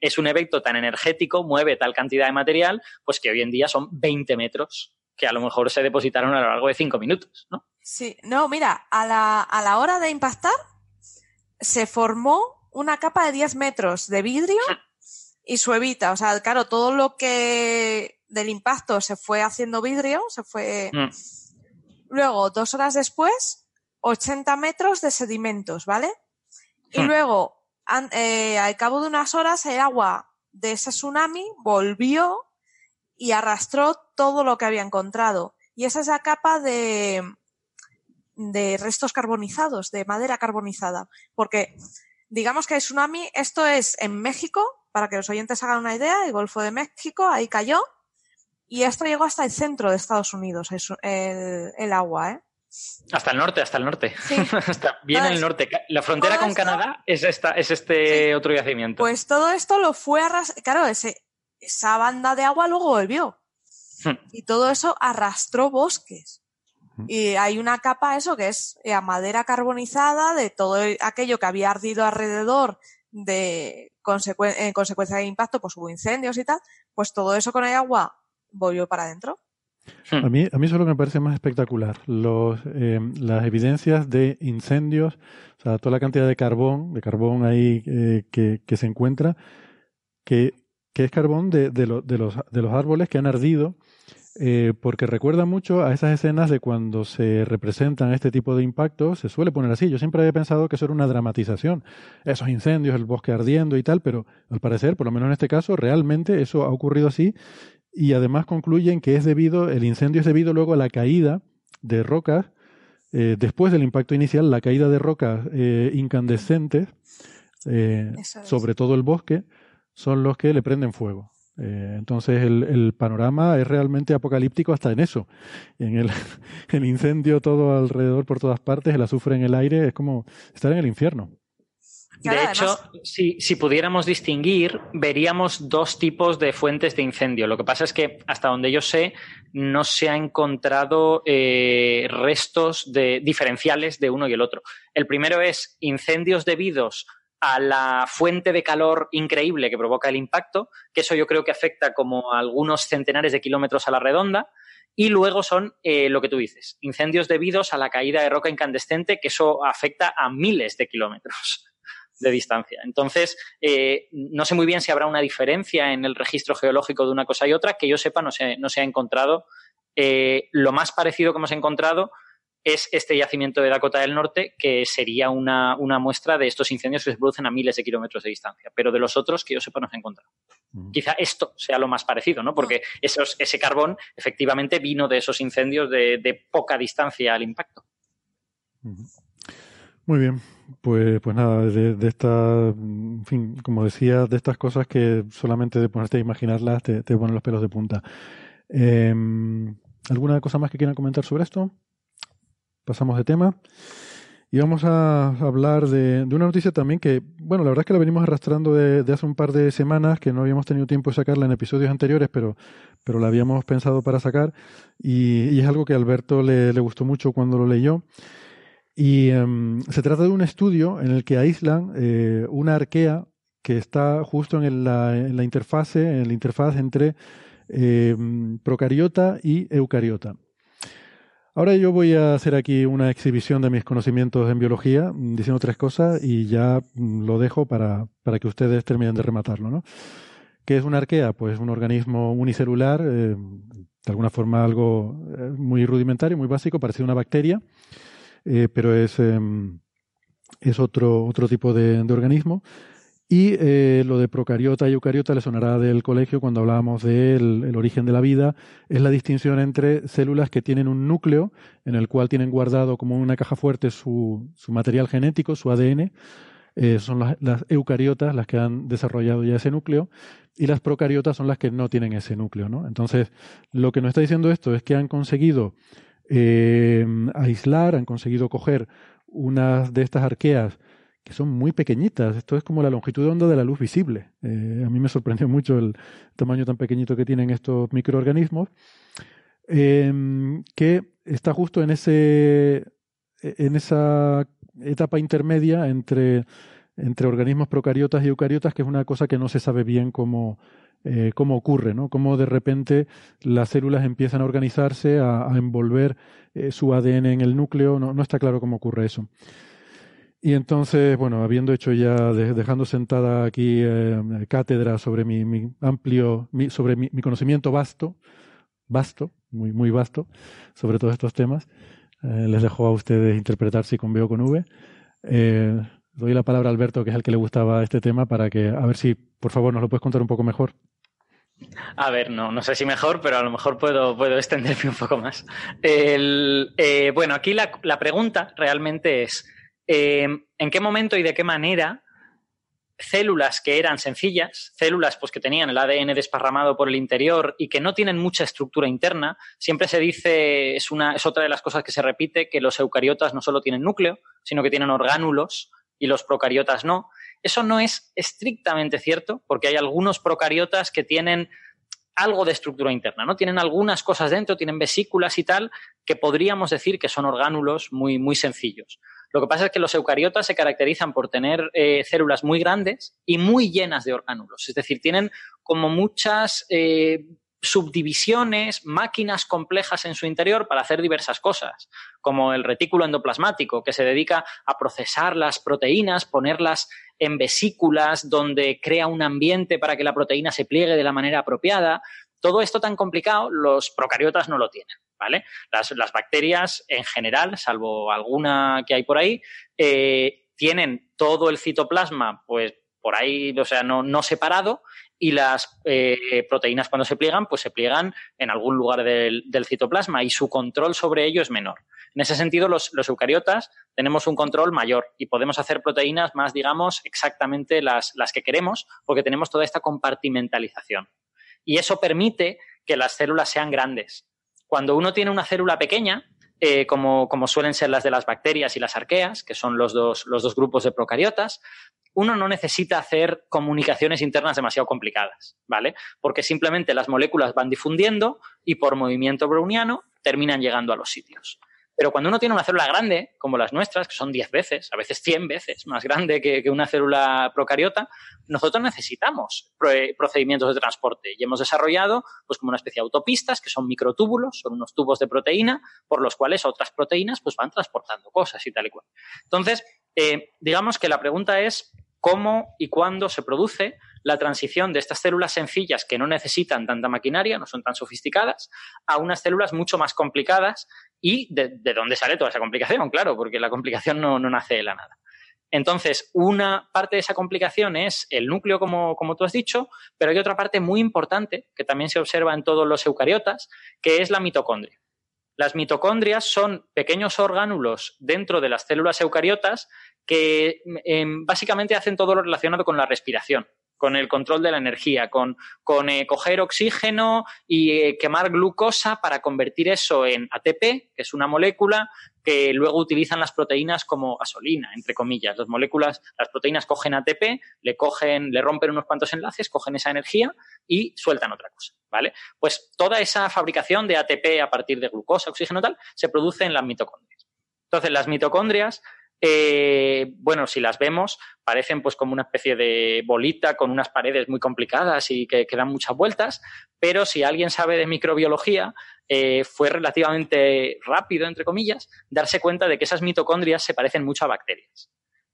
es un evento tan energético, mueve tal cantidad de material, pues que hoy en día son 20 metros que a lo mejor se depositaron a lo largo de 5 minutos, ¿no? Sí, no, mira, a la, a la hora de impactar se formó una capa de 10 metros de vidrio y suevita. O sea, claro, todo lo que del impacto se fue haciendo vidrio, se fue. Mm. Luego, dos horas después, 80 metros de sedimentos, ¿vale? Y mm. luego, eh, al cabo de unas horas, el agua de ese tsunami volvió y arrastró todo lo que había encontrado. Y esa es la capa de, de restos carbonizados, de madera carbonizada. Porque digamos que el tsunami, esto es en México, para que los oyentes hagan una idea, el Golfo de México, ahí cayó, y esto llegó hasta el centro de Estados Unidos, el, el agua, ¿eh? Hasta el norte, hasta el norte. hasta bien el norte. La frontera con Canadá es, esta, es este otro yacimiento. Pues todo esto lo fue arrastrando. Claro, ese, esa banda de agua luego volvió. Hmm. Y todo eso arrastró bosques. Y hay una capa, eso que es eh, a madera carbonizada de todo aquello que había ardido alrededor de en consecuencia de impacto, pues hubo incendios y tal, pues todo eso con el agua volvió para adentro. Hmm. A mí, a mí eso es lo que me parece más espectacular. Los, eh, las evidencias de incendios, o sea, toda la cantidad de carbón, de carbón ahí eh, que, que, se encuentra, que, que es carbón de, de, de, los, de los árboles que han ardido eh, porque recuerda mucho a esas escenas de cuando se representan este tipo de impactos, se suele poner así. Yo siempre había pensado que eso era una dramatización, esos incendios, el bosque ardiendo y tal, pero al parecer, por lo menos en este caso, realmente eso ha ocurrido así y además concluyen que es debido, el incendio es debido luego a la caída de rocas, eh, después del impacto inicial, la caída de rocas eh, incandescentes sobre todo el bosque, son los que le prenden fuego. Eh, entonces el, el, panorama es realmente apocalíptico hasta en eso. En el, el, incendio todo alrededor por todas partes, el azufre en el aire, es como estar en el infierno. De hecho, si, si, pudiéramos distinguir, veríamos dos tipos de fuentes de incendio. Lo que pasa es que, hasta donde yo sé, no se ha encontrado eh, restos de, diferenciales de uno y el otro. El primero es incendios debidos a la fuente de calor increíble que provoca el impacto, que eso yo creo que afecta como a algunos centenares de kilómetros a la redonda, y luego son eh, lo que tú dices, incendios debidos a la caída de roca incandescente, que eso afecta a miles de kilómetros de distancia. Entonces, eh, no sé muy bien si habrá una diferencia en el registro geológico de una cosa y otra, que yo sepa no se, no se ha encontrado. Eh, lo más parecido que hemos encontrado es este yacimiento de Dakota del Norte, que sería una, muestra de estos incendios que se producen a miles de kilómetros de distancia. Pero de los otros, que yo sepa, no se ha encontrado. Quizá esto sea lo más parecido, ¿no? Porque esos, ese carbón efectivamente vino de esos incendios de, poca distancia al impacto. Muy bien, pues, pues nada, de, esta, en fin, como decía, de estas cosas que solamente de ponerte a imaginarlas te, te ponen los pelos de punta. Em, ¿Alguna cosa más que quieran comentar sobre esto? Pasamos de tema. Y vamos a hablar de, una noticia también que, bueno, la verdad es que la venimos arrastrando de, hace un par de semanas, que no habíamos tenido tiempo de sacarla en episodios anteriores, pero, pero la habíamos pensado para sacar. Y, es algo que a Alberto le, gustó mucho cuando lo leyó. Y em, se trata de un estudio en el que aíslan eh, una arquea que está justo en la, en la interfase, en la interfaz entre em, procariota y eucariota. Ahora yo voy a hacer aquí una exhibición de mis conocimientos en biología, diciendo tres cosas y ya lo dejo para, para que ustedes terminen de rematarlo. ¿no? ¿Qué es una arquea? Pues un organismo unicelular, eh, de alguna forma algo eh, muy rudimentario, muy básico, parecido a una bacteria, eh, pero es, em, es otro, otro tipo de, de organismo. Y eh, lo de procariota y eucariota le sonará del colegio cuando hablábamos del el origen de la vida. Es la distinción entre células que tienen un núcleo en el cual tienen guardado como una caja fuerte su, su material genético, su ADN. Eh, son las, las, eucariotas las que han desarrollado ya ese núcleo y las procariotas son las que no tienen ese núcleo. ¿no? Entonces, lo que nos está diciendo esto es que han conseguido eh, aislar, han conseguido coger unas de estas arqueas que son muy pequeñitas. Esto es como la longitud de onda de la luz visible. Eh, a mí me sorprendió mucho el tamaño tan pequeñito que tienen estos microorganismos, em, que está justo en, ese, en esa etapa intermedia entre, entre organismos procariotas y eucariotas, que es una cosa que no se sabe bien cómo, eh, cómo ocurre, ¿no? Cómo de repente las células empiezan a organizarse, a, envolver eh, su ADN en el núcleo. No, no está claro cómo ocurre eso. Y entonces, bueno, habiendo hecho ya, dejando sentada aquí eh, cátedra sobre mi, amplio, sobre mi, conocimiento vasto, vasto, muy, muy vasto, sobre todos estos temas, eh, les dejo a ustedes interpretar si con B o con V. Eh, doy la palabra a Alberto, que es el que le gustaba este tema, para que, a ver si, por favor, nos lo puedes contar un poco mejor. A ver, no, no sé si mejor, pero a lo mejor puedo, puedo extenderme un poco más. El, bueno, aquí la, la pregunta realmente es, Em, ¿en qué momento y de qué manera células que eran sencillas, células pues que tenían el ADN desparramado por el interior y que no tienen mucha estructura interna. Siempre se dice, es, una, es otra de las cosas que se repite, que los eucariotas no solo tienen núcleo, sino que tienen orgánulos y los procariotas no. Eso no es estrictamente cierto, porque hay algunos procariotas que tienen algo de estructura interna, ¿no? Tienen algunas cosas dentro, tienen vesículas y tal, que podríamos decir que son orgánulos muy, muy sencillos. Lo que pasa es que los eucariotas se caracterizan por tener eh, células muy grandes y muy llenas de orgánulos. Es decir, tienen como muchas eh, subdivisiones, máquinas complejas en su interior para hacer diversas cosas, como el retículo endoplasmático, que se dedica a procesar las proteínas, ponerlas en vesículas, donde crea un ambiente para que la proteína se pliegue de la manera apropiada. Todo esto tan complicado, los procariotas no lo tienen. ¿Vale? Las, bacterias en general, salvo alguna que hay por ahí, eh, tienen todo el citoplasma, pues por ahí, o sea, no, separado, y las eh, proteínas cuando se pliegan, pues se pliegan en algún lugar del, citoplasma y su control sobre ello es menor. En ese sentido, los, eucariotas tenemos un control mayor y podemos hacer proteínas más, digamos, exactamente las, las que queremos porque tenemos toda esta compartimentalización. Y eso permite que las células sean grandes. Cuando uno tiene una célula pequeña, eh, como, suelen ser las de las bacterias y las arqueas, que son los dos, los dos grupos de procariotas, uno no necesita hacer comunicaciones internas demasiado complicadas, ¿vale? Porque simplemente las moléculas van difundiendo y por movimiento browniano terminan llegando a los sitios. Pero cuando uno tiene una célula grande, como las nuestras, que son 10 veces, a veces 100 veces más grande que, una célula procariota, nosotros necesitamos procedimientos de transporte y hemos desarrollado pues como una especie de autopistas que son microtúbulos, son unos tubos de proteína por los cuales otras proteínas pues van transportando cosas y tal y cual. Entonces, eh, digamos que la pregunta es cómo y cuándo se produce la transición de estas células sencillas que no necesitan tanta maquinaria, no son tan sofisticadas, a unas células mucho más complicadas y de, dónde sale toda esa complicación, claro, porque la complicación no, nace de la nada. Entonces, una parte de esa complicación es el núcleo, como, como, tú has dicho, pero hay otra parte muy importante que también se observa en todos los eucariotas, que es la mitocondria. Las mitocondrias son pequeños orgánulos dentro de las células eucariotas que em, básicamente hacen todo lo relacionado con la respiración con el control de la energía, con, eh, coger oxígeno y eh, quemar glucosa para convertir eso en ATP, que es una molécula que luego utilizan las proteínas como gasolina, entre comillas. Las moléculas, las proteínas cogen ATP, le cogen, le rompen unos cuantos enlaces, cogen esa energía y sueltan otra cosa, ¿vale? Pues toda esa fabricación de ATP a partir de glucosa, oxígeno tal, se produce en las mitocondrias. Entonces, las mitocondrias eh, bueno, si las vemos, parecen pues como una especie de bolita con unas paredes muy complicadas y que, dan muchas vueltas, pero si alguien sabe de microbiología, eh, fue relativamente rápido, entre comillas, darse cuenta de que esas mitocondrias se parecen mucho a bacterias.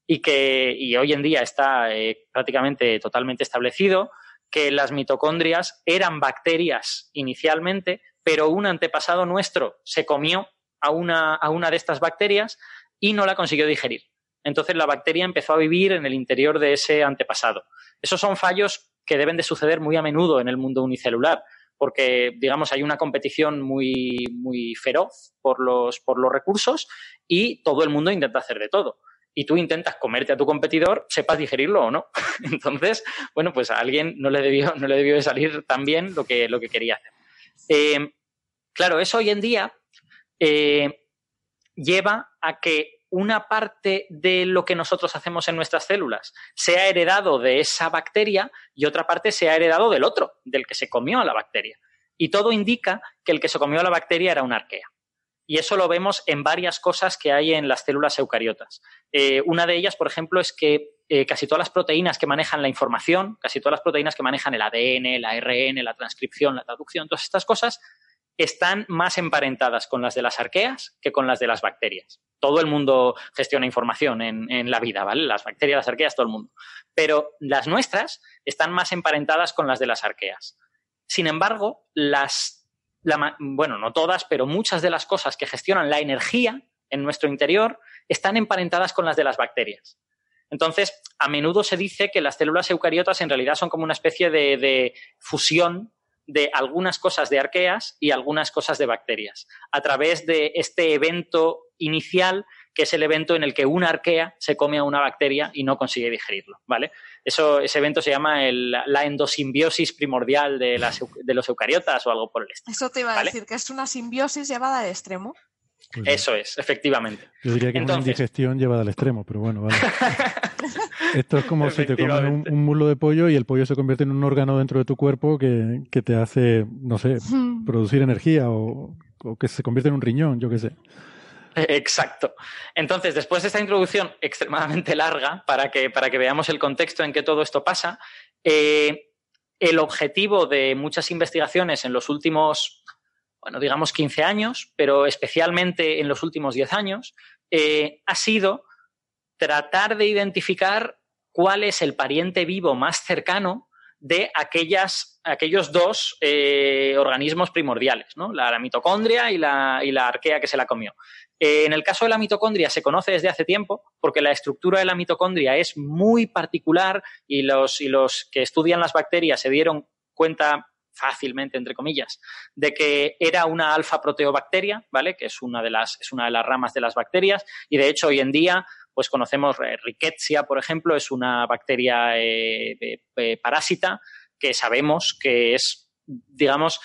Y que y hoy en día está eh, prácticamente totalmente establecido que las mitocondrias eran bacterias inicialmente, pero un antepasado nuestro se comió a una, a una de estas bacterias y no la consiguió digerir. Entonces la bacteria empezó a vivir en el interior de ese antepasado. Esos son fallos que deben de suceder muy a menudo en el mundo unicelular, porque, digamos, hay una competición muy, muy feroz por los, por los recursos y todo el mundo intenta hacer de todo. Y tú intentas comerte a tu competidor, sepas digerirlo o no. Entonces, bueno, pues a alguien no le debió, no le debió de salir tan bien lo que, lo que quería hacer. Eh, claro, eso hoy en día eh, lleva a que una parte de lo que nosotros hacemos en nuestras células sea heredado de esa bacteria y otra parte sea heredado del otro, del que se comió a la bacteria. Y todo indica que el que se comió a la bacteria era una arquea. Y eso lo vemos en varias cosas que hay en las células eucariotas. Eh, una de ellas, por ejemplo, es que eh, casi todas las proteínas que manejan la información, casi todas las proteínas que manejan el ADN, el ARN, la transcripción, la traducción, todas estas cosas, están más emparentadas con las de las arqueas que con las de las bacterias. Todo el mundo gestiona información en, la vida, ¿vale? Las bacterias, las arqueas, todo el mundo. Pero las nuestras están más emparentadas con las de las arqueas. Sin embargo, las, bueno, no todas, pero muchas de las cosas que gestionan la energía en nuestro interior están emparentadas con las de las bacterias. Entonces, a menudo se dice que las células eucariotas en realidad son como una especie de fusión de algunas cosas de arqueas y algunas cosas de bacterias, a través de este evento inicial que es el evento en el que una arquea se come a una bacteria y no consigue digerirlo, ¿vale? Eso, ese evento se llama la endosimbiosis primordial de, los eucariotas o algo por el estilo. Eso te iba a decir, que es una simbiosis llevada al extremo. Pues Eso es, efectivamente. Yo diría que es una indigestión llevada al extremo, pero bueno, vale. Esto es como si te comes un, un, muslo de pollo y el pollo se convierte en un órgano dentro de tu cuerpo que, que te hace, no sé, producir energía o, o, que se convierte en un riñón, yo qué sé. Exacto. Entonces, después de esta introducción extremadamente larga, para que, para que veamos el contexto en que todo esto pasa, eh, el objetivo de muchas investigaciones en los últimos bueno, digamos 15 años, pero especialmente en los últimos 10 años, eh, ha sido tratar de identificar cuál es el pariente vivo más cercano de aquellas, aquellos dos eh, organismos primordiales, ¿no? la, mitocondria y la, arquea que se la comió. Eh, en el caso de la mitocondria se conoce desde hace tiempo porque la estructura de la mitocondria es muy particular y los, y los que estudian las bacterias se dieron cuenta fácilmente, entre comillas, de que era una alfa proteobacteria, ¿vale? Que es una de las, es una de las ramas de las bacterias. Y de hecho, hoy en día, pues conocemos eh, Rickettsia, por ejemplo, es una bacteria eh, parásita que sabemos que es, digamos,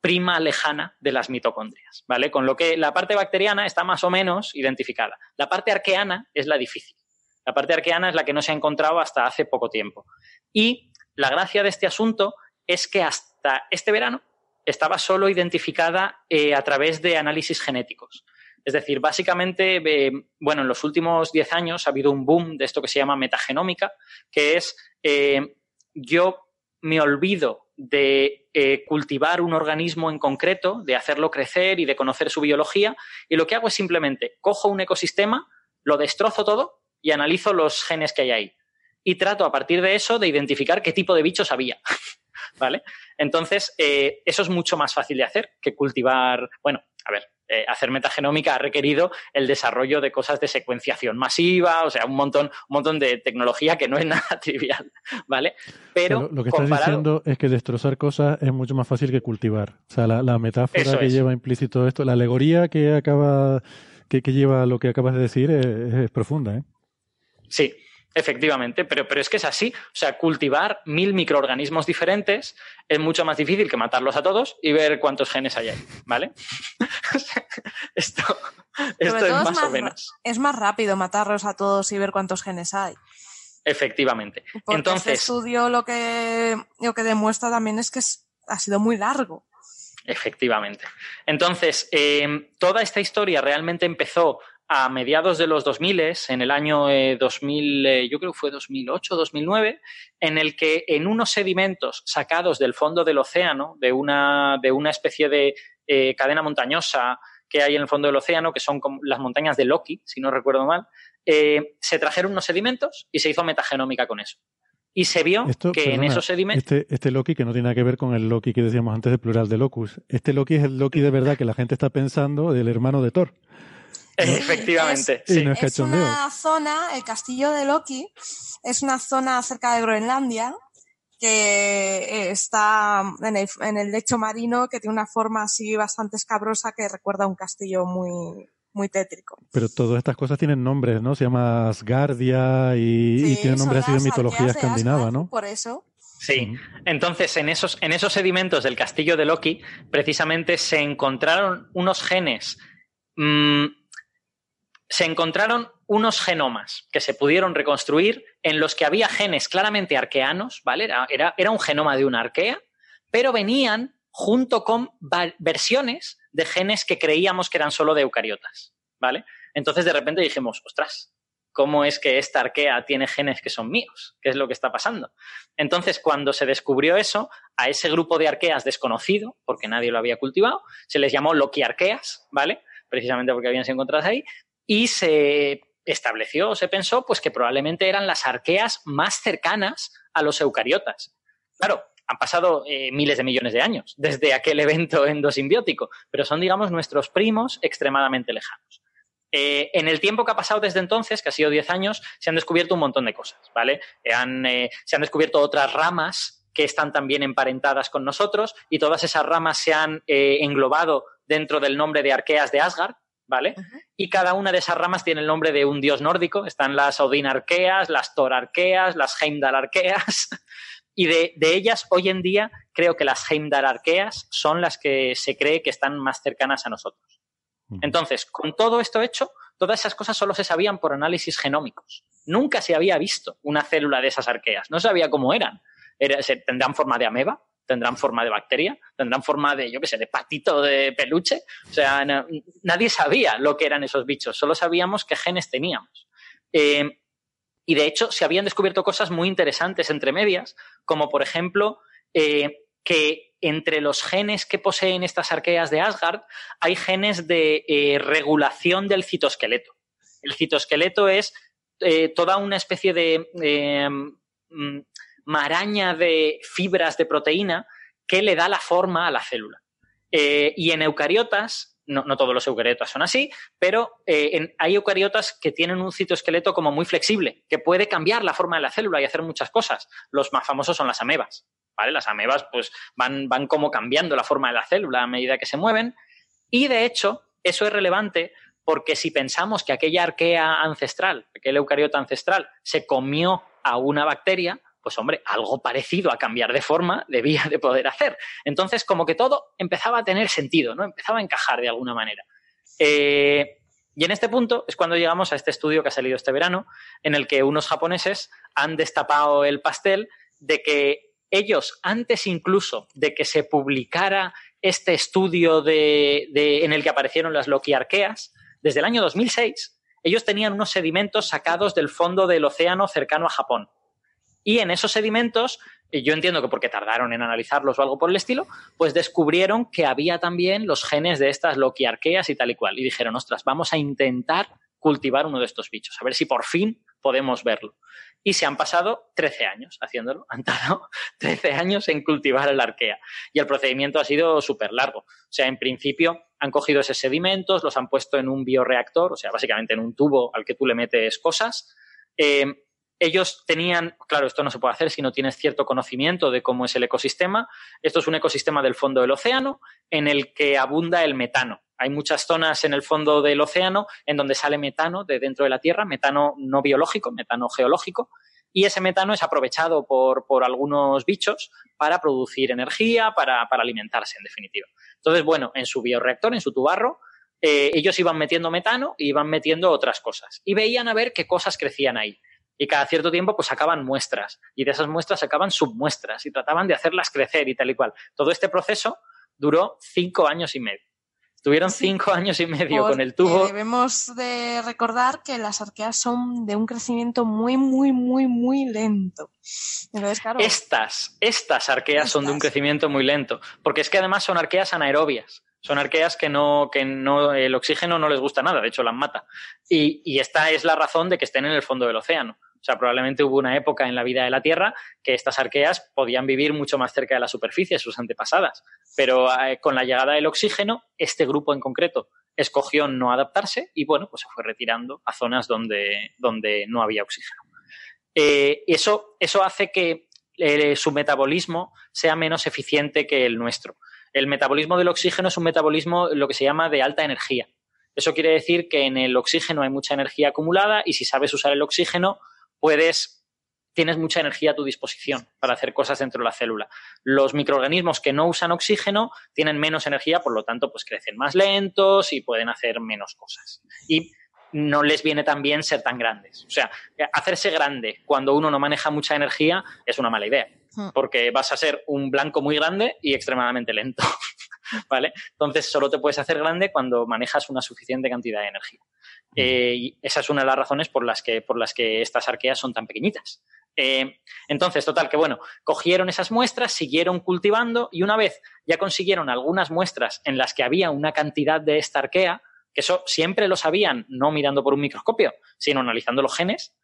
prima lejana de las mitocondrias, ¿vale? Con lo que la parte bacteriana está más o menos identificada. La parte arqueana es la difícil. La parte arqueana es la que no se ha encontrado hasta hace poco tiempo. Y la gracia de este asunto es que hasta este verano estaba solo identificada eh, a través de análisis genéticos. Es decir, básicamente, eh, bueno, en los últimos 10 años ha habido un boom de esto que se llama metagenómica, que es eh, yo me olvido de cultivar un organismo en concreto, de hacerlo crecer y de conocer su biología, y lo que hago es simplemente cojo un ecosistema, lo destrozo todo y analizo los genes que hay ahí. Y trato a partir de eso de identificar qué tipo de bichos había. ¿vale? Entonces, eh, eso es mucho más fácil de hacer que cultivar, bueno, a ver, eh, hacer metagenómica ha requerido el desarrollo de cosas de secuenciación masiva, o sea, un montón, un montón de tecnología que no es nada trivial, ¿vale? Pero, lo que estás diciendo es que destrozar cosas es mucho más fácil que cultivar. O sea, la, metáfora que lleva implícito esto, la alegoría que acaba, que, lleva lo que acabas de decir es, es profunda, ¿eh? Sí, Efectivamente, pero, pero es que es así. O sea, cultivar mil microorganismos diferentes es mucho más difícil que matarlos a todos y ver cuántos genes hay ahí, ¿vale? esto, es, más, o menos. Es más rápido matarlos a todos y ver cuántos genes hay. Efectivamente. Porque este Entonces, este estudio lo que, lo que demuestra también es que ha sido muy largo. Efectivamente. Entonces, eh, toda esta historia realmente empezó a mediados de los 2000, en el año 2000, eh, eh, yo creo que fue 2008, 2009, en el que en unos sedimentos sacados del fondo del océano, de una, de una especie de eh, cadena montañosa que hay en el fondo del océano, que son como las montañas de Loki, si no recuerdo mal, se trajeron unos sedimentos y se hizo metagenómica con eso. Y se vio que en esos sedimentos. Este, este, Loki, que no tiene nada que ver con el Loki que decíamos antes del plural de Locus. Este Loki es el Loki de verdad que la gente está pensando del hermano de Thor. Efectivamente. Es, una zona, el castillo de Loki, es una zona cerca de Groenlandia que está en el, en el lecho marino que tiene una forma así bastante escabrosa que recuerda a un castillo muy, muy tétrico. Pero todas estas cosas tienen nombres, ¿no? Se llama Asgardia y, tiene nombres así de mitología escandinava, ¿no? Por eso. Sí, entonces en esos, en esos sedimentos del castillo de Loki, precisamente se encontraron unos genes mmm, se encontraron unos genomas que se pudieron reconstruir en los que había genes claramente arqueanos, ¿vale? Era, era, un genoma de una arquea, pero venían junto con versiones de genes que creíamos que eran solo de eucariotas, ¿vale? Entonces de repente dijimos, ostras, ¿cómo es que esta arquea tiene genes que son míos? ¿Qué es lo que está pasando? Entonces, cuando se descubrió eso, a ese grupo de arqueas desconocido, porque nadie lo había cultivado, se les llamó loquiarqueas, ¿vale? Precisamente porque habían sido encontradas ahí, y se estableció, se pensó, pues que probablemente eran las arqueas más cercanas a los eucariotas. Claro, han pasado eh, miles de millones de años desde aquel evento endosimbiótico, pero son, digamos, nuestros primos extremadamente lejanos. Eh, en el tiempo que ha pasado desde entonces, que ha sido 10 años, se han descubierto un montón de cosas, ¿vale? Eh, se han descubierto otras ramas que están también emparentadas con nosotros y todas esas ramas se han englobado dentro del nombre de arqueas de Asgard, ¿vale? Y cada una de esas ramas tiene el nombre de un dios nórdico. Están las Odinarqueas, las Thorarqueas, las Heimdallarqueas. Y de, ellas, hoy en día, creo que las Heimdallarqueas son las que se cree que están más cercanas a nosotros. Entonces, con todo esto hecho, todas esas cosas solo se sabían por análisis genómicos. Nunca se había visto una célula de esas arqueas. No sabía cómo eran. ¿Tendrán forma de ameba? Tendrán forma de bacteria, tendrán forma de, yo qué sé, de patito de peluche. O sea, nadie sabía lo que eran esos bichos, solo sabíamos qué genes teníamos. Eh, y de hecho, se habían descubierto cosas muy interesantes entre medias, como por ejemplo eh, que entre los genes que poseen estas arqueas de Asgard hay genes de eh, regulación del citoesqueleto. El citoesqueleto es toda una especie de mm, maraña de fibras de proteína que le da la forma a la célula. Eh, y en eucariotas, no, todos los eucariotas son así, pero eh, hay eucariotas que tienen un citoesqueleto como muy flexible, que puede cambiar la forma de la célula y hacer muchas cosas. Los más famosos son las amebas. ¿vale? Las amebas pues, van, van como cambiando la forma de la célula a medida que se mueven. Y de hecho, eso es relevante porque si pensamos que aquella arquea ancestral, aquel eucariota ancestral, se comió a una bacteria, pues hombre, algo parecido a cambiar de forma debía de poder hacer. Entonces, como que todo empezaba a tener sentido, ¿no? Empezaba a encajar de alguna manera. Eh, y en este punto es cuando llegamos a este estudio que ha salido este verano, en el que unos japoneses han destapado el pastel de que ellos, antes incluso de que se publicara este estudio de, en el que aparecieron las loquiarqueas, desde el año 2006, ellos tenían unos sedimentos sacados del fondo del océano cercano a Japón. Y en esos sedimentos, yo entiendo que porque tardaron en analizarlos o algo por el estilo, pues descubrieron que había también los genes de estas loquiarqueas y tal y cual. Y dijeron, ostras, vamos a intentar cultivar uno de estos bichos, a ver si por fin podemos verlo. Y se han pasado 13 años haciéndolo, han tardado 13 años en cultivar el arquea. Y el procedimiento ha sido súper largo. O sea, en principio han cogido esos sedimentos, los han puesto en un bioreactor, o sea, básicamente en un tubo al que tú le metes cosas. Eh, ellos tenían, claro, esto no se puede hacer si no tienes cierto conocimiento de cómo es el ecosistema. Esto es un ecosistema del fondo del océano en el que abunda el metano. Hay muchas zonas en el fondo del océano en donde sale metano de dentro de la Tierra, metano no biológico, metano geológico, y ese metano es aprovechado por, algunos bichos para producir energía, para, alimentarse, en definitiva. Entonces, bueno, en su bioreactor, en su tubarro, eh, ellos iban metiendo metano y iban metiendo otras cosas. Y veían a ver qué cosas crecían ahí y cada cierto tiempo pues sacaban muestras y de esas muestras sacaban submuestras y trataban de hacerlas crecer y tal y cual. Todo este proceso duró cinco años y medio. Estuvieron cinco años y medio con el tubo. Debemos de recordar que las arqueas son de un crecimiento muy, muy, muy, muy lento. Estas, estas arqueas son de un crecimiento muy lento, porque es que además son arqueas anaerobias. Son arqueas que no, que no, el oxígeno no les gusta nada, de hecho las mata. Y, y esta es la razón de que estén en el fondo del océano. O sea, probablemente hubo una época en la vida de la Tierra que estas arqueas podían vivir mucho más cerca de la superficie, sus antepasadas. Pero eh, con la llegada del oxígeno, este grupo en concreto escogió no adaptarse y, bueno, pues se fue retirando a zonas donde, donde no había oxígeno. Eh, eso, eso hace que eh, su metabolismo sea menos eficiente que el nuestro. El metabolismo del oxígeno es un metabolismo lo que se llama de alta energía. Eso quiere decir que en el oxígeno hay mucha energía acumulada y si sabes usar el oxígeno, puedes, tienes mucha energía a tu disposición para hacer cosas dentro de la célula. Los microorganismos que no usan oxígeno tienen menos energía, por lo tanto, pues crecen más lentos y pueden hacer menos cosas. Y no les viene tan bien ser tan grandes. O sea, hacerse grande cuando uno no maneja mucha energía es una mala idea, hmm. porque vas a ser un blanco muy grande y extremadamente lento. ¿Vale? Entonces solo te puedes hacer grande cuando manejas una suficiente cantidad de energía. Eh, y esa es una de las razones por las que, por las que estas arqueas son tan pequeñitas. Eh, entonces, total, que bueno, cogieron esas muestras, siguieron cultivando y una vez ya consiguieron algunas muestras en las que había una cantidad de esta arquea, que eso siempre lo sabían, no mirando por un microscopio, sino analizando los genes,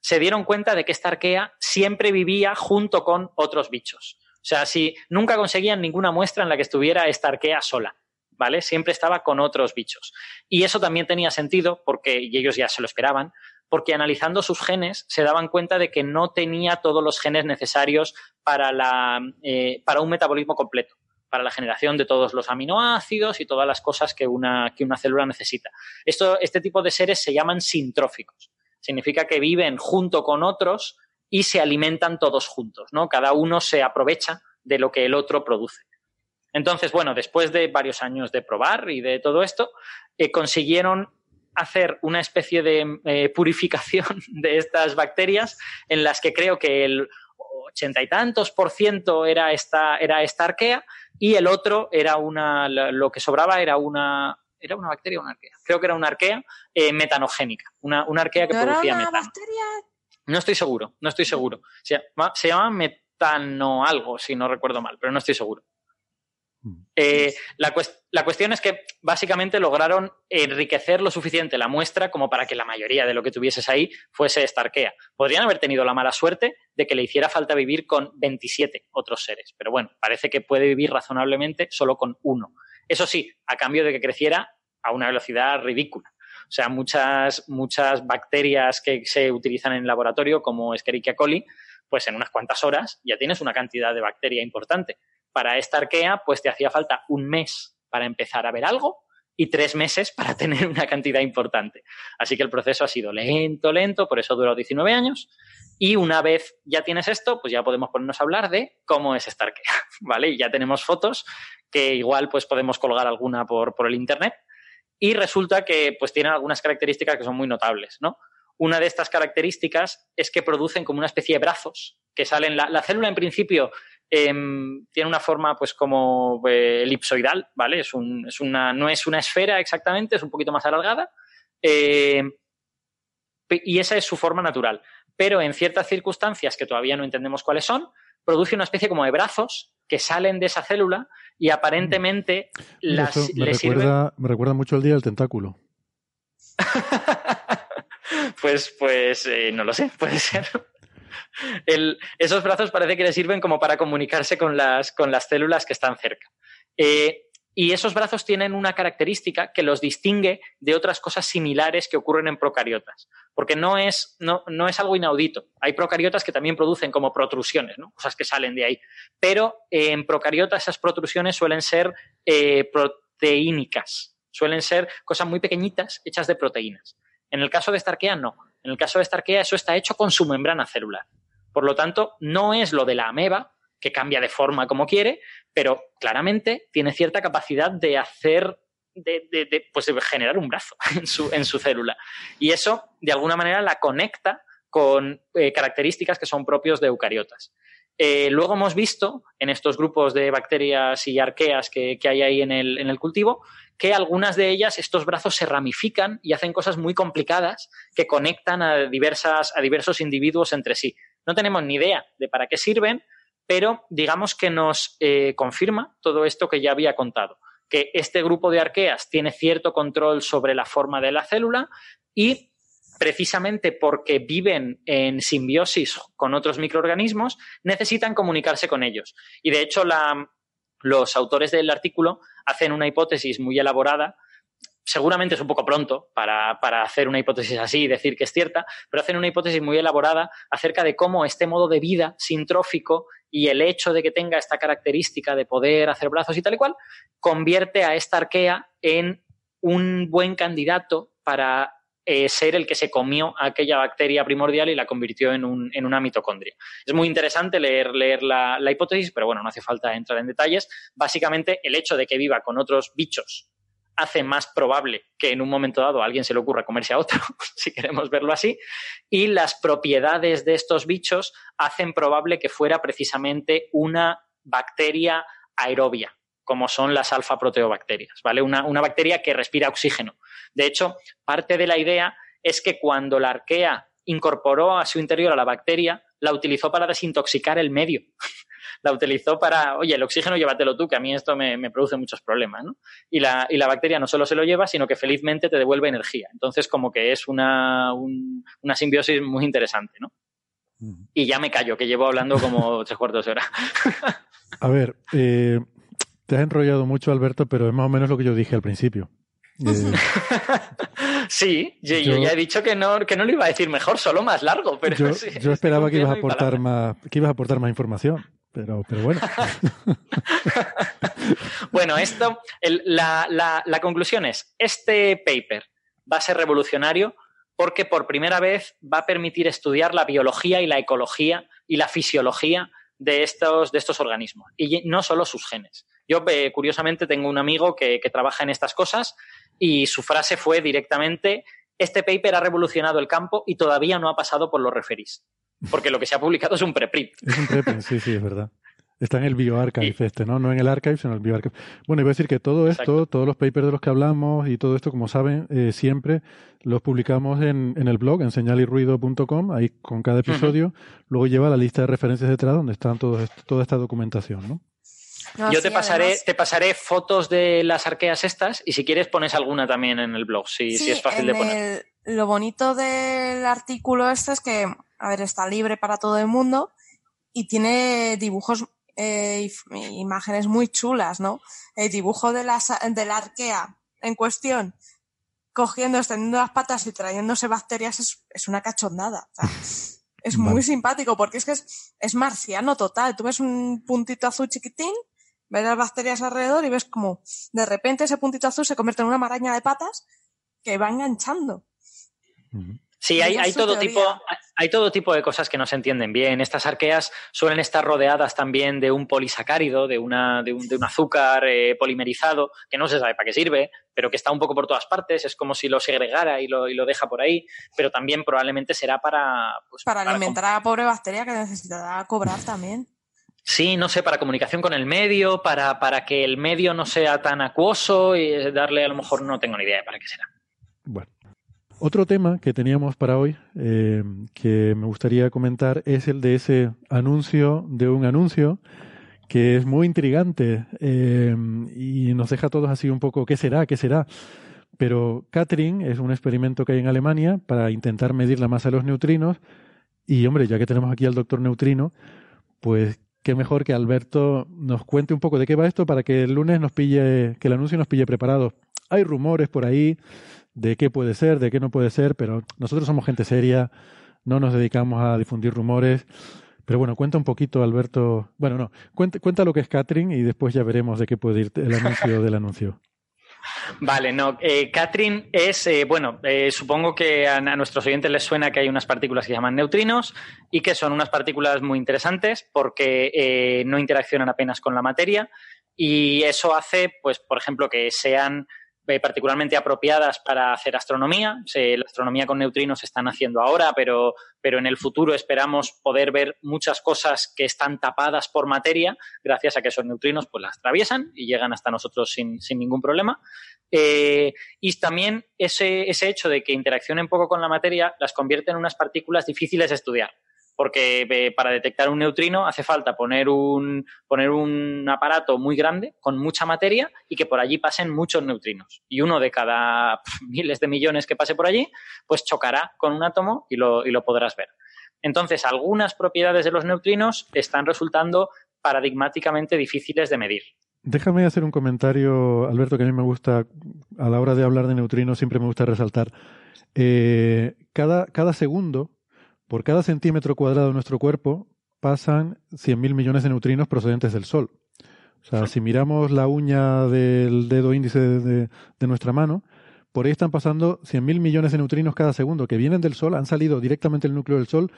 se dieron cuenta de que esta arquea siempre vivía junto con otros bichos. O sea, si nunca conseguían ninguna muestra en la que estuviera esta arquea sola. ¿Vale? Siempre estaba con otros bichos. Y eso también tenía sentido, porque, y ellos ya se lo esperaban, porque analizando sus genes se daban cuenta de que no tenía todos los genes necesarios para, la, eh, para un metabolismo completo. para la generación de todos los aminoácidos y todas las cosas que una, que una célula necesita. Esto, este tipo de seres se llaman sintróficos. Significa que viven junto con otros y se alimentan todos juntos, ¿no? Cada uno se aprovecha de lo que el otro produce. Entonces, bueno, después de varios años de probar y de todo esto, eh, consiguieron hacer una especie de eh, purificación de estas bacterias en las que creo que el ochenta y tantos por ciento era esta, era esta arquea y el otro era una, lo que sobraba era una, ¿Era una bacteria o una arquea? Creo que era una arquea eh, metanogénica, una, una, arquea que producía metano. Bacteria? No estoy seguro, no estoy seguro. Se llama, se llama metano algo, si no recuerdo mal, pero no estoy seguro. Eh, la, cuestión es que básicamente lograron enriquecer lo suficiente la muestra como para que la mayoría de lo que tuvieses ahí fuese esta arquea. Podrían haber tenido la mala suerte de que le hiciera falta vivir con 27 otros seres, pero bueno, parece que puede vivir razonablemente solo con uno. Eso sí, a cambio de que creciera a una velocidad ridícula. O sea, muchas, muchas bacterias que se utilizan en el laboratorio, como Escherichia coli, pues en unas cuantas horas ya tienes una cantidad de bacteria importante para esta arquea, pues te hacía falta un mes para empezar a ver algo y tres meses para tener una cantidad importante. Así que el proceso ha sido lento, lento, por eso duró 19 años. Y una vez ya tienes esto, pues ya podemos ponernos a hablar de cómo es esta arquea, ¿vale? Y ya tenemos fotos que igual pues podemos colgar alguna por, por el internet. Y resulta que pues tienen algunas características que son muy notables, ¿no? Una de estas características es que producen como una especie de brazos que salen. La, la célula en principio Em, tiene una forma pues como eh, elipsoidal, ¿vale? Es, una, no es una esfera exactamente, es un poquito más alargada. Eh, y esa es su forma natural. Pero en ciertas circunstancias que todavía no entendemos cuáles son, produce una especie como de brazos que salen de esa célula y aparentemente las, me, recuerda, me recuerda mucho el día del tentáculo. pues, pues eh, no lo sé, puede ser esos brazos parece que le sirven como para comunicarse con las, con las células que están cerca. Eh, y esos brazos tienen una característica que los distingue de otras cosas similares que ocurren en procariotas, porque no es, no, no es algo inaudito. Hay procariotas que también producen como protrusiones, ¿no? cosas que salen de ahí. Pero en procariotas esas protrusiones suelen ser eh, proteínicas, suelen ser cosas muy pequeñitas hechas de proteínas. En el caso de esta arquea, no. En el caso de esta arquea, eso está hecho con su membrana celular. Por lo tanto, no es lo de la ameba, que cambia de forma como quiere, pero claramente tiene cierta capacidad de hacer, de, pues generar un brazo en su, en su, célula. Y eso, de alguna manera, la conecta con eh, características que son propios de eucariotas. Eh, luego hemos visto en estos grupos de bacterias y arqueas que, hay ahí en el, cultivo que algunas de ellas, estos brazos se ramifican y hacen cosas muy complicadas que conectan a, diversas, a diversos individuos entre sí. No tenemos ni idea de para qué sirven, pero digamos que nos eh, confirma todo esto que ya había contado, que este grupo de arqueas tiene cierto control sobre la forma de la célula y precisamente porque viven en simbiosis con otros microorganismos, necesitan comunicarse con ellos. Y de hecho, los autores del artículo hacen una hipótesis muy elaborada seguramente es un poco pronto para, hacer una hipótesis así y decir que es cierta, pero hacen una hipótesis muy elaborada acerca de cómo este modo de vida sintrófico y el hecho de que tenga esta característica de poder hacer brazos y tal y cual, convierte a esta arquea en un buen candidato para eh, ser el que se comió aquella bacteria primordial y la convirtió en, una mitocondria. Es muy interesante leer, leer la, la hipótesis, pero bueno, no hace falta entrar en detalles. Básicamente, el hecho de que viva con otros bichos hace más probable que en un momento dado a alguien se le ocurra comerse a otro, si queremos verlo así, y las propiedades de estos bichos hacen probable que fuera precisamente una bacteria aerobia, como son las alfa-proteobacterias, ¿vale? Una, una bacteria que respira oxígeno. De hecho, parte de la idea es que cuando la arquea incorporó a su interior a la bacteria, la utilizó para desintoxicar el medio. la utilizó para, oye, el oxígeno llévatelo tú, que a mí esto me, produce muchos problemas, ¿no? Y la, y la, bacteria no solo se lo lleva, sino que felizmente te devuelve energía. Entonces, como que es una, una simbiosis muy interesante, ¿no? Y ya me callo, que llevo hablando como tres cuartos de hora. a ver, eh, te has enrollado mucho, Alberto, pero es más o menos lo que yo dije al principio. Eh, sí, yo, ya he dicho que no, que no lo iba a decir mejor, solo más largo, pero yo, esperaba que ibas a aportar más, que ibas a aportar más información. pero, pero bueno. bueno, esto, la, la conclusión es, este paper va a ser revolucionario porque por primera vez va a permitir estudiar la biología y la ecología y la fisiología de estos, de estos organismos y no solo sus genes. Yo, eh, curiosamente, tengo un amigo que, trabaja en estas cosas y su frase fue directamente, este paper ha revolucionado el campo y todavía no ha pasado por los referís. Porque lo que se ha publicado es un preprint. Es un preprint, sí, sí, es verdad. Está en el bioarchive este, ¿no? No en el archive, sino en el bioarchive. Bueno, iba a decir que todo esto, todos los papers de los que hablamos y todo esto, como saben, eh, siempre los publicamos en, en, el blog, en señalirruido.com, ahí con cada episodio. Luego lleva la lista de referencias detrás donde están todo toda esta documentación, ¿no? Yo te pasaré, te pasaré fotos de las arqueas estas y si quieres pones alguna también en el blog, si, si es fácil de poner. lo bonito del artículo este es que, a ver, está libre para todo el mundo y tiene dibujos eh, imágenes muy chulas, ¿no? El dibujo de la, de la arquea en cuestión, cogiendo, extendiendo las patas y trayéndose bacterias es, es una cachondada. es muy simpático porque es que es, es marciano total. Tú ves un puntito azul chiquitín, ves las bacterias alrededor y ves como de repente ese puntito azul se convierte en una maraña de patas que va enganchando. Sí, hay, hay todo tipo, hay todo tipo de cosas que no se entienden bien. Estas arqueas suelen estar rodeadas también de un polisacárido, de, una, de, un, de un azúcar eh, polimerizado, que no se sabe para qué sirve, pero que está un poco por todas partes. Es como si lo segregara y lo, y lo deja por ahí, pero también probablemente será para... Pues, para, alimentar a la pobre bacteria que necesitará cobrar también. Sí, no sé, para comunicación con el medio, para, para que el medio no sea tan acuoso y darle a lo mejor no tengo ni idea de para qué será. Bueno, otro tema que teníamos para hoy, eh, que me gustaría comentar, es el de ese anuncio de un anuncio que es muy intrigante eh, y nos deja a todos así un poco, ¿qué será? ¿Qué será? Pero Catherine es un experimento que hay en Alemania para intentar medir la masa de los neutrinos y, hombre, ya que tenemos aquí al doctor neutrino, pues qué mejor que Alberto nos cuente un poco de qué va esto para que el lunes nos pille, que el anuncio nos pille preparados. Hay rumores por ahí de qué puede ser, de qué no puede ser, pero nosotros somos gente seria, no nos dedicamos a difundir rumores. Pero bueno, cuenta un poquito, Alberto. Bueno, no, cuenta, cuenta lo que es Catherine y después ya veremos de qué puede ir el anuncio del anuncio. Vale, no. Eh, Catherine es, eh, bueno, eh, supongo que a, a, nuestros oyentes les suena que hay unas partículas que se llaman neutrinos y que son unas partículas muy interesantes porque eh, no interaccionan apenas con la materia y eso hace, pues, por ejemplo, que sean particularmente apropiadas para hacer astronomía. la astronomía con neutrinos se están haciendo ahora, pero, pero en el futuro esperamos poder ver muchas cosas que están tapadas por materia, gracias a que esos neutrinos pues, las atraviesan y llegan hasta nosotros sin, sin ningún problema. Eh, y también ese, ese hecho de que interaccionen poco con la materia las convierte en unas partículas difíciles de estudiar porque eh, para detectar un neutrino hace falta poner un, poner un aparato muy grande con mucha materia y que por allí pasen muchos neutrinos. Y uno de cada miles de millones que pase por allí, pues chocará con un átomo y lo, y lo podrás ver. Entonces, algunas propiedades de los neutrinos están resultando paradigmáticamente difíciles de medir. Déjame hacer un comentario, Alberto, que a mí me gusta, a la hora de hablar de neutrinos, siempre me gusta resaltar. Eh, cada, cada segundo por cada centímetro cuadrado de nuestro cuerpo pasan 100.000 millones de neutrinos procedentes del Sol. O sea, si miramos la uña del dedo índice de, nuestra mano, por ahí están pasando 100.000 millones de neutrinos cada segundo que vienen del Sol, han salido directamente del núcleo del Sol,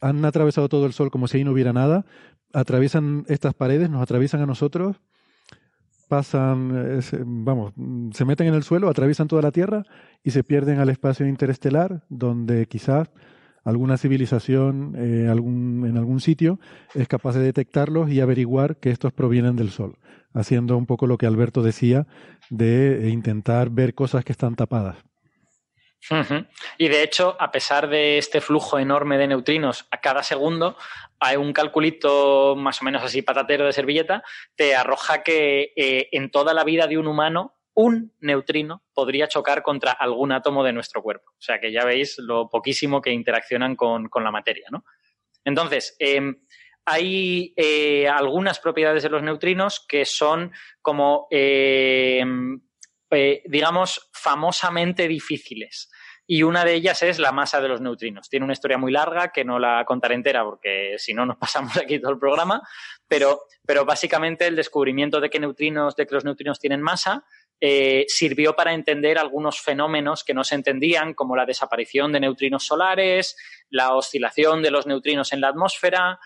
han atravesado todo el Sol como si ahí no hubiera nada, atraviesan estas paredes, nos atraviesan a nosotros, pasan, vamos, se meten en el suelo, atraviesan toda la Tierra y se pierden al espacio interestelar, donde quizás alguna civilización eh, algún, en algún sitio es capaz de detectarlos y averiguar que estos provienen del Sol, haciendo un poco lo que Alberto decía de intentar ver cosas que están tapadas. Y de hecho, a pesar de este flujo enorme de neutrinos a cada segundo, hay un calculito más o menos así patatero de servilleta, te arroja que eh, en toda la vida de un humano un neutrino podría chocar contra algún átomo de nuestro cuerpo. O sea que ya veis lo poquísimo que interaccionan con, la materia, ¿no? Entonces, em, hay eh, algunas propiedades de los neutrinos que son como, em, eh, digamos, famosamente difíciles. y una de ellas es la masa de los neutrinos. Tiene una historia muy larga que no la contaré entera porque si no nos pasamos aquí todo el programa, pero, pero básicamente el descubrimiento de que neutrinos, de que los neutrinos tienen masa, eh, sirvió para entender algunos fenómenos que no se entendían, como la desaparición de neutrinos solares, la oscilación de los neutrinos en la atmósfera.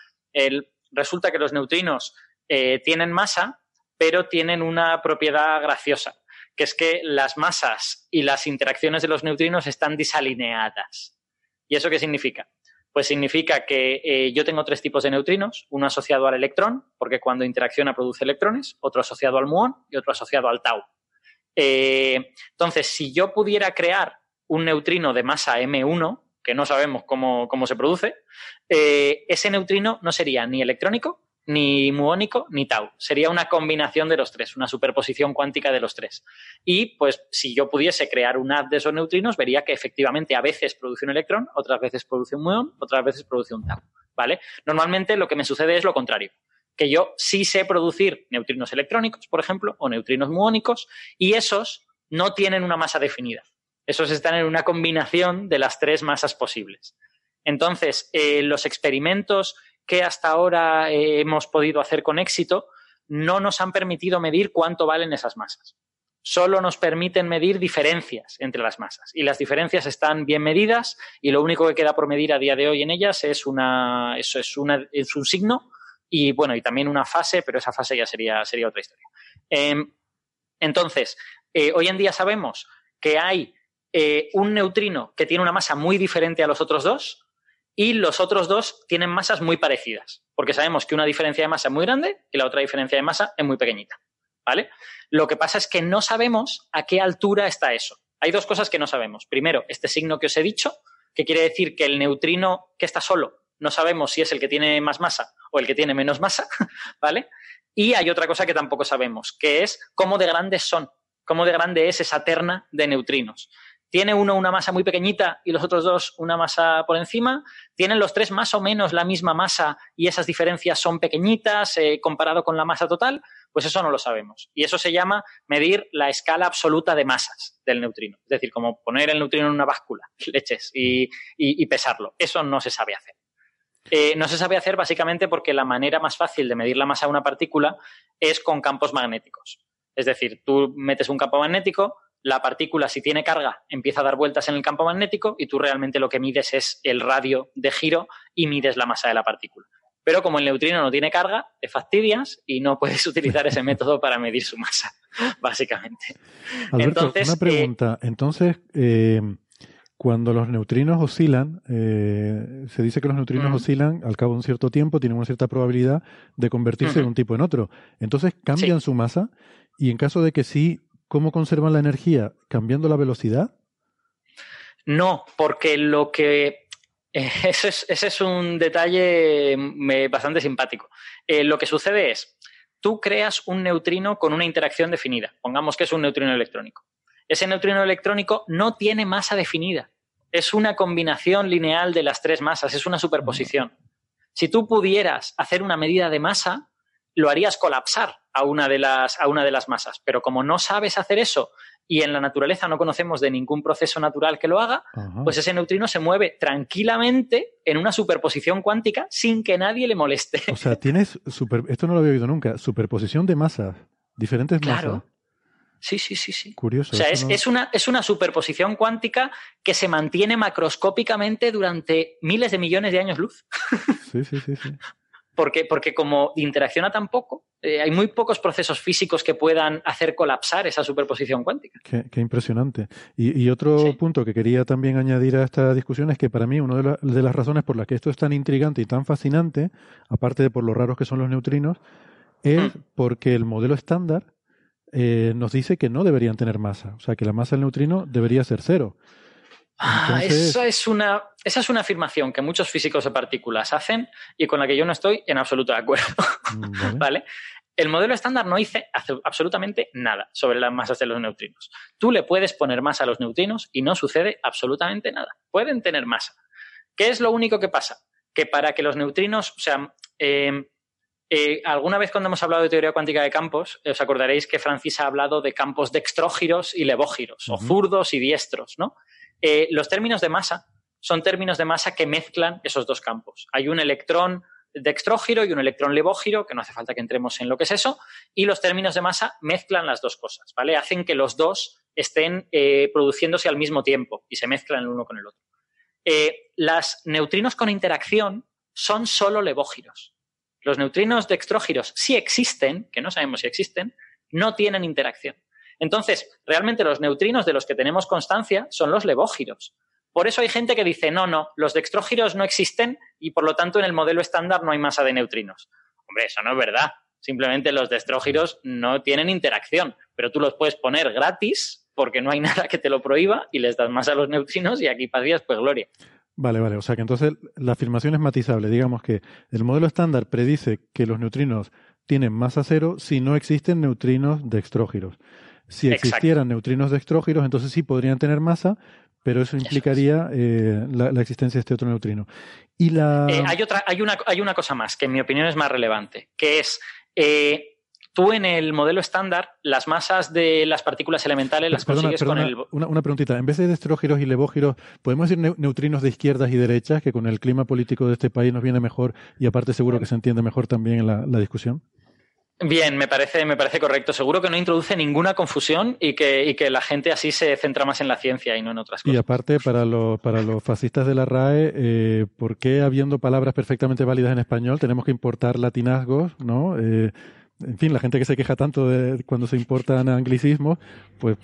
resulta que los neutrinos eh, tienen masa, pero tienen una propiedad graciosa que es que las masas y las interacciones de los neutrinos están disalineadas. ¿Y eso qué significa? Pues significa que eh, yo tengo tres tipos de neutrinos, uno asociado al electrón, porque cuando interacciona produce electrones, otro asociado al muón y otro asociado al tau. Eh, entonces, si yo pudiera crear un neutrino de masa M1, que no sabemos cómo, se produce, eh, ese neutrino no sería ni electrónico ni muónico ni tau. Sería una combinación de los tres, una superposición cuántica de los tres. Y pues si yo pudiese crear un haz de esos neutrinos, vería que efectivamente a veces produce un electrón, otras veces produce un muón, otras veces produce un tau. ¿Vale? Normalmente lo que me sucede es lo contrario. Que yo sí sé producir neutrinos electrónicos, por ejemplo, o neutrinos muónicos, y esos no tienen una masa definida. Esos están en una combinación de las tres masas posibles. Entonces, eh, los experimentos que hasta ahora eh, hemos podido hacer con éxito no nos han permitido medir cuánto valen esas masas. Solo nos permiten medir diferencias entre las masas. Y las diferencias están bien medidas y lo único que queda por medir a día de hoy en ellas es una, eso es, una, es un signo y bueno, y también una fase, pero esa fase ya sería, sería otra historia. Em, entonces, eh, hoy en día sabemos que hay eh, un neutrino que tiene una masa muy diferente a los otros dos, y los otros dos tienen masas muy parecidas, porque sabemos que una diferencia de masa es muy grande y la otra diferencia de masa es muy pequeñita. ¿Vale? Lo que pasa es que no sabemos a qué altura está eso. Hay dos cosas que no sabemos. Primero, este signo que os he dicho, que quiere decir que el neutrino que está solo, no sabemos si es el que tiene más masa o el que tiene menos masa, ¿vale? Y hay otra cosa que tampoco sabemos, que es cómo de grandes son, cómo de grande es esa terna de neutrinos. ¿Tiene uno una masa muy pequeñita y los otros dos una masa por encima? ¿Tienen los tres más o menos la misma masa y esas diferencias son pequeñitas eh, comparado con la masa total? Pues eso no lo sabemos. Y eso se llama medir la escala absoluta de masas del neutrino. Es decir, como poner el neutrino en una báscula, leches, y, pesarlo. Eso no se sabe hacer. Eh, no se sabe hacer básicamente porque la manera más fácil de medir la masa de una partícula es con campos magnéticos. Es decir, tú metes un campo magnético, la partícula, si tiene carga, empieza a dar vueltas en el campo magnético y tú realmente lo que mides es el radio de giro y mides la masa de la partícula. Pero como el neutrino no tiene carga, te fastidias y no puedes utilizar ese método para medir su masa, básicamente. Entonces, una eh, pregunta. Entonces, eh, cuando los neutrinos oscilan, eh, se dice que los neutrinos oscilan al cabo de un cierto tiempo, tienen una cierta probabilidad de convertirse de un tipo en otro. Entonces, ¿cambian su masa? Y en caso de que sí, ¿Cómo conservan la energía? ¿Cambiando la velocidad? No, porque lo que... Eh, ese, es, un detalle mm, bastante simpático. Eh, lo que sucede es, tú creas un neutrino con una interacción definida. Pongamos que es un neutrino electrónico. Ese neutrino electrónico no tiene masa definida. Es una combinación lineal de las tres masas, es una superposición. Si tú pudieras hacer una medida de masa, lo harías colapsar a una de las, a una de las masas. Pero como no sabes hacer eso y en la naturaleza no conocemos de ningún proceso natural que lo haga, pues ese neutrino se mueve tranquilamente en una superposición cuántica sin que nadie le moleste. O sea, tienes super, esto no lo había oído nunca, superposición de masas, diferentes claro. masas. Sí, sí, sí, sí. Curioso. O sea, es, una, es una superposición cuántica que se mantiene macroscópicamente durante miles de millones de años luz. Sí, sí, sí, sí porque, porque como interacciona tan poco, eh, hay muy pocos procesos físicos que puedan hacer colapsar esa superposición cuántica. Qué, impresionante. Y, otro punto que quería también añadir a esta discusión es que para mí una de, las razones por las que esto es tan intrigante y tan fascinante, aparte de por lo raros que son los neutrinos, es mm. porque el modelo estándar eh, nos dice que no deberían tener masa. O sea, que la masa del neutrino debería ser cero. Ah, esa, es una, esa es una afirmación que muchos físicos de partículas hacen y con la que yo no estoy en absoluto de acuerdo. Mm, vale. El modelo estándar no dice absolutamente nada sobre las masas de los neutrinos. Tú le puedes poner masa a los neutrinos y no sucede absolutamente nada. Pueden tener masa. ¿Qué es lo único que pasa? Que para que los neutrinos, o sea, em, eh, alguna vez cuando hemos hablado de teoría cuántica de campos, os acordaréis que Francis ha hablado de campos dextrógiros y levógiros, o zurdos y diestros, ¿no? Eh, los términos de masa son términos de masa que mezclan esos dos campos. Hay un electrón dextrógiro y un electrón levógiro, que no hace falta que entremos en lo que es eso, y los términos de masa mezclan las dos cosas, ¿vale? Hacen que los dos estén eh, produciéndose al mismo tiempo y se mezclan el uno con el otro. Eh, las neutrinos con interacción son solo levógiros. Los neutrinos dextrógiros sí existen, que no sabemos si existen, no tienen interacción. Entonces, realmente los neutrinos de los que tenemos constancia son los levógiros. Por eso hay gente que dice, no, no, los dextrógiros no existen y por lo tanto en el modelo estándar no hay masa de neutrinos. Hombre, eso no es verdad. Simplemente los dextrógiros no tienen interacción, pero tú los puedes poner gratis porque no hay nada que te lo prohíba y les das más a los neutrinos y aquí pasías pues gloria. Vale, vale. O sea que entonces la afirmación es matizable. Digamos que el modelo estándar predice que los neutrinos tienen masa cero si no existen neutrinos dextrógiros. Si existieran neutrinos dextrógiros, entonces sí podrían tener masa, pero eso implicaría eh, la, existencia de este otro neutrino. Y la... Eh, hay, otra, hay, una, hay una cosa más que en mi opinión es más relevante, que es eh, tú en el modelo estándar las masas de las partículas elementales las consigues con el... Una, una, preguntita, en vez de destrógiros y levógiros, ¿podemos decir neutrinos de izquierdas y derechas, que con el clima político de este país nos viene mejor y aparte seguro que se entiende mejor también en la discusión? Bien, me parece, me parece correcto. Seguro que no introduce ninguna confusión y que, que, la gente así se centra más en la ciencia y no en otras cosas. Y aparte, para, para los fascistas de la RAE, eh, ¿por qué habiendo palabras perfectamente válidas en español tenemos que importar latinazgos? ¿no? Eh, en fin, la gente que se queja tanto de cuando se importan anglicismos, pues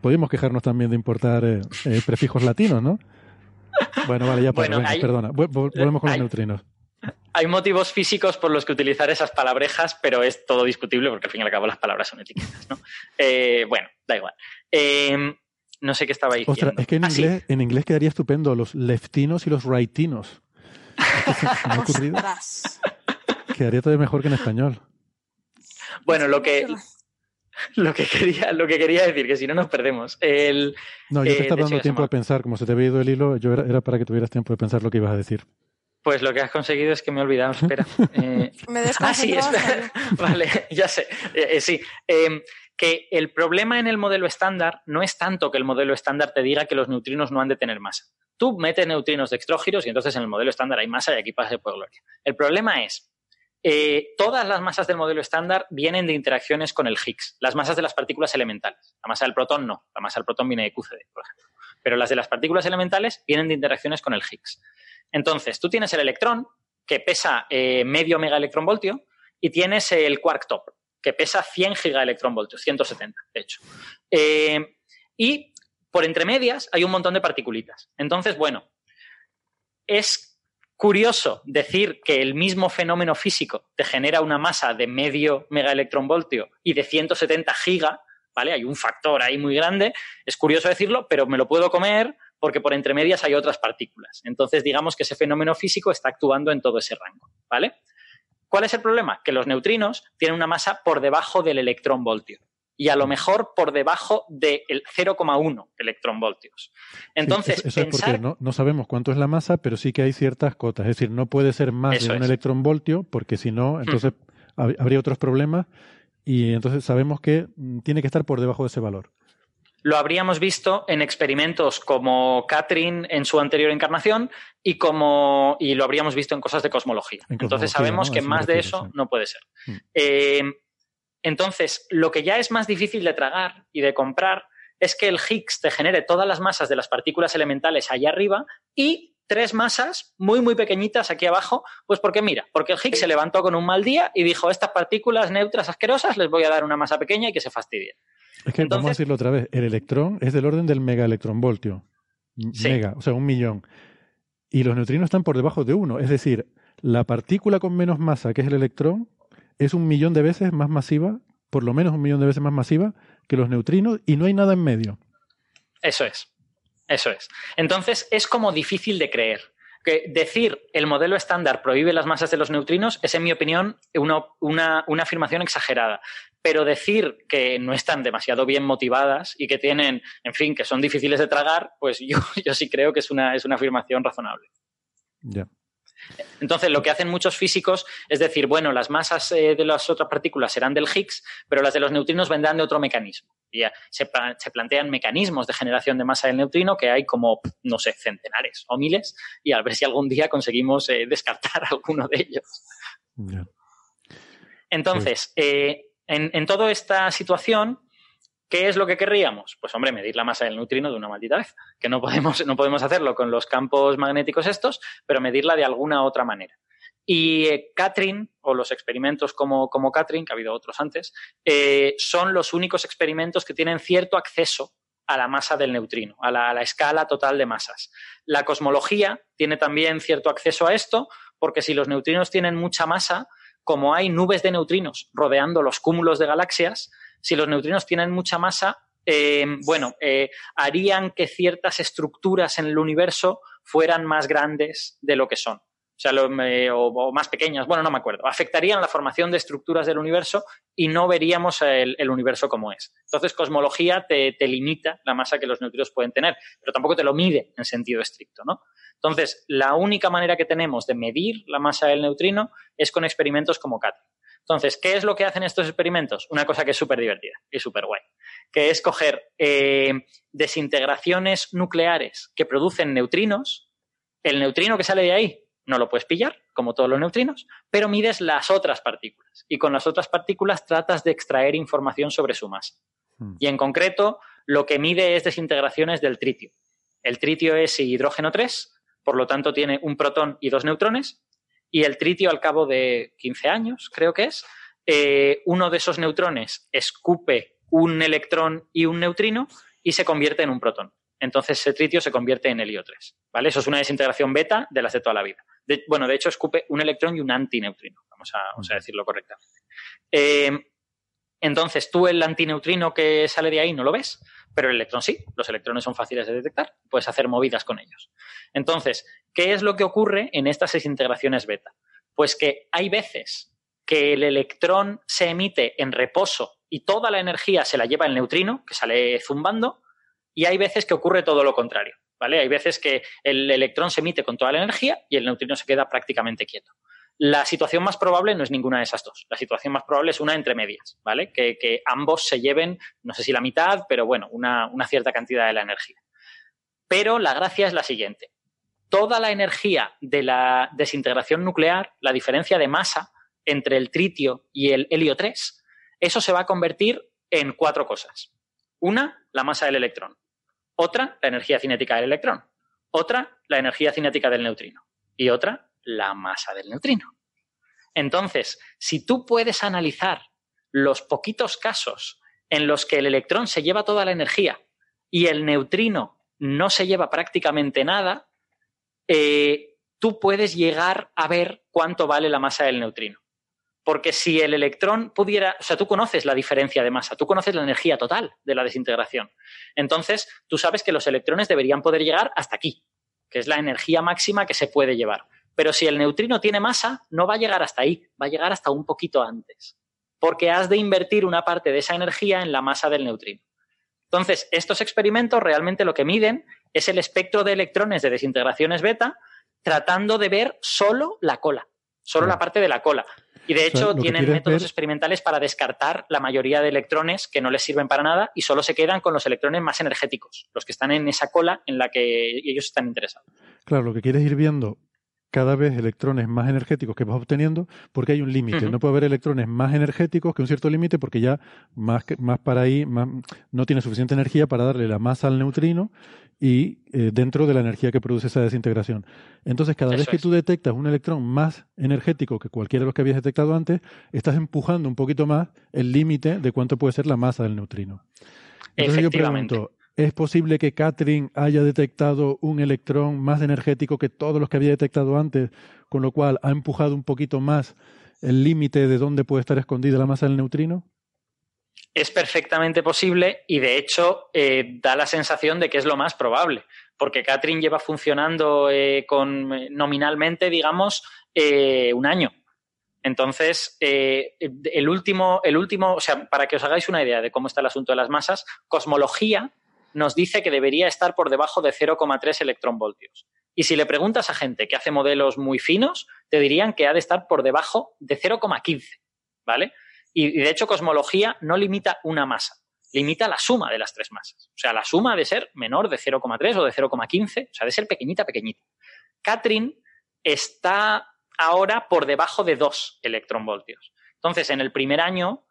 podemos quejarnos también de importar eh, prefijos latinos, ¿no? Bueno, vale, ya bueno, perdona. Volvemos con los neutrinos hay motivos físicos por los que utilizar esas palabrejas, pero es todo discutible porque al fin y al cabo las palabras son etiquetas, ¿no? Eh, bueno, da igual. Em, no sé qué estaba diciendo. Ostras, es que en, ah, inglés, en inglés quedaría estupendo los leftinos y los rightinos. ¿Me ha ocurrido? Quedaría todavía mejor que en español. Bueno, lo que, lo que quería, lo que quería decir, que si no nos perdemos. El, no, yo te estaba dando tiempo de pensar, como se te había ido el hilo, yo era, para que tuvieras tiempo de pensar lo que ibas a decir. Pues lo que has conseguido es que me he olvidado, espera. Eh, me ah, sí, espera. vale, ya sé. Eh, eh, sí. Em, que el problema en el modelo estándar no es tanto que el modelo estándar te diga que los neutrinos no han de tener masa. Tú metes neutrinos de extrógiros y entonces en el modelo estándar hay masa y aquí pasa por gloria. El problema es, todas las masas del modelo estándar vienen de interacciones con el Higgs, las masas de las partículas elementales. La masa del protón no, la masa del protón viene de QCD, por ejemplo. Pero las de las partículas elementales vienen de interacciones con el Higgs. Entonces, tú tienes el electrón, que pesa eh, medio megaelectronvoltio, y tienes el quark top, que pesa 100 gigaelectronvoltios, 170, de hecho. Eh, y por entre medias hay un montón de particulitas. Entonces, bueno, es curioso decir que el mismo fenómeno físico te genera una masa de medio megaelectronvoltio y de 170 giga, ¿vale? Hay un factor ahí muy grande. Es curioso decirlo, pero me lo puedo comer porque por entre medias hay otras partículas. Entonces, digamos que ese fenómeno físico está actuando en todo ese rango, ¿vale? ¿Cuál es el problema? Que los neutrinos tienen una masa por debajo del electronvoltio y a lo mejor por debajo del 0,1 electronvoltios. Entonces, eso, es porque no, sabemos cuánto es la masa, pero sí que hay ciertas cotas. Es decir, no puede ser más de un electronvoltio, porque si no, entonces habría otros problemas y entonces sabemos que mm, tiene que estar por debajo de ese valor lo habríamos visto en experimentos como Catherine en su anterior encarnación y como y lo habríamos visto en cosas de cosmología. entonces sabemos que más de eso no puede ser. Mm. Eh, entonces, lo que ya es más difícil de tragar y de comprar es que el Higgs te genere todas las masas de las partículas elementales allá arriba y tres masas muy, muy pequeñitas aquí abajo. Pues porque mira, porque el Higgs se levantó con un mal día y dijo, estas partículas neutras asquerosas les voy a dar una masa pequeña y que se fastidien. Es que vamos a decirlo otra vez, el electrón es del orden del megaelectronvoltio. Mega, o sea, un millón. Y los neutrinos están por debajo de uno. Es decir, la partícula con menos masa, que es el electrón, es un millón de veces más masiva, por lo menos un millón de veces más masiva que los neutrinos, y no hay nada en medio. Eso es. Eso es. Entonces, es como difícil de creer que decir el modelo estándar prohíbe las masas de los neutrinos es, en mi opinión, una, afirmación exagerada. Pero decir que no están demasiado bien motivadas y que tienen, en fin, que son difíciles de tragar, pues yo, yo sí creo que es una, es una afirmación razonable. Ya. Entonces, lo que hacen muchos físicos es decir, bueno, las masas eh, de las otras partículas serán del Higgs, pero las de los neutrinos vendrán de otro mecanismo. Y se, se, plantean mecanismos de generación de masa del neutrino que hay como, no sé, centenares o miles, y a ver si algún día conseguimos eh, descartar alguno de ellos. Entonces, eh, en, en toda esta situación, ¿Qué es lo que querríamos? Pues hombre, medir la masa del neutrino de una maldita vez, que no podemos, no podemos hacerlo con los campos magnéticos estos, pero medirla de alguna otra manera. Y eh, o los experimentos como, como que ha habido otros antes, eh, son los únicos experimentos que tienen cierto acceso a la masa del neutrino, a la, escala total de masas. La cosmología tiene también cierto acceso a esto, porque si los neutrinos tienen mucha masa, como hay nubes de neutrinos rodeando los cúmulos de galaxias, si los neutrinos tienen mucha masa, eh, bueno, eh, harían que ciertas estructuras en el universo fueran más grandes de lo que son. O sea, o, más pequeñas, bueno, no me acuerdo. Afectarían la formación de estructuras del universo y no veríamos el, universo como es. Entonces, cosmología te, te, limita la masa que los neutrinos pueden tener, pero tampoco te lo mide en sentido estricto, ¿no? Entonces, la única manera que tenemos de medir la masa del neutrino es con experimentos como CAT. Entonces, ¿qué es lo que hacen estos experimentos? Una cosa que es súper divertida y súper guay, que es coger eh, desintegraciones nucleares que producen neutrinos, el neutrino que sale de ahí no lo puedes pillar, como todos los neutrinos, pero mides las otras partículas y con las otras partículas tratas de extraer información sobre su masa. Hmm. Y en concreto, lo que mide es desintegraciones del tritio. El tritio es hidrógeno 3, por lo tanto tiene un protón y dos neutrones, y el tritio al cabo de 15 años, creo que es, eh, uno de esos neutrones escupe un electrón y un neutrino y se convierte en un protón. Entonces ese tritio se convierte en helio 3. ¿vale? Eso es una desintegración beta de las de toda la vida. bueno, de hecho escupe un electrón y un antineutrino, vamos a, vamos a decirlo correctamente. Eh, entonces tú el antineutrino que sale de ahí no lo ves, pero el electrón sí. Los electrones son fáciles de detectar, puedes hacer movidas con ellos. Entonces, ¿Qué es lo que ocurre en estas desintegraciones beta? Pues que hay veces que el electrón se emite en reposo y toda la energía se la lleva el neutrino, que sale zumbando, y hay veces que ocurre todo lo contrario. ¿vale? Hay veces que el electrón se emite con toda la energía y el neutrino se queda prácticamente quieto. La situación más probable no es ninguna de esas dos. La situación más probable es una entre medias, ¿vale? Que, ambos se lleven, no sé si la mitad, pero bueno, una cierta cantidad de la energía. Pero la gracia es la siguiente toda la energía de la desintegración nuclear, la diferencia de masa entre el tritio y el helio 3, eso se va a convertir en cuatro cosas. Una, la masa del electrón. Otra, la energía cinética del electrón. Otra, la energía cinética del neutrino. Y otra, la masa del neutrino. Entonces, si tú puedes analizar los poquitos casos en los que el electrón se lleva toda la energía y el neutrino no se lleva prácticamente nada, eh, tú puedes llegar a ver cuánto vale la masa del neutrino. Porque si el electrón pudiera, o sea, tú conoces la diferencia de masa, tú conoces la energía total de la desintegración. Entonces, tú sabes que los electrones deberían poder llegar hasta aquí, que es la energía máxima que se puede llevar. Pero si el neutrino tiene masa, no va a llegar hasta ahí, va a llegar hasta un poquito antes. Porque has de invertir una parte de esa energía en la masa del neutrino. Entonces, estos experimentos realmente lo que miden es el espectro de electrones de desintegraciones beta tratando de ver solo la cola, solo la parte de la cola. Y de hecho tienen métodos experimentales para descartar la mayoría de electrones que no les sirven para nada y solo se quedan con los electrones más energéticos, los que están en esa cola en la que ellos están interesados. Claro, lo que quieres ir viendo cada vez electrones más energéticos que vas obteniendo porque hay un límite. No puede haber electrones más energéticos que un cierto límite porque ya más, más para ahí no tiene suficiente energía para darle la masa al neutrino y eh, dentro de la energía que produce esa desintegración. Entonces, cada vez que tú detectas un electrón más energético que cualquiera de los que habías detectado antes, estás empujando un poquito más el límite de cuánto puede ser la masa del neutrino. Entonces yo pregunto, ¿Es posible que Catherine haya detectado un electrón más energético que todos los que había detectado antes, con lo cual ha empujado un poquito más el límite de dónde puede estar escondida la masa del neutrino? Es perfectamente posible y de hecho eh, da la sensación de que es lo más probable, porque Catherine lleva funcionando eh, con, eh, nominalmente, digamos, un año. Entonces, el, último, el último, o sea, para que os hagáis una idea de cómo está el asunto de las masas, cosmología nos dice que debería estar por debajo de 0,3 electronvoltios. Y si le preguntas a gente que hace modelos muy finos, te dirían que ha de estar por debajo de 0,15, ¿vale? Y de hecho, cosmología no limita una masa, limita la suma de las tres masas. O sea, la suma ha de ser menor de 0,3 o de 0,15, o sea, de ser pequeñita, pequeñita. Catherine está ahora por debajo de 2 electronvoltios. Entonces, en el primer año,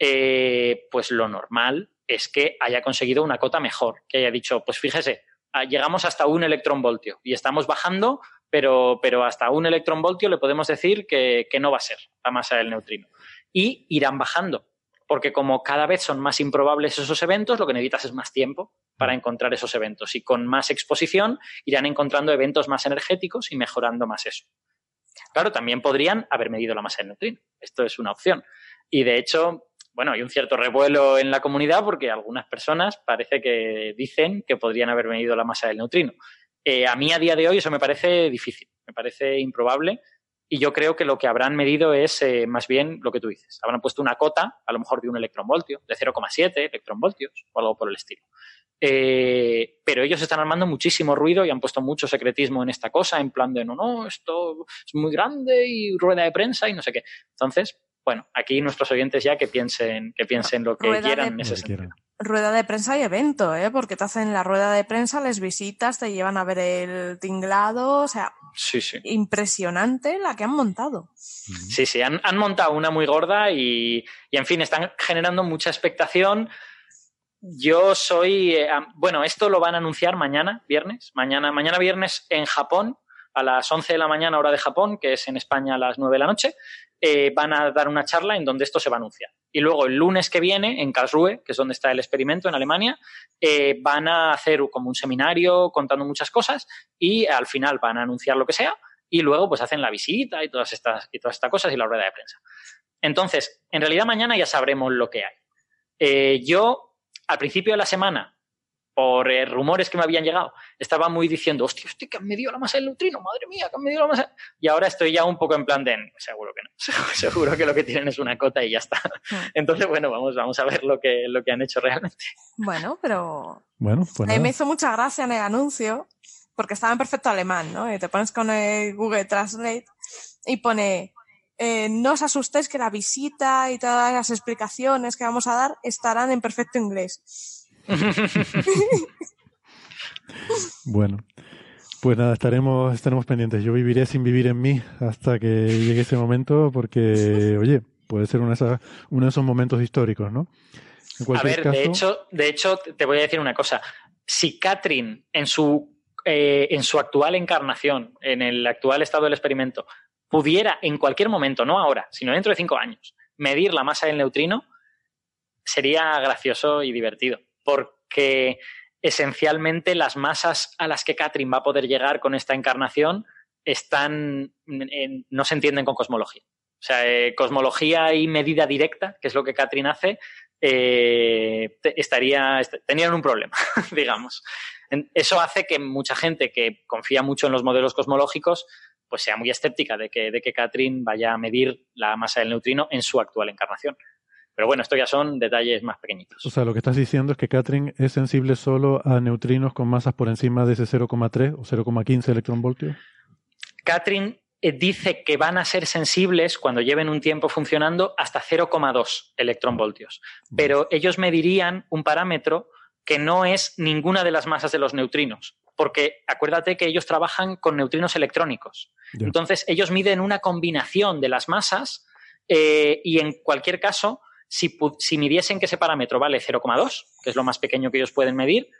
eh, pues lo normal es que haya conseguido una cota mejor, que haya dicho, pues fíjese, ah, llegamos hasta un electronvoltio y estamos bajando, pero, pero hasta un electronvoltio le podemos decir que, que no va a ser la masa del neutrino. Y irán bajando, porque como cada vez son más improbables esos eventos, lo que necesitas es más tiempo para encontrar esos eventos. Y con más exposición irán encontrando eventos más energéticos y mejorando más eso. Claro, también podrían haber medido la masa del neutrino. Esto es una opción. Y de hecho, bueno, hay un cierto revuelo en la comunidad porque algunas personas parece que dicen que podrían haber medido la masa del neutrino. Eh, a mí a día de hoy eso me parece difícil, me parece improbable y yo creo que lo que habrán medido es eh, más bien lo que tú dices. Habrán puesto una cota, a lo mejor de un electronvoltio, de 0,7 electronvoltios o algo por el estilo. Eh, pero ellos están armando muchísimo ruido y han puesto mucho secretismo en esta cosa, en plan de no, no, esto es muy grande y rueda de prensa y no sé qué. Entonces, bueno, aquí nuestros oyentes ya que piensen, que piensen lo que quieran en ese sentido. Rueda de prensa y evento, ¿eh? Porque te hacen la rueda de prensa, les visitas, te llevan a ver el tinglado, o sea, sí, sí. impresionante la que han montado. Sí, sí, han, han montado una muy gorda y, y, en fin, están generando mucha expectación. Yo soy, eh, bueno, esto lo van a anunciar mañana, viernes, mañana, mañana viernes en Japón, a las 11 de la mañana hora de Japón, que es en España a las 9 de la noche, eh, van a dar una charla en donde esto se va a anunciar. Y luego el lunes que viene, en Karlsruhe, que es donde está el experimento en Alemania, eh, van a hacer como un seminario contando muchas cosas y al final van a anunciar lo que sea y luego pues hacen la visita y todas estas, y todas estas cosas y la rueda de prensa. Entonces, en realidad mañana ya sabremos lo que hay. Eh, yo, al principio de la semana, por eh, rumores que me habían llegado, estaba muy diciendo, hostia, hostia, que han medido la masa del neutrino, madre mía, que han medido la masa. Y ahora estoy ya un poco en plan de, seguro que no, seguro que lo que tienen es una cota y ya está. Hmm. Entonces, bueno, vamos, vamos a ver lo que, lo que han hecho realmente. Bueno, pero. Bueno, pues. me hizo mucha gracia en el anuncio, porque estaba en perfecto alemán, ¿no? Y te pones con el Google Translate y pone. Eh, no os asustéis que la visita y todas las explicaciones que vamos a dar estarán en perfecto inglés. bueno, pues nada, estaremos, estaremos pendientes. Yo viviré sin vivir en mí hasta que llegue ese momento, porque, oye, puede ser uno de, esos, uno de esos momentos históricos, ¿no? a ver, de, hecho, de hecho, te voy a decir una cosa. Si Catherine, en su, eh, en su actual encarnación, en el actual estado del experimento, pudiera en cualquier momento, no ahora, sino dentro de cinco años, medir la masa del neutrino, sería gracioso y divertido porque esencialmente las masas a las que Catherine va a poder llegar con esta encarnación están, no se entienden con cosmología. O sea, eh, cosmología y medida directa, que es lo que Catherine hace, eh, estaría, tenían un problema, digamos. Eso hace que mucha gente que confía mucho en los modelos cosmológicos pues sea muy escéptica de que, de que Catherine vaya a medir la masa del neutrino en su actual encarnación. Pero bueno, esto ya son detalles más pequeñitos. O sea, lo que estás diciendo es que Catherine es sensible solo a neutrinos con masas por encima de ese 0,3 o 0,15 electronvoltios. Catherine eh, dice que van a ser sensibles cuando lleven un tiempo funcionando hasta 0,2 electronvoltios. Pero ellos medirían un parámetro que no es ninguna de las masas de los neutrinos. Porque acuérdate que ellos trabajan con neutrinos electrónicos. Entonces, ellos miden una combinación de las masas eh, y en cualquier caso si, midiesen que ese parámetro vale 0,2, que es lo más pequeño que ellos pueden medir,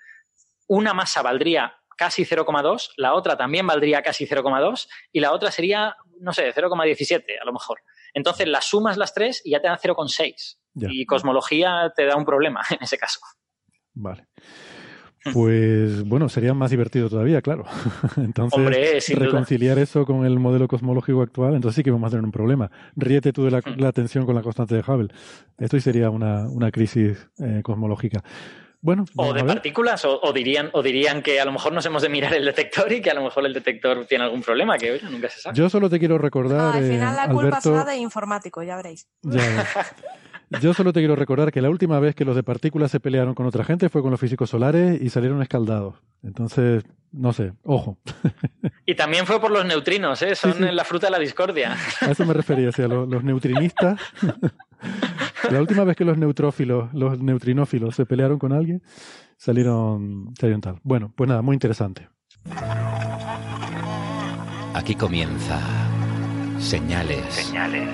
una masa valdría casi 0,2, la otra también valdría casi 0,2 y la otra sería, no sé, 0,17 a lo mejor. Entonces las sumas las tres y ya te dan 0,6. Y cosmología te da un problema en ese caso. Vale. Pues bueno, sería más divertido todavía, claro. Entonces, reconciliar eso con el modelo cosmológico actual, entonces sí que vamos a tener un problema. Ríete tú de la, mm. tensión con la constante de Hubble. Esto sería una, una crisis eh, cosmológica. Bueno, o de partículas, o, dirían, o dirían que a lo mejor nos hemos de mirar el detector y que a lo mejor el detector tiene algún problema, que nunca se sabe. Yo solo te quiero recordar. al final la culpa será de informático, ya veréis. Yo solo te quiero recordar que la última vez que los de partículas se pelearon con otra gente fue con los físicos solares y salieron escaldados. Entonces, no sé, ojo. Y también fue por los neutrinos, ¿eh? son la fruta de la discordia. A eso me refería, o sea, los, los neutrinistas. la última vez que los neutrófilos, los neutrinófilos se pelearon con alguien, salieron, salieron tal. Bueno, pues nada, muy interesante. Aquí comienza señales, señales,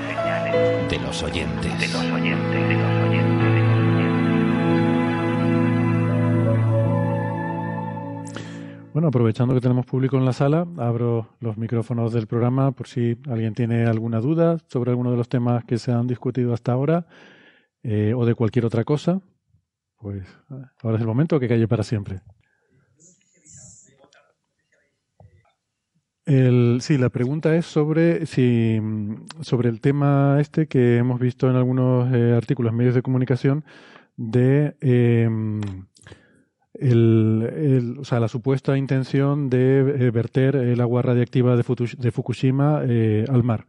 de los oyentes. De los oyentes, de los oyentes. Bueno, aprovechando que tenemos público en la sala, abro los micrófonos del programa por si alguien tiene alguna duda sobre alguno de los temas que se han discutido hasta ahora eh, o de cualquier otra cosa. Pues ahora es el momento que calle para siempre. Sí, la pregunta es sobre si sobre el tema este que hemos visto en algunos eh, artículos, medios de comunicación, de em, el, o sea, la supuesta intención de eh, verter el agua radiactiva de, de Fukushima eh, al mar.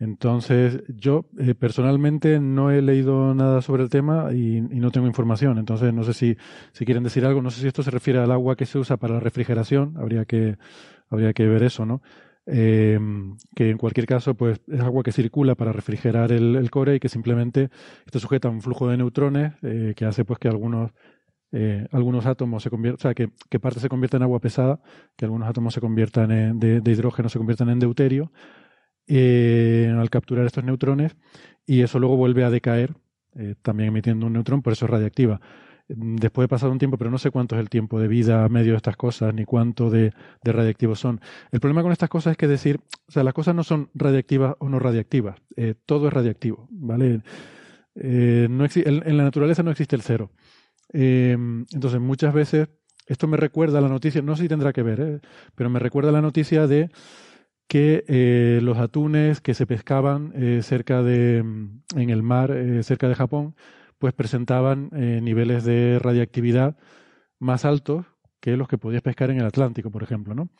Entonces, yo personalmente no he leído nada sobre el tema y, y, no tengo información. Entonces, no sé si, si quieren decir algo. No sé si esto se refiere al agua que se usa para la refrigeración. Habría que habría que ver eso, ¿no? Eh, que en cualquier caso pues es agua que circula para refrigerar el, core y que simplemente está sujeta a un flujo de neutrones eh, que hace pues que algunos eh, algunos átomos se conviertan, o sea que, parte se convierta en agua pesada, que algunos átomos se conviertan en, de, de, hidrógeno se conviertan en deuterio al capturar estos neutrones y eso luego vuelve a decaer también emitiendo un neutrón, por eso es radiactiva después de pasar un tiempo, pero no sé cuánto es el tiempo de vida medio de estas cosas, ni cuánto de, de, radiactivos son. El problema con estas cosas es que decir, o sea, las cosas no son radiactivas o no radiactivas, eh, todo es radiactivo, ¿vale? Eh, no en, la naturaleza no existe el cero. Eh, entonces, muchas veces, esto me recuerda a la noticia, no sé si tendrá que ver, pero me recuerda a la noticia de que los atunes que se pescaban cerca de, en el mar, cerca de Japón, pues presentaban eh, niveles de radiactividad más altos que los que podías pescar en el Atlántico, por ejemplo, ¿no?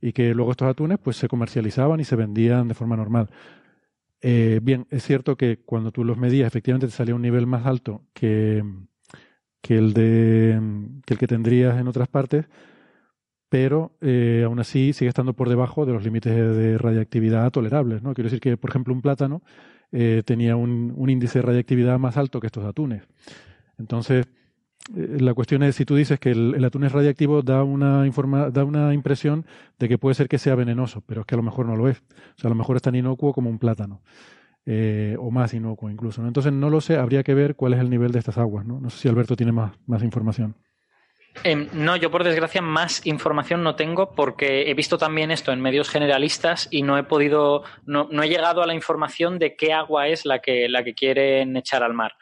Y que luego estos atunes pues se comercializaban y se vendían de forma normal. Eh, bien, es cierto que cuando tú los medías, efectivamente te salía un nivel más alto que, que, el, de, que el que tendrías en otras partes, pero eh, aún así sigue estando por debajo de los límites de radiactividad tolerables. ¿no? Quiero decir que, por ejemplo, un plátano eh, tenía un, índice de radiactividad más alto que estos atunes. Entonces, eh, la cuestión es, si tú dices que el, atún es radiactivo, da una, informa, da una impresión de que puede ser que sea venenoso, pero es que a lo mejor no lo es. O sea, a lo mejor es tan inocuo como un plátano. Eh, o más inocuo incluso. Entonces, no lo sé, habría que ver cuál es el nivel de estas aguas. No, no sé si Alberto tiene más, más información. Em, no, yo por desgracia más información no tengo porque he visto también esto en medios generalistas y no he podido, no, he llegado a la información de qué agua es la que, la que quieren echar al mar.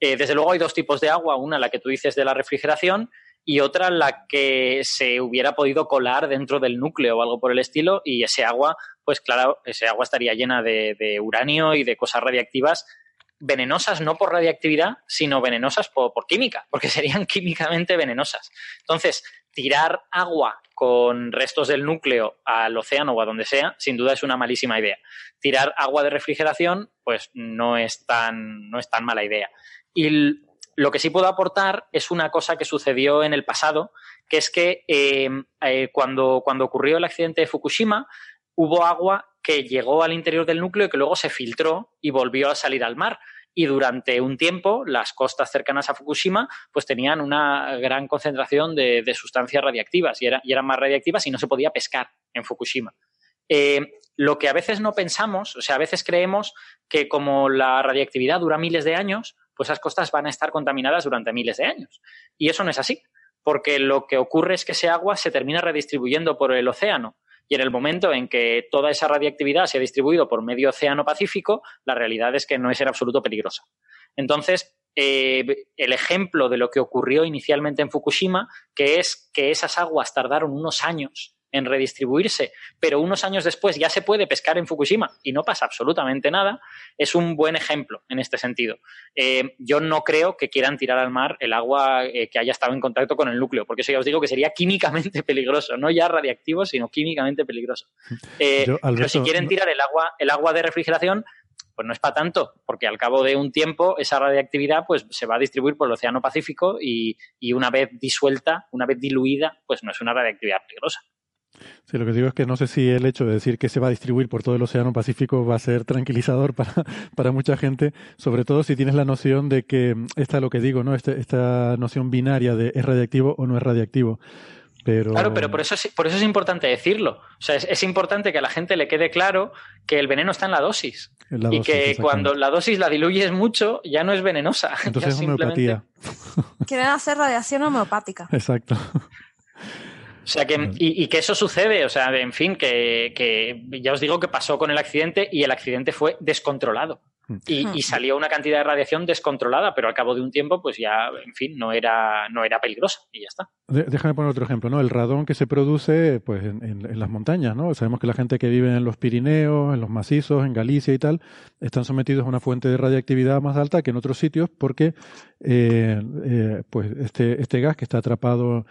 Eh, desde luego hay dos tipos de agua, una la que tú dices de la refrigeración y otra la que se hubiera podido colar dentro del núcleo o algo por el estilo y ese agua, pues claro, ese agua estaría llena de uranio y de cosas radiactivas venenosas no por radiactividad, sino venenosas por, química, porque serían químicamente venenosas. Entonces, tirar agua con restos del núcleo al océano o a donde sea, sin duda es una malísima idea. Tirar agua de refrigeración, pues no es tan, no es tan mala idea. Y lo que sí puedo aportar es una cosa que sucedió en el pasado, que es que eh, eh, cuando, cuando ocurrió el accidente de Fukushima, hubo agua que llegó al interior del núcleo y que luego se filtró y volvió a salir al mar. Y durante un tiempo, las costas cercanas a Fukushima pues tenían una gran concentración de, sustancias radiactivas y, eran más radiactivas y no se podía pescar en Fukushima. Eh, lo que a veces no pensamos, o sea, a veces creemos que como la radiactividad dura miles de años, pues esas costas van a estar contaminadas durante miles de años. Y eso no es así, porque lo que ocurre es que ese agua se termina redistribuyendo por el océano y en el momento en que toda esa radiactividad se ha distribuido por medio océano Pacífico, la realidad es que no es en absoluto peligrosa. Entonces, eh, el ejemplo de lo que ocurrió inicialmente en Fukushima, que es que esas aguas tardaron unos años en redistribuirse, pero unos años después ya se puede pescar en Fukushima y no pasa absolutamente nada, es un buen ejemplo en este sentido. Eh, yo no creo que quieran tirar al mar el agua eh, que haya estado en contacto con el núcleo, porque eso ya os digo que sería químicamente peligroso, no ya radiactivo, sino químicamente peligroso. Eh, pero si quieren tirar el agua, el agua de refrigeración, Pues no es para tanto, porque al cabo de un tiempo esa radiactividad pues se va a distribuir por el Océano Pacífico y, y una vez disuelta, una vez diluida, pues no es una radiactividad peligrosa. Sí, lo que digo es que no sé si el hecho de decir que se va a distribuir por todo el Océano Pacífico va a ser tranquilizador para, para mucha gente, sobre todo si tienes la noción de que, esta es lo que digo, ¿no? Este, esta noción binaria de es radiactivo o no es radiactivo. Pero... Claro, pero por eso, es, por eso es importante decirlo. O sea, es, es, importante que a la gente le quede claro que el veneno está en la dosis. En la y dosis, que cuando la dosis la diluyes mucho, ya no es venenosa. Entonces es simplemente... homeopatía. Quieren hacer radiación homeopática. Exacto. O sea que, y, y, que eso sucede, o sea, en fin, que, que, ya os digo que pasó con el accidente y el accidente fue descontrolado. Y, y, salió una cantidad de radiación descontrolada, pero al cabo de un tiempo, pues ya, en fin, no era, no era peligrosa y ya está. Déjame poner otro ejemplo, ¿no? El radón que se produce pues, en, en, en, las montañas, ¿no? Sabemos que la gente que vive en los Pirineos, en los macizos, en Galicia y tal, están sometidos a una fuente de radiactividad más alta que en otros sitios porque eh, eh, pues este, este gas que está atrapado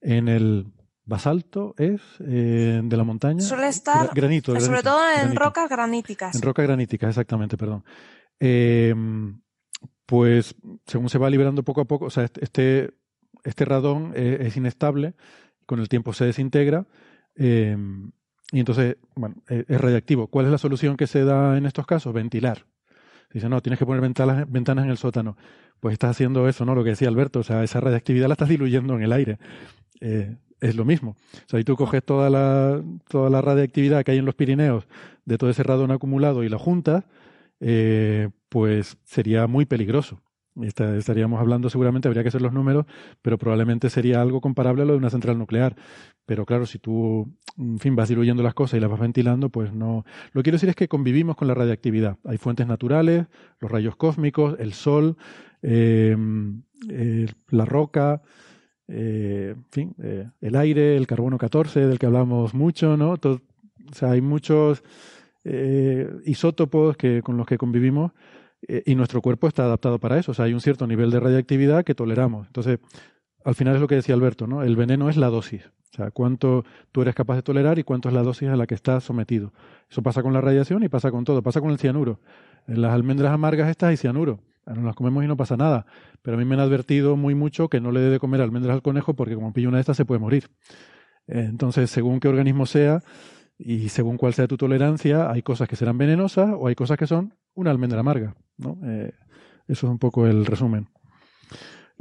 en el basalto es eh, de la montaña. Suele estar granito, granito sobre todo en granito. rocas graníticas. En rocas graníticas, exactamente, perdón. Eh, pues según se va liberando poco a poco, o sea, este, este radón es, es inestable, con el tiempo se desintegra eh, y entonces, bueno, es, es radiactivo. ¿Cuál es la solución que se da en estos casos? Ventilar. Dice, no, tienes que poner ventanas, ventanas en el sótano. Pues estás haciendo eso, ¿no? Lo que decía Alberto, o sea, esa radiactividad la estás diluyendo en el aire. Eh, es lo mismo. O sea, y tú coges toda la, toda la radiactividad que hay en los Pirineos de todo ese radón acumulado y la juntas, eh, pues sería muy peligroso. Estaríamos hablando, seguramente habría que hacer los números, pero probablemente sería algo comparable a lo de una central nuclear. Pero claro, si tú, en fin, vas diluyendo las cosas y las vas ventilando, pues no. Lo que quiero decir es que convivimos con la radiactividad. Hay fuentes naturales, los rayos cósmicos, el sol, eh, eh, la roca, eh, en fin, eh, el aire, el carbono 14, del que hablamos mucho, ¿no? O sea, hay muchos eh, isótopos que, con los que convivimos y nuestro cuerpo está adaptado para eso. O sea, hay un cierto nivel de radiactividad que toleramos. Entonces, al final es lo que decía Alberto, ¿no? El veneno es la dosis. O sea, cuánto tú eres capaz de tolerar y cuánto es la dosis a la que estás sometido. Eso pasa con la radiación y pasa con todo. Pasa con el cianuro. En las almendras amargas estas hay cianuro. Nos las comemos y no pasa nada. Pero a mí me han advertido muy mucho que no le dé de comer almendras al conejo porque como pilla una de estas se puede morir. Entonces, según qué organismo sea y según cuál sea tu tolerancia, hay cosas que serán venenosas o hay cosas que son una almendra amarga. ¿no? Eh, eso es un poco el resumen.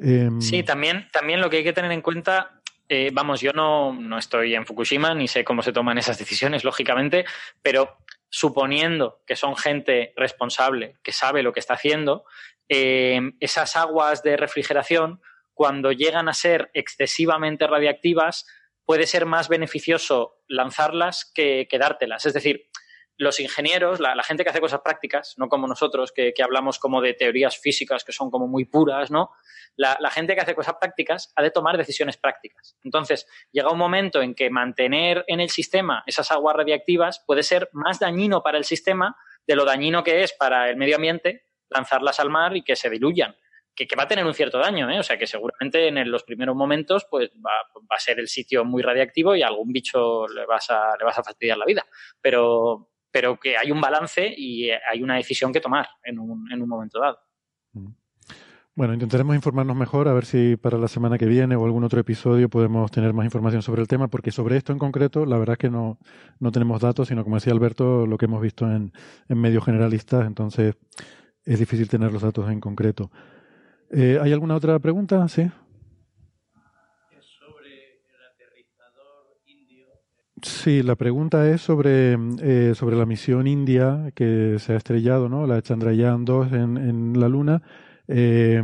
Eh, sí, también, también lo que hay que tener en cuenta eh, vamos, yo no, no, estoy en Fukushima ni sé cómo se toman esas decisiones, lógicamente, pero suponiendo que son gente responsable, que sabe lo que está haciendo, eh, esas aguas de refrigeración, cuando llegan a ser excesivamente radiactivas, puede ser más beneficioso lanzarlas que quedártelas. Es decir, los ingenieros, la, gente que hace cosas prácticas, no como nosotros, que, que, hablamos como de teorías físicas que son como muy puras, ¿no? La, gente que hace cosas prácticas ha de tomar decisiones prácticas. Entonces, llega un momento en que mantener en el sistema esas aguas radiactivas puede ser más dañino para el sistema de lo dañino que es para el medio ambiente lanzarlas al mar y que se diluyan. Que, que va a tener un cierto daño, ¿eh? O sea, que seguramente en los primeros momentos pues va, va, a ser el sitio muy radiactivo y a algún bicho le vas a, le vas a fastidiar la vida. Pero, pero que hay un balance y hay una decisión que tomar en un, en un momento dado. Bueno, intentaremos informarnos mejor, a ver si para la semana que viene o algún otro episodio podemos tener más información sobre el tema, porque sobre esto en concreto, la verdad es que no, no tenemos datos, sino como decía Alberto, lo que hemos visto en, en medios generalistas, entonces es difícil tener los datos en concreto. Eh, ¿Hay alguna otra pregunta? Sí. Sí, la pregunta es sobre, eh, sobre la misión india que se ha estrellado, ¿no? La Chandrayaan 2 en, en la Luna, eh,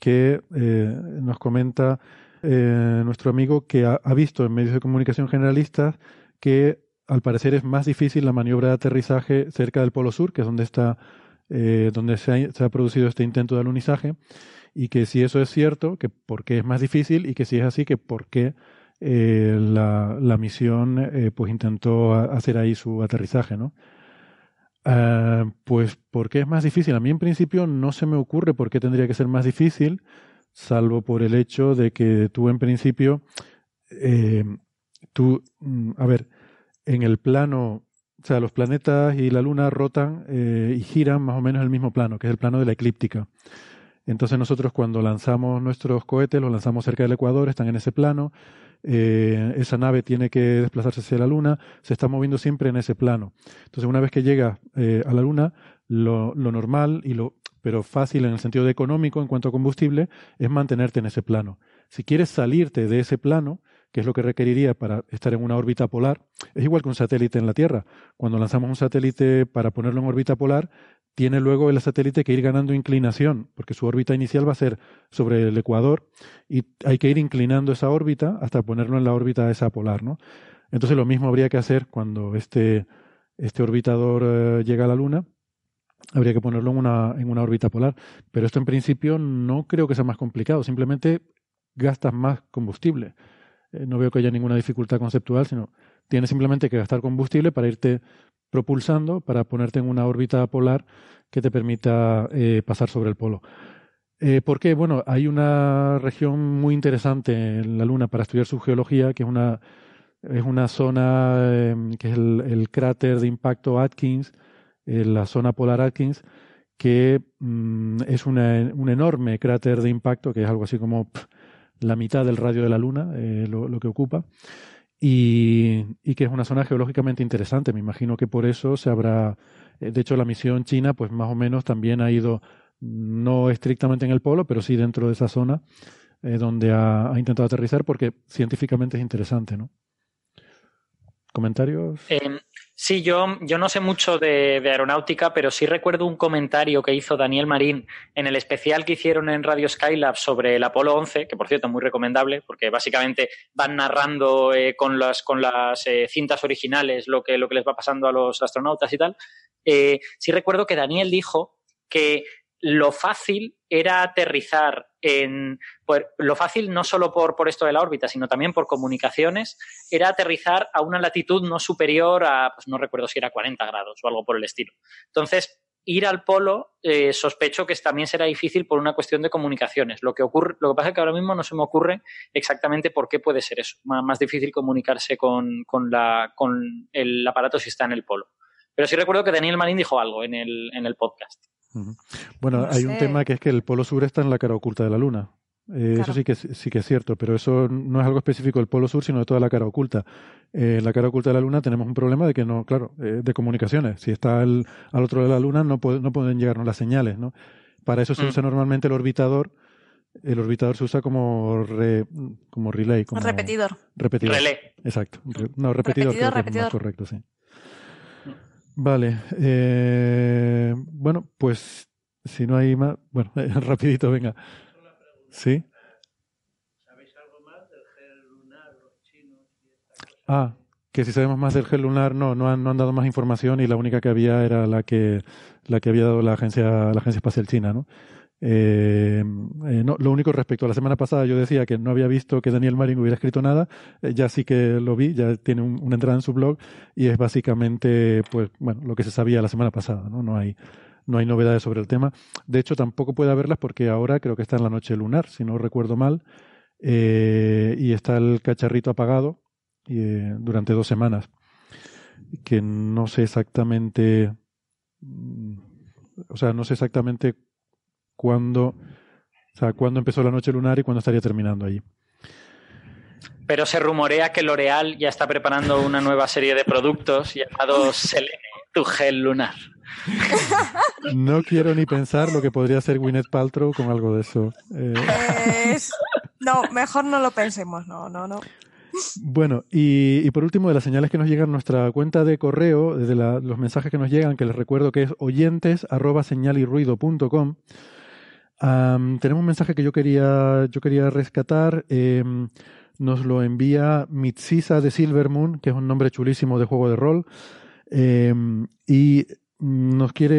que eh, nos comenta eh, nuestro amigo que ha, ha, visto en medios de comunicación generalistas que al parecer es más difícil la maniobra de aterrizaje cerca del Polo Sur, que es donde está, eh, donde se ha, se ha producido este intento de alunizaje, y que si eso es cierto, que por qué es más difícil, y que si es así, que por qué eh, la, la, misión eh, pues intentó hacer ahí su aterrizaje, ¿no? Uh, pues ¿por qué es más difícil? A mí en principio no se me ocurre por qué tendría que ser más difícil, salvo por el hecho de que tú en principio, eh, tú, a ver, en el plano o sea, los planetas y la Luna rotan y giran más o menos en el mismo plano, que es el plano de la eclíptica. Entonces nosotros cuando lanzamos nuestros cohetes, los lanzamos cerca del Ecuador, están en ese plano, eh, esa nave tiene que desplazarse hacia la Luna, se está moviendo siempre en ese plano. Entonces una vez que llega eh, a la Luna, lo, normal y lo pero fácil en el sentido de económico en cuanto a combustible es mantenerte en ese plano. Si quieres salirte de ese plano, que es lo que requeriría para estar en una órbita polar, es igual que un satélite en la Tierra. Cuando lanzamos un satélite para ponerlo en órbita polar, tiene luego el satélite que ir ganando inclinación, porque su órbita inicial va a ser sobre el ecuador y hay que ir inclinando esa órbita hasta ponerlo en la órbita esa polar, ¿no? Entonces lo mismo habría que hacer cuando este, este orbitador eh, llega a la Luna, habría que ponerlo en una, en una órbita polar. Pero esto en principio no creo que sea más complicado, simplemente gastas más combustible. Eh, no veo que haya ninguna dificultad conceptual, sino tienes simplemente que gastar combustible para irte propulsando, para ponerte en una órbita polar que te permita eh, pasar sobre el polo. Eh, ¿Por qué? Bueno, hay una región muy interesante en la Luna para estudiar su geología, que es una, es una zona em, que es el, cráter de impacto Atkins, la zona polar Atkins, que mm, es un enorme cráter de impacto, que es algo así como la mitad del radio de la Luna, eh, lo, que ocupa, y, que es una zona geológicamente interesante. Me imagino que por eso se habrá, eh, de hecho la misión china, pues más o menos también ha ido, no estrictamente en el polo, pero sí dentro de esa zona eh, donde ha, intentado aterrizar, porque científicamente es interesante, ¿no? ¿Comentarios? Em, Sí, yo, yo no sé mucho de, aeronáutica, pero sí recuerdo un comentario que hizo Daniel Marín en el especial que hicieron en Radio Skylab sobre el Apolo 11, que por cierto es muy recomendable, porque básicamente van narrando eh, con las, con las eh, cintas originales lo que, lo que les va pasando a los astronautas y tal. Eh, sí recuerdo que Daniel dijo que lo fácil era aterrizar en. Pues, lo fácil no solo por, por esto de la órbita, sino también por comunicaciones, era aterrizar a una latitud no superior a, pues no recuerdo si era 40 grados o algo por el estilo. Entonces, ir al polo eh, sospecho que también será difícil por una cuestión de comunicaciones. Lo que, ocurre, lo que pasa es que ahora mismo no se me ocurre exactamente por qué puede ser eso. Más, difícil comunicarse con, con, la, con el aparato si está en el polo. Pero sí recuerdo que Daniel Marín dijo algo en el, en el podcast. Bueno, hay un tema que es que el polo sur está en la cara oculta de la Luna. Eh, eso sí que, sí que es cierto, pero eso no es algo específico del polo sur, sino de toda la cara oculta. Eh, en la cara oculta de la Luna tenemos un problema de que no, claro, eh, de comunicaciones. Si está al otro lado de la Luna no, no pueden llegarnos las señales, ¿no? Para eso se mm. usa normalmente el orbitador. El orbitador se usa como como relay, como repetidor. Repetidor. Relé. Exacto. No, repetidor, repetidor, más correcto, sí. Vale. Eh, bueno, pues si no hay más. Bueno, rapidito, venga. ¿Sí? ¿Sabéis algo más del gel lunar, los chinos? Ah, que si sabemos más del gel lunar, no, no han, no han dado más información y la única que había era la que, la que había dado la agencia, la agencia espacial china, ¿no? Eh, eh, no, lo único respecto a la semana pasada, yo decía que no había visto que Daniel Marín hubiera escrito nada, eh, ya sí que lo vi, ya tiene una entrada en su blog y es básicamente, pues, bueno, lo que se sabía la semana pasada, ¿no? No hay, no hay novedades sobre el tema. De hecho, tampoco puede haberlas porque ahora creo que está en la noche lunar, si no recuerdo mal, y está el cacharrito apagado durante dos semanas, que no sé exactamente, mm, o sea, no sé exactamente cuándo, o sea, cuándo empezó la noche lunar y cuándo estaría terminando allí. Pero se rumorea que L'Oreal ya está preparando una nueva serie de productos llamados Selene, tu gel lunar. No quiero ni pensar lo que podría ser Gwyneth Paltrow con algo de eso. Eh. No, mejor no lo pensemos, no, no, no. Bueno, y, por último, de las señales que nos llegan a nuestra cuenta de correo, de los mensajes que nos llegan, que les recuerdo que es oyentes arroba tenemos un mensaje que yo quería, yo quería rescatar. Em, nos lo envía Mitsisa de Silvermoon, que es un nombre chulísimo de juego de rol. Em, y nos quiere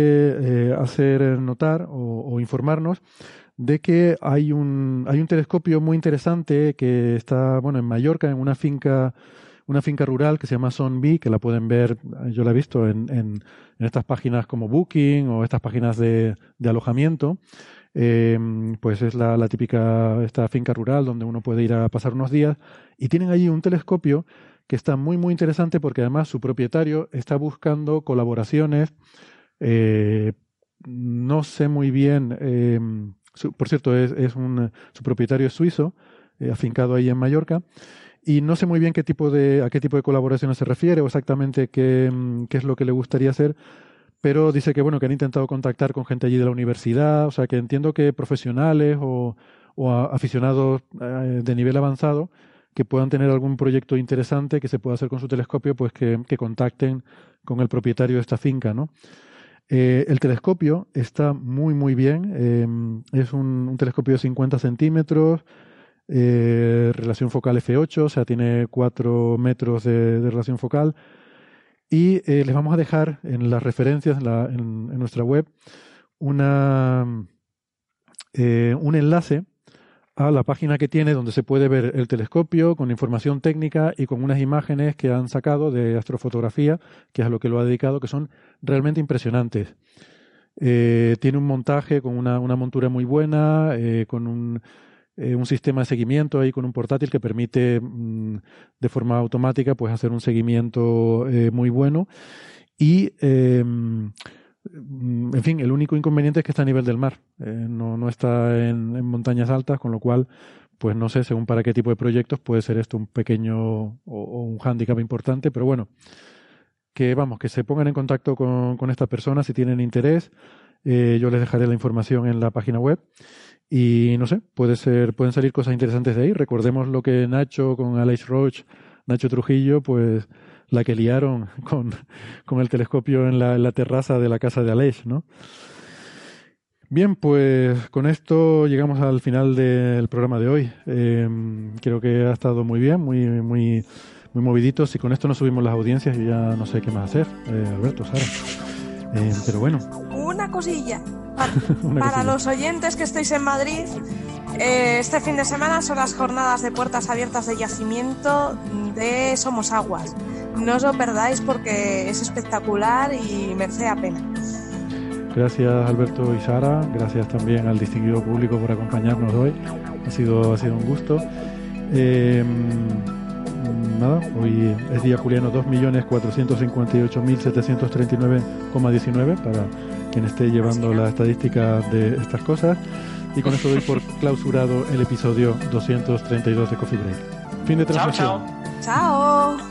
eh, hacer notar o, informarnos de que hay un, hay un telescopio muy interesante que está bueno, en Mallorca, en una finca, una finca rural que se llama Sonby, que la pueden ver, yo la he visto en, en, estas páginas como Booking o estas páginas de, de alojamiento. Eh, pues es la, típica esta finca rural donde uno puede ir a pasar unos días. Y tienen allí un telescopio que está muy, muy interesante porque además su propietario está buscando colaboraciones. Eh, no sé muy bien, eh, por cierto, es, es, un, su propietario es suizo, afincado ahí en Mallorca, y no sé muy bien qué tipo de, a qué tipo de colaboraciones se refiere o exactamente qué, mm, qué es lo que le gustaría hacer, pero dice que bueno, que han intentado contactar con gente allí de la universidad, o sea que entiendo que profesionales o, o aficionados eh, de nivel avanzado que puedan tener algún proyecto interesante que se pueda hacer con su telescopio, pues que, que contacten con el propietario de esta finca, ¿no? Eh, el telescopio está muy, muy bien. Eh, es un, telescopio de 50 centímetros, eh, relación focal F8, o sea, tiene 4 metros de relación focal. Y eh, les vamos a dejar en las referencias en, la, en, en nuestra web una, eh, un enlace a la página que tiene donde se puede ver el telescopio con información técnica y con unas imágenes que han sacado de astrofotografía, que es a lo que lo ha dedicado, que son realmente impresionantes. Eh, tiene un montaje con una, una montura muy buena, con un, eh, un, sistema de seguimiento ahí con un portátil que permite mm, de forma automática pues hacer un seguimiento eh, muy bueno y em, Mm, en fin, el único inconveniente es que está a nivel del mar, eh, no, no está en, en, montañas altas, con lo cual, pues no sé, según para qué tipo de proyectos puede ser esto un pequeño o, un hándicap importante, pero bueno, que vamos, que se pongan en contacto con, con esta persona si tienen interés. Eh, yo les dejaré la información en la página web y no sé, puede ser, pueden salir cosas interesantes de ahí. Recordemos lo que Nacho con Alex Roach, Nacho Trujillo, pues la que liaron con, con el telescopio en la, terraza de la casa de Aleix, ¿no? Bien, pues con esto llegamos al final del programa de hoy. Eh, creo que ha estado muy bien, muy, muy, muy movidito. Si con esto no subimos las audiencias, yo ya no sé qué más hacer, eh, Alberto, Sara. Eh, pero bueno. Una cosilla. Para, para los oyentes que estéis en Madrid, eh, este fin de semana son las jornadas de puertas abiertas de yacimiento de Somos Aguas. No os lo perdáis porque es espectacular y merece la pena. Gracias Alberto y Sara, gracias también al distinguido público por acompañarnos hoy. Ha sido, ha sido un gusto. Eh, nada, hoy es día juliano 2.458.739,19 para quien esté llevando la estadística de estas cosas. Y con esto doy por clausurado el episodio 232 de Coffee Break. Fin de transmisión. Chao. chao. Want